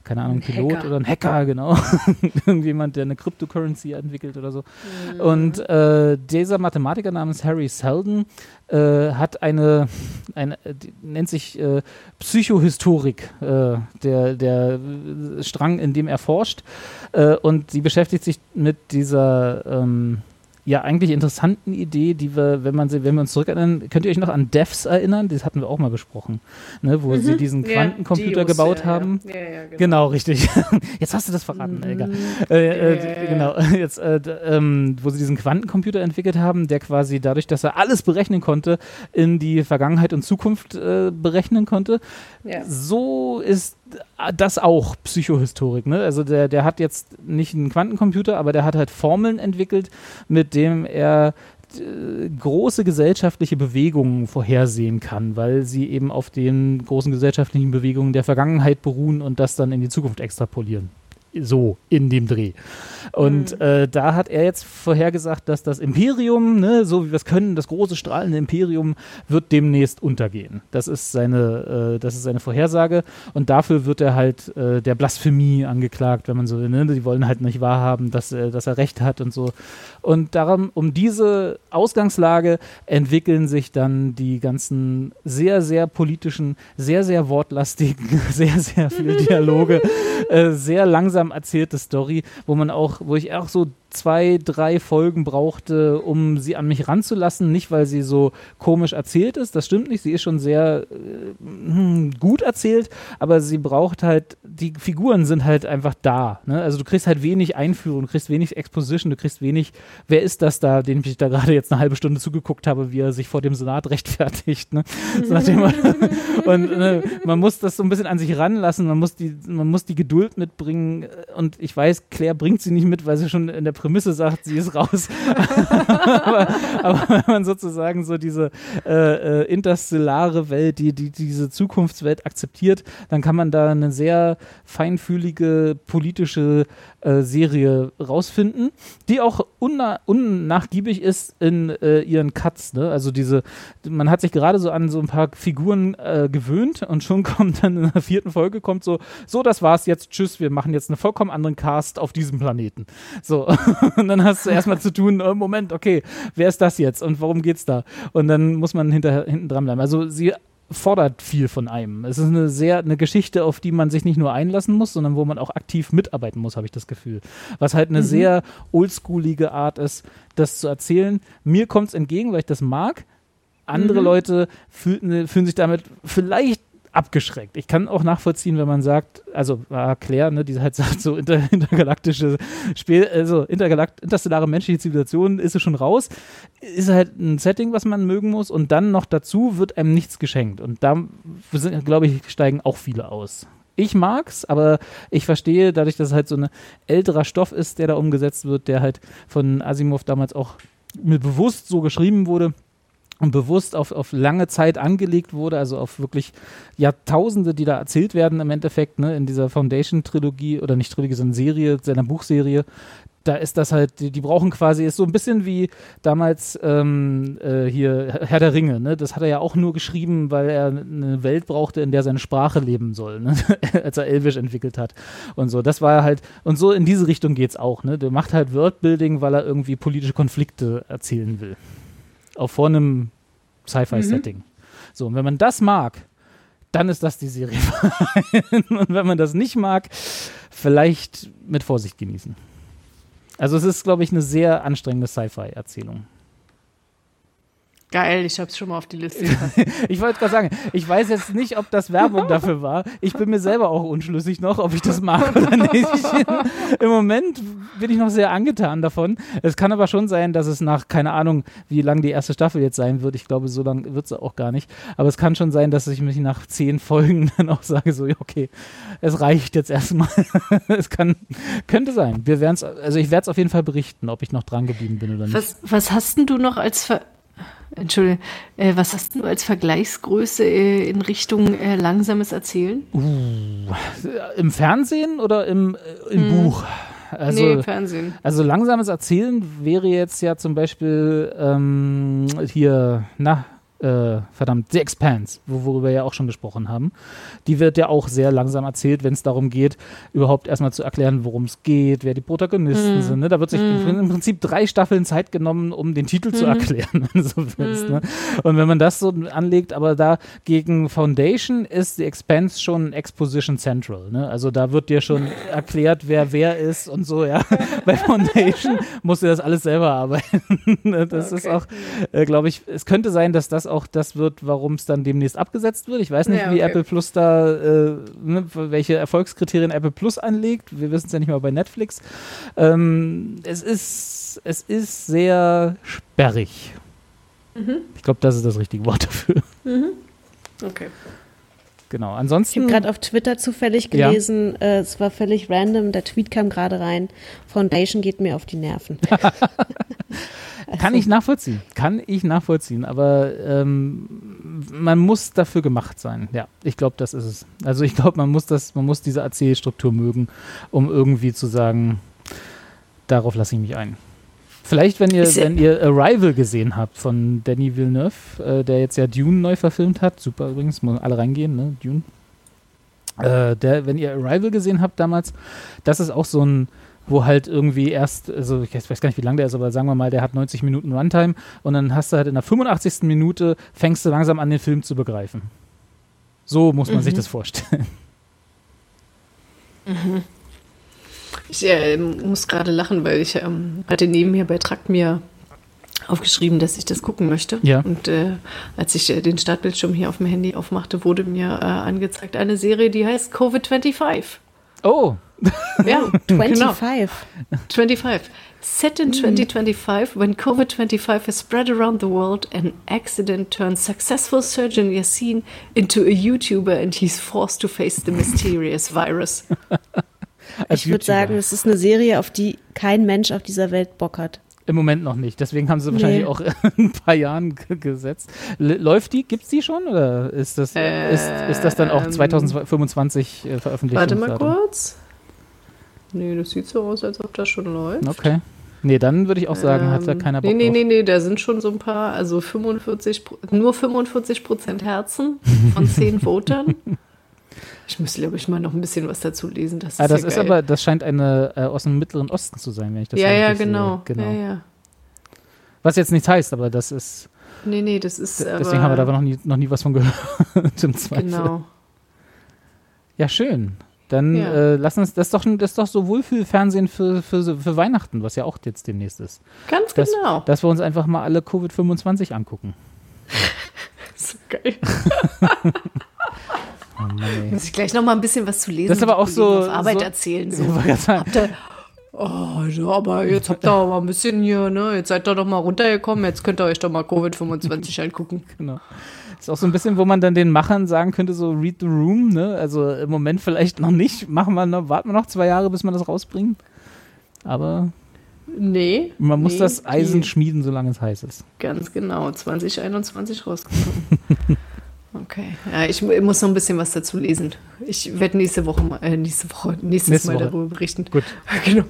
keine Ahnung, Ein Pilot Hacker. oder ein Hacker, genau. Irgendjemand, der eine Cryptocurrency entwickelt oder so. Und äh, dieser Mathematiker namens Harry Seldon äh, hat eine, eine die nennt sich äh, Psychohistorik, äh, der, der äh, Strang, in dem er forscht. Äh, und sie beschäftigt sich mit dieser ähm, ja eigentlich interessanten Idee, die wir, wenn man sie, wenn wir uns zurückerinnern, könnt ihr euch noch an Devs erinnern? Das hatten wir auch mal besprochen, ne, wo sie diesen Quantencomputer Ja, gebaut ja, haben. Ja, genau. Genau, richtig. Jetzt hast du das verraten, Elga. Äh, äh, ja. Genau, jetzt, äh, ähm, wo sie diesen Quantencomputer entwickelt haben, der quasi dadurch, dass er alles berechnen konnte, in die Vergangenheit und Zukunft äh, berechnen konnte. So ist das auch Psychohistorik. Ne? Also der, der hat jetzt nicht einen Quantencomputer, aber der hat halt Formeln entwickelt, mit dem er äh, große gesellschaftliche Bewegungen vorhersehen kann, weil sie eben auf den großen gesellschaftlichen Bewegungen der Vergangenheit beruhen und das dann in die Zukunft extrapolieren. So in dem Dreh. Und äh, da hat er jetzt vorhergesagt, dass das Imperium, ne, so wie wir es können, das große strahlende Imperium, wird demnächst untergehen. Das ist seine, äh, das ist seine Vorhersage. Und dafür wird er halt äh, der Blasphemie angeklagt, wenn man so will. Ne? Die wollen halt nicht wahrhaben, dass, dass er Recht hat und so. Und darum, um diese Ausgangslage entwickeln sich dann die ganzen sehr, sehr politischen, sehr, sehr wortlastigen, sehr, sehr viel Dialoge, äh, sehr langsam erzählte Story, wo man auch, wo ich auch so zwei, drei Folgen brauchte, um sie an mich ranzulassen. Nicht, weil sie so komisch erzählt ist, das stimmt nicht. Sie ist schon sehr äh, hm, gut erzählt, aber sie braucht halt, die Figuren sind halt einfach da. Ne? Also du kriegst halt wenig Einführung, du kriegst wenig Exposition, du kriegst wenig, wer ist das da, den ich da gerade jetzt eine halbe Stunde zugeguckt habe, wie er sich vor dem Senat rechtfertigt. Ne? So und ne, man muss das so ein bisschen an sich ranlassen, man muss die, man muss die Geduld mitbringen und ich weiß, Claire bringt sie nicht mit, weil sie schon in der Prämisse sagt, sie ist raus. aber, aber wenn man sozusagen so diese äh, äh, interstellare Welt, die, die diese Zukunftswelt akzeptiert, dann kann man da eine sehr feinfühlige politische äh, Serie rausfinden, die auch unna unnachgiebig ist in äh, ihren Cuts. Ne? Also diese, man hat sich gerade so an so ein paar Figuren äh, gewöhnt und schon kommt dann in der vierten Folge kommt so, so das war's jetzt, tschüss, wir machen jetzt einen vollkommen anderen Cast auf diesem Planeten. So, und dann hast du erstmal zu tun, äh, Moment, okay, wer ist das jetzt und warum geht's da? Und dann muss man hinter, hinten dran bleiben. Also sie fordert viel von einem. Es ist eine sehr eine Geschichte, auf die man sich nicht nur einlassen muss, sondern wo man auch aktiv mitarbeiten muss, habe ich das Gefühl. Was halt eine sehr oldschoolige Art ist, das zu erzählen. Mir kommt es entgegen, weil ich das mag. Andere Leute fühlen, fühlen sich damit vielleicht abgeschreckt. Ich kann auch nachvollziehen, wenn man sagt, also war Claire, ne, die halt sagt, so inter, intergalaktische Spiel, also intergalakt, interstellare menschliche Zivilisation ist es schon raus. Ist halt ein Setting, was man mögen muss und dann noch dazu wird einem nichts geschenkt. Und da, glaube ich, steigen auch viele aus. Ich mag's, aber ich verstehe, dadurch, dass es halt so ein älterer Stoff ist, der da umgesetzt wird, der halt von Asimov damals auch mir bewusst so geschrieben wurde, und bewusst auf, auf lange Zeit angelegt wurde, also auf wirklich Jahrtausende, die da erzählt werden im Endeffekt, ne, in dieser Foundation-Trilogie oder nicht Trilogie, sondern Serie, seiner Buchserie. Da ist das halt, die, die brauchen quasi, ist so ein bisschen wie damals ähm, äh, hier Herr der Ringe, ne? Das hat er ja auch nur geschrieben, weil er eine Welt brauchte, in der seine Sprache leben soll, ne? als er Elvisch entwickelt hat. Und so, das war halt, und so in diese Richtung geht's auch, ne? Der macht halt Worldbuilding, weil er irgendwie politische Konflikte erzählen will auf vor einem Sci-Fi-Setting. So, und wenn man das mag, dann ist das die Serie. und wenn man das nicht mag, vielleicht mit Vorsicht genießen. Also es ist, glaube ich, eine sehr anstrengende Sci-Fi-Erzählung. Geil, ich hab's schon mal auf die Liste. ich wollte gerade sagen, ich weiß jetzt nicht, ob das Werbung dafür war. Ich bin mir selber auch unschlüssig noch, ob ich das mache oder nicht. Im Moment bin ich noch sehr angetan davon. Es kann aber schon sein, dass es nach, keine Ahnung, wie lang die erste Staffel jetzt sein wird. Ich glaube, so lang wird sie auch gar nicht. Aber es kann schon sein, dass ich mich nach zehn Folgen dann auch sage, so, okay, es reicht jetzt erstmal. es kann, könnte sein. Wir werden's, also ich werde es auf jeden Fall berichten, ob ich noch dran geblieben bin oder nicht. Was, was hast denn du noch als Ver Entschuldigung, äh, was hast du als Vergleichsgröße äh, in Richtung äh, langsames Erzählen? Uh, Im Fernsehen oder im, äh, im hm. Buch? Also, nee, Fernsehen. Also langsames Erzählen wäre jetzt ja zum Beispiel ähm, hier, na, äh, verdammt, The Expanse, worüber wir ja auch schon gesprochen haben. Die wird ja auch sehr langsam erzählt, wenn es darum geht, überhaupt erstmal zu erklären, worum es geht, wer die Protagonisten mm. sind. Ne? Da wird sich mm. im Prinzip drei Staffeln Zeit genommen, um den Titel mm. zu mhm. erklären, wenn du so willst. Ne? Mhm. Und wenn man das so anlegt, aber da gegen Foundation ist The Expanse schon Exposition Central. Ne? Also da wird dir schon erklärt, wer wer ist und so, ja. Bei Foundation musst du das alles selber arbeiten. das okay. ist auch, äh, glaube ich, es könnte sein, dass das auch das wird, warum es dann demnächst abgesetzt wird. Ich weiß nicht, ja, okay. wie Apple Plus da, äh, ne, welche Erfolgskriterien Apple Plus anlegt. Wir wissen es ja nicht mal bei Netflix. Ähm, es, ist, es ist sehr sperrig. Mhm. Ich glaube, das ist das richtige Wort dafür. Mhm. Okay. Genau, ansonsten. Ich habe gerade auf Twitter zufällig gelesen, ja. äh, es war völlig random, der Tweet kam gerade rein, Foundation geht mir auf die Nerven. Kann ich nachvollziehen, kann ich nachvollziehen, aber ähm, man muss dafür gemacht sein. Ja, ich glaube, das ist es. Also ich glaube, man muss das, man muss diese Erzählstruktur mögen, um irgendwie zu sagen, darauf lasse ich mich ein. Vielleicht, wenn ihr, wenn ihr Arrival gesehen habt von Danny Villeneuve, äh, der jetzt ja Dune neu verfilmt hat, super übrigens, muss alle reingehen, ne, Dune. Äh, der, wenn ihr Arrival gesehen habt damals, das ist auch so ein, wo halt irgendwie erst, also ich weiß gar nicht, wie lang der ist, aber sagen wir mal, der hat 90 Minuten Runtime und dann hast du halt in der 85. Minute, fängst du langsam an, den Film zu begreifen. So muss man mhm. sich das vorstellen. Mhm. Ich äh, muss gerade lachen, weil ich ähm, hatte neben mir bei Trakt mir aufgeschrieben, dass ich das gucken möchte. Ja. Und äh, als ich äh, den Startbildschirm hier auf dem Handy aufmachte, wurde mir äh, angezeigt eine Serie, die heißt Covid-25. Oh. Ja, 25. Genau. 25. Set in 2025, when COVID-25 has spread around the world, an accident turns successful surgeon Yassin into a YouTuber and he's forced to face the mysterious virus. ich würde sagen, es ist eine Serie, auf die kein Mensch auf dieser Welt Bock hat. Im Moment noch nicht. Deswegen haben sie wahrscheinlich nee. auch in ein paar Jahren gesetzt. Läuft die? Gibt es die schon? Oder ist das, äh, ist, ist das dann auch 2025 ähm, äh, veröffentlicht? Warte mal kurz. Nee, das sieht so aus, als ob das schon läuft. Okay. Nee, dann würde ich auch sagen, ähm, hat da keiner Bock Nee, nee, nee, nee, da sind schon so ein paar, also 45, nur 45 Prozent Herzen von 10 Votern. Ich müsste, glaube ich, mal noch ein bisschen was dazu lesen. Das ist, ah, das ist aber, das scheint eine äh, aus dem Mittleren Osten zu sein, wenn ich das Ja, ja, genau. genau. Ja, ja. Was jetzt nichts heißt, aber das ist. Nee, nee, das ist. Deswegen haben wir da noch nie, noch nie was von gehört. Im Zweifel. Genau. Ja, schön. Dann ja. äh, lass uns, das ist doch, das ist doch so Wohlfühlfernsehen für, für, für Weihnachten, was ja auch jetzt demnächst ist. Ganz dass, genau. Dass wir uns einfach mal alle Covid-25 angucken. so geil. oh Muss ich gleich noch mal ein bisschen was zu lesen. Das ist aber auch so. Auf Arbeit so, erzählen. So. Habt ihr, oh, ja, aber jetzt habt ihr aber ein bisschen hier, ne? Jetzt seid ihr doch mal runtergekommen, jetzt könnt ihr euch doch mal Covid-25 angucken. Genau. Ist auch so ein bisschen, wo man dann den Machern sagen könnte, so read the room, ne? Also im Moment vielleicht noch nicht. Machen wir noch, warten wir noch zwei Jahre, bis man das rausbringt. Aber Nee. Man muss nee, das Eisen schmieden, solange es heiß ist. Ganz genau. 2021 rausgekommen. okay. Ja, ich, ich, muss noch ein bisschen was dazu lesen. Ich werde nächste Woche mal, äh, nächste Woche, nächstes nächste Mal Woche. darüber berichten. Gut. genau.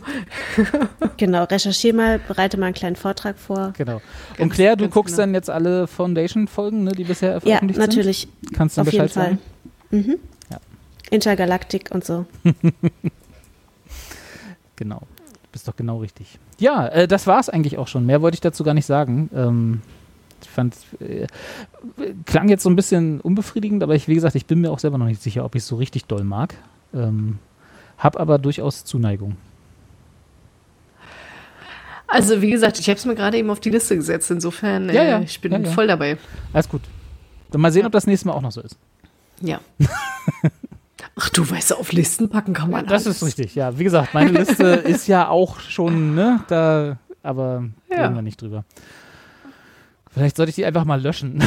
genau, recherchiere mal, bereite mal einen kleinen Vortrag vor. Genau. Und Claire, du guckst genau. dann jetzt alle Foundation-Folgen, ne, die bisher veröffentlicht sind? Ja, natürlich. Sind? Kannst du Auf Bescheid jeden Fall. sagen? Mhm. Ja. Intergalaktik und so. genau. Du bist doch genau richtig. Ja, äh, das war es eigentlich auch schon. Mehr wollte ich dazu gar nicht sagen. Ähm, fand, äh, klang jetzt so ein bisschen unbefriedigend, aber ich, wie gesagt, ich bin mir auch selber noch nicht sicher, ob ich es so richtig doll mag. Ähm, hab aber durchaus Zuneigung. Also wie gesagt, ich habe es mir gerade eben auf die Liste gesetzt. Insofern, Ja, ja. äh, ich bin Ja, ja. voll dabei. Alles gut. Dann mal sehen, ob das nächste Mal auch noch so ist. Ja. Ach du weißt, auf Listen packen kann man Das alles. ist richtig, ja. Wie gesagt, meine Liste ist ja auch schon, ne, da, aber Ja. reden wir nicht drüber. Vielleicht sollte ich die einfach mal löschen.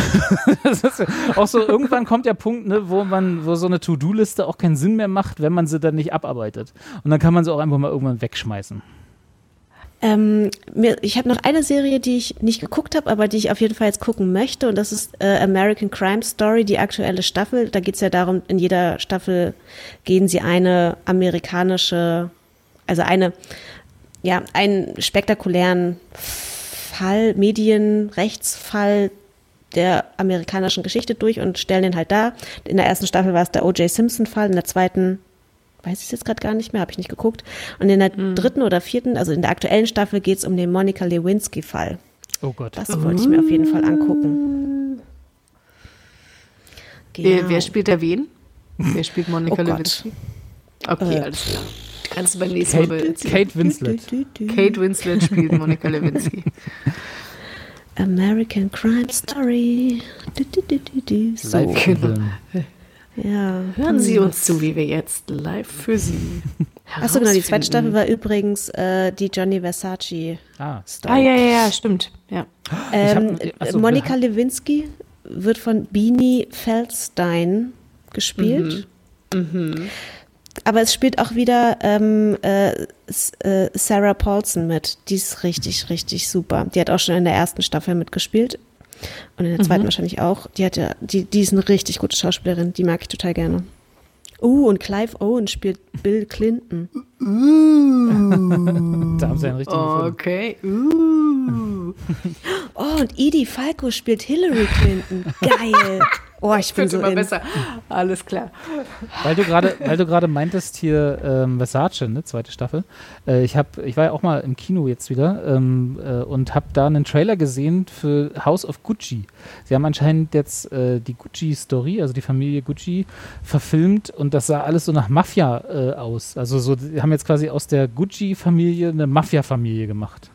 auch so, irgendwann kommt der Punkt, ne, wo man, wo so eine To-Do-Liste auch keinen Sinn mehr macht, wenn man sie dann nicht abarbeitet. Und dann kann man sie auch einfach mal irgendwann wegschmeißen. Ähm, mir, ich habe noch eine Serie, die ich nicht geguckt habe, aber die ich auf jeden Fall jetzt gucken möchte. Und das ist äh, American Crime Story, die aktuelle Staffel. Da geht es ja darum, in jeder Staffel gehen sie eine amerikanische, also eine, ja, einen spektakulären Fall, Medienrechtsfall der amerikanischen Geschichte durch und stellen den halt dar. In der ersten Staffel war es der O.J. Simpson-Fall, in der zweiten weiß ich es jetzt gerade gar nicht mehr, habe ich nicht geguckt. Und in der dritten oder vierten, also in der aktuellen Staffel, geht es um den Monika Lewinsky-Fall. Oh Gott. Das wollte ich mir auf jeden Fall angucken. Wer, Genau. wer spielt da wen? Wer spielt Monika Oh. Lewinsky? Okay, Äh. alles klar. Kannst du beim nächsten Mal Kate, erzählen. Kate Winslet. Kate Winslet spielt Monika Lewinsky. American Crime Story. Du, du, du, du, du. So, Genau. Ja. Hören Sie uns zu, wie wir jetzt live für Sie. Achso, genau, die zweite. Staffel war übrigens äh, die Johnny Versace Ah, Story. Ah, ja, ja, ja, stimmt. Ja. Ähm, hab- achso, Monika Lewinsky wird von Beanie Feldstein gespielt. Aber es spielt auch wieder ähm, äh, äh, Sarah Paulson mit. Die ist richtig, richtig super. Die hat auch schon in der ersten Staffel mitgespielt. Und in der zweiten wahrscheinlich auch. Die hat ja, die, die ist eine richtig gute Schauspielerin. Die mag ich total gerne. Uh, und Clive Owen spielt Bill Clinton. Da haben sie einen richtigen Film. Okay. Uh. Oh, und Edie Falco spielt Hillary Clinton. Geil. Oh, ich bin so immer in. besser. Alles klar. Weil du gerade, weil du gerade meintest hier ähm, Versace, ne, zweite Staffel. Äh, ich habe, ich war ja auch mal im Kino jetzt wieder ähm, äh, und habe da einen Trailer gesehen für House of Gucci. Sie haben anscheinend jetzt äh, die Gucci-Story, also die Familie Gucci, verfilmt und das sah alles so nach Mafia äh, aus. Also so, die haben jetzt quasi aus der Gucci-Familie eine Mafia-Familie gemacht.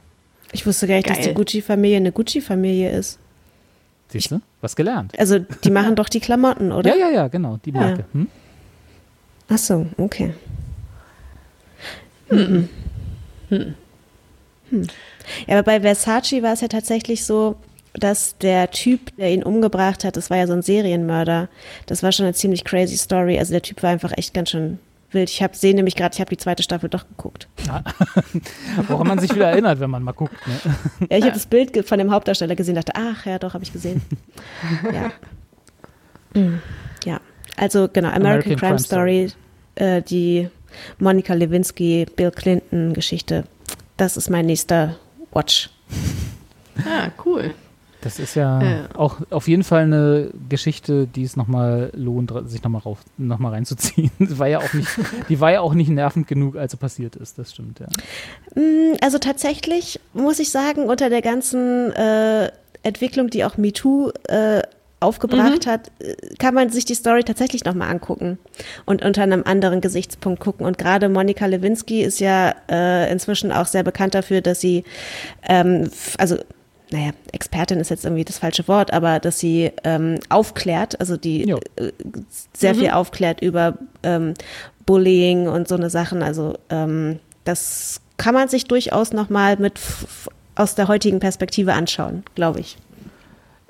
Ich wusste gar nicht, dass Geil. die Gucci-Familie eine Gucci-Familie ist. Siehst du? Was gelernt. Also, die machen doch die Klamotten, oder? Ja, ja, ja, genau, die Marke. Hm? Ach so, okay. Hm. Ja, aber bei Versace war es ja tatsächlich so, dass der Typ, der ihn umgebracht hat, das war ja so ein Serienmörder. Das war schon eine ziemlich crazy Story. Also der Typ war einfach echt ganz schön wild. Ich habe sehe nämlich gerade, ich habe die zweite Staffel doch geguckt. Woran man sich wieder erinnert, wenn man mal guckt. Ne? Ja, ich habe das Bild von dem Hauptdarsteller gesehen, dachte, ach ja, doch, habe ich gesehen. ja. Mm, ja, also genau, American, American Crime, Crime Story, äh, die Monica Lewinsky, Bill Clinton Geschichte. Das ist mein nächster Watch. Ah, cool. Das ist ja Ja. auch auf jeden Fall eine Geschichte, die es nochmal lohnt, sich nochmal rauf, noch mal reinzuziehen. Das war ja auch nicht, die war ja auch nicht nervend genug, als sie passiert ist, das stimmt, ja. Mm, Also tatsächlich muss ich sagen, unter der ganzen äh, Entwicklung, die auch MeToo äh, aufgebracht hat, äh, kann man sich die Story tatsächlich nochmal angucken und unter einem anderen Gesichtspunkt gucken. Und gerade Monika Lewinsky ist ja äh, inzwischen auch sehr bekannt dafür, dass sie, ähm, also naja, Expertin ist jetzt irgendwie das falsche Wort, aber dass sie ähm, aufklärt, also die äh, sehr viel aufklärt über ähm, Bullying und so eine Sachen. Also ähm, das kann man sich durchaus nochmal mit aus der heutigen Perspektive anschauen, glaube ich.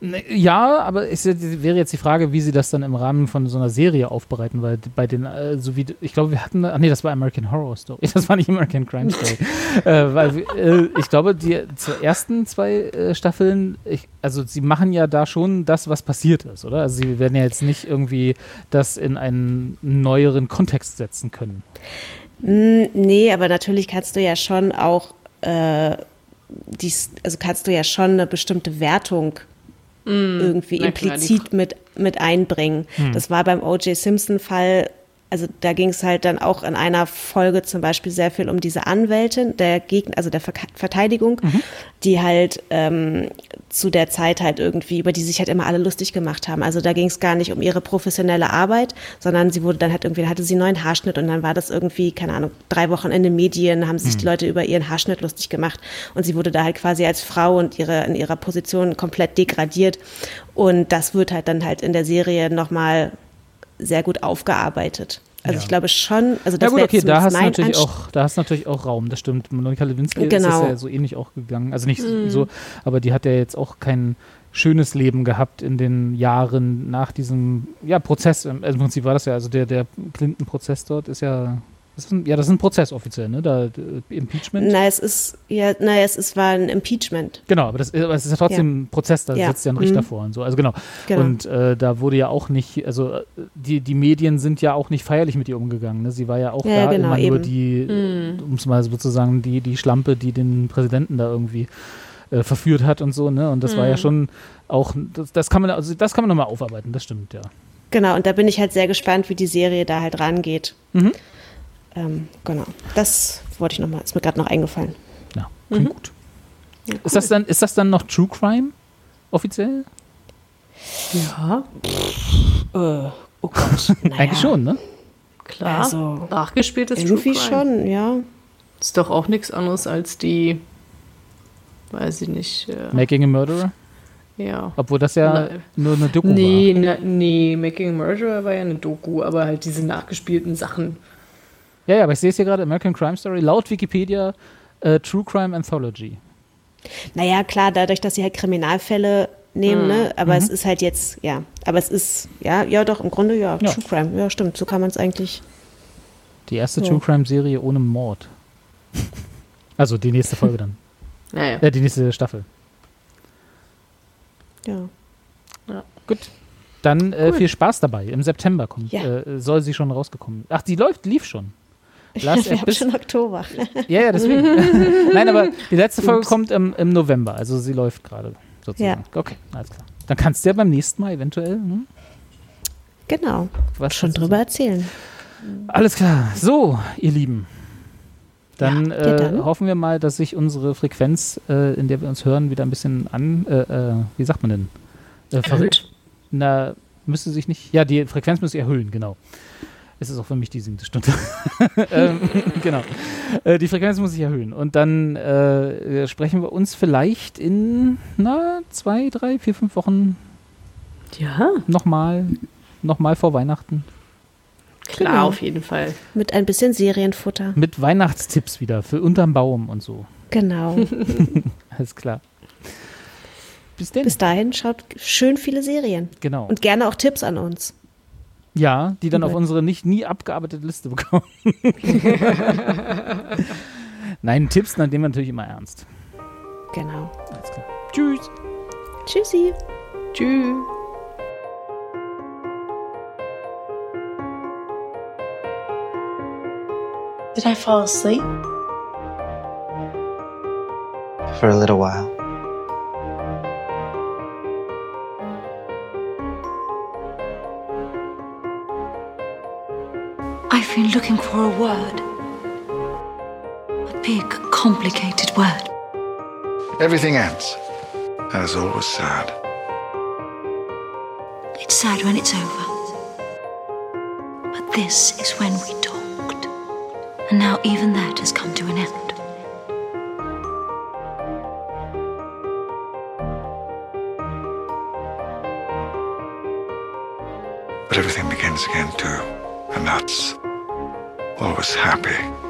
Ne, Ja, aber es wäre jetzt die Frage, wie sie das dann im Rahmen von so einer Serie aufbereiten, weil bei den, äh, so wie, ich glaube, wir hatten, ach nee, das war American Horror Story, das war nicht American Crime Story, äh, weil äh, ich glaube, die ersten zwei äh, Staffeln, ich, also sie machen ja da schon das, was passiert ist, oder? Also sie werden ja jetzt nicht irgendwie das in einen neueren Kontext setzen können. Mm, Nee, aber natürlich kannst du ja schon auch, äh, dies, also kannst du ja schon eine bestimmte Wertung irgendwie na implizit mit, mit einbringen. Das war beim O.J. Simpson-Fall also da ging es halt dann auch in einer Folge zum Beispiel sehr viel um diese Anwältin der Gegner, also der Ver Verteidigung, Mhm. die halt ähm, zu der Zeit halt irgendwie, über die sich halt immer alle lustig gemacht haben. Also da ging es gar nicht um ihre professionelle Arbeit, sondern sie wurde dann halt irgendwie, hatte sie einen neuen Haarschnitt und dann war das irgendwie, keine Ahnung, drei Wochen in den Medien, haben sich die Leute über ihren Haarschnitt lustig gemacht und sie wurde da halt quasi als Frau und ihre, in ihrer Position komplett degradiert. Und das wird halt dann halt in der Serie nochmal sehr gut aufgearbeitet. Also Ja. ich glaube schon, also Ja das gut, wäre okay, da hast, natürlich Anst- auch, da hast du natürlich auch Raum, das stimmt. Monika Lewinsky ist Genau. ja so ähnlich auch gegangen. Also nicht so, aber die hat ja jetzt auch kein schönes Leben gehabt in den Jahren nach diesem ja, Prozess. Also Im Prinzip war das ja, also der, der Clinton-Prozess dort ist ja, das ist ein, ja, das ist ein Prozess offiziell, ne? Da, äh, Impeachment. Na, es ist, ja, na, es ist, war ein Impeachment. Genau, aber, das, aber es ist ja trotzdem ein Prozess, da Ja. sitzt ja ein Richter Mhm. vor und so. Also genau. Genau. Und äh, da wurde ja auch nicht, also äh, die, die Medien sind ja auch nicht feierlich mit ihr umgegangen. Ne? Sie war ja auch Ja, da genau, immer nur die, um es mal sozusagen, die, die Schlampe, die den Präsidenten da irgendwie äh, verführt hat und so, ne? Und das war ja schon auch, das, das kann man, also das kann man nochmal aufarbeiten, das stimmt, ja. Genau, und da bin ich halt sehr gespannt, wie die Serie da halt rangeht. Mhm. Ähm, genau. Das wollte ich nochmal, ist mir gerade noch eingefallen. Ja, klingt gut. Ist das dann, ist das dann noch True Crime? Offiziell? Ja, Äh, oh Gott. Naja, Eigentlich schon, ne? klar. Also, Nachgespieltes Crime. schon, ja. Ist doch auch nichts anderes als die, weiß ich nicht, äh, Making a Murderer? ja. Obwohl das ja Nein. nur eine Doku Nee, na, nee, Making a Murderer war ja eine Doku, aber halt diese nachgespielten Sachen. Ja, ja, aber ich sehe es hier gerade, American Crime Story, laut Wikipedia äh, True Crime Anthology. Naja, klar, dadurch, dass sie halt Kriminalfälle nehmen, Mhm. ne? Aber es ist halt jetzt, ja. Aber es ist, ja, ja, doch, im Grunde ja, Ja. True Crime. Ja, stimmt, so kann man es eigentlich. Die erste Ja. True Crime Serie ohne Mord. Also die nächste Folge dann. Naja. Äh, die nächste Staffel. Ja. Gut. Dann äh, viel Spaß dabei. Im September kommt, Ja. äh, soll sie schon rausgekommen. Ach, die läuft, lief schon. Last Wir haben schon Oktober. Ja, ja, deswegen. Nein, aber die letzte Folge kommt im, im November, also sie läuft gerade sozusagen. Okay, alles klar. Dann kannst du ja beim nächsten Mal eventuell hm, genau. was Schon drüber sagen. erzählen. Alles klar. So, ihr Lieben. Dann, Ja, äh, ja, dann. hoffen wir mal, dass sich unsere Frequenz, äh, in der wir uns hören, wieder ein bisschen an, äh, äh, wie sagt man denn? Äh, verrückt. Na, müsste sich nicht, ja, die Frequenz müsste sich erhöhen, genau. Es ist auch für mich die siebte Stunde. ähm, genau. Äh, die Frequenz muss sich erhöhen. Und dann äh, sprechen wir uns vielleicht in, na, zwei, drei, vier, fünf Wochen Ja, nochmal, nochmal vor Weihnachten. klar, Genau. auf jeden Fall. Mit ein bisschen Serienfutter. Mit Weihnachtstipps wieder für unterm Baum und so. Genau. Alles klar. Bis denn. Bis dahin schaut schön viele Serien. genau. Und gerne auch Tipps an uns. Ja, die dann auf unsere nicht nie abgearbeitete Liste bekommen. Nein, Tipps, dann nehmen wir natürlich immer ernst. Genau. Alles klar. Tschüss. Tschüssi. Tschüss. Did I fall asleep? For a little while. I've been looking for a word. A big, complicated word. Everything ends. And it's always sad. It's sad when it's over. But this is when we talked. And now even that has come to an end. But everything begins again too. And that's always happy.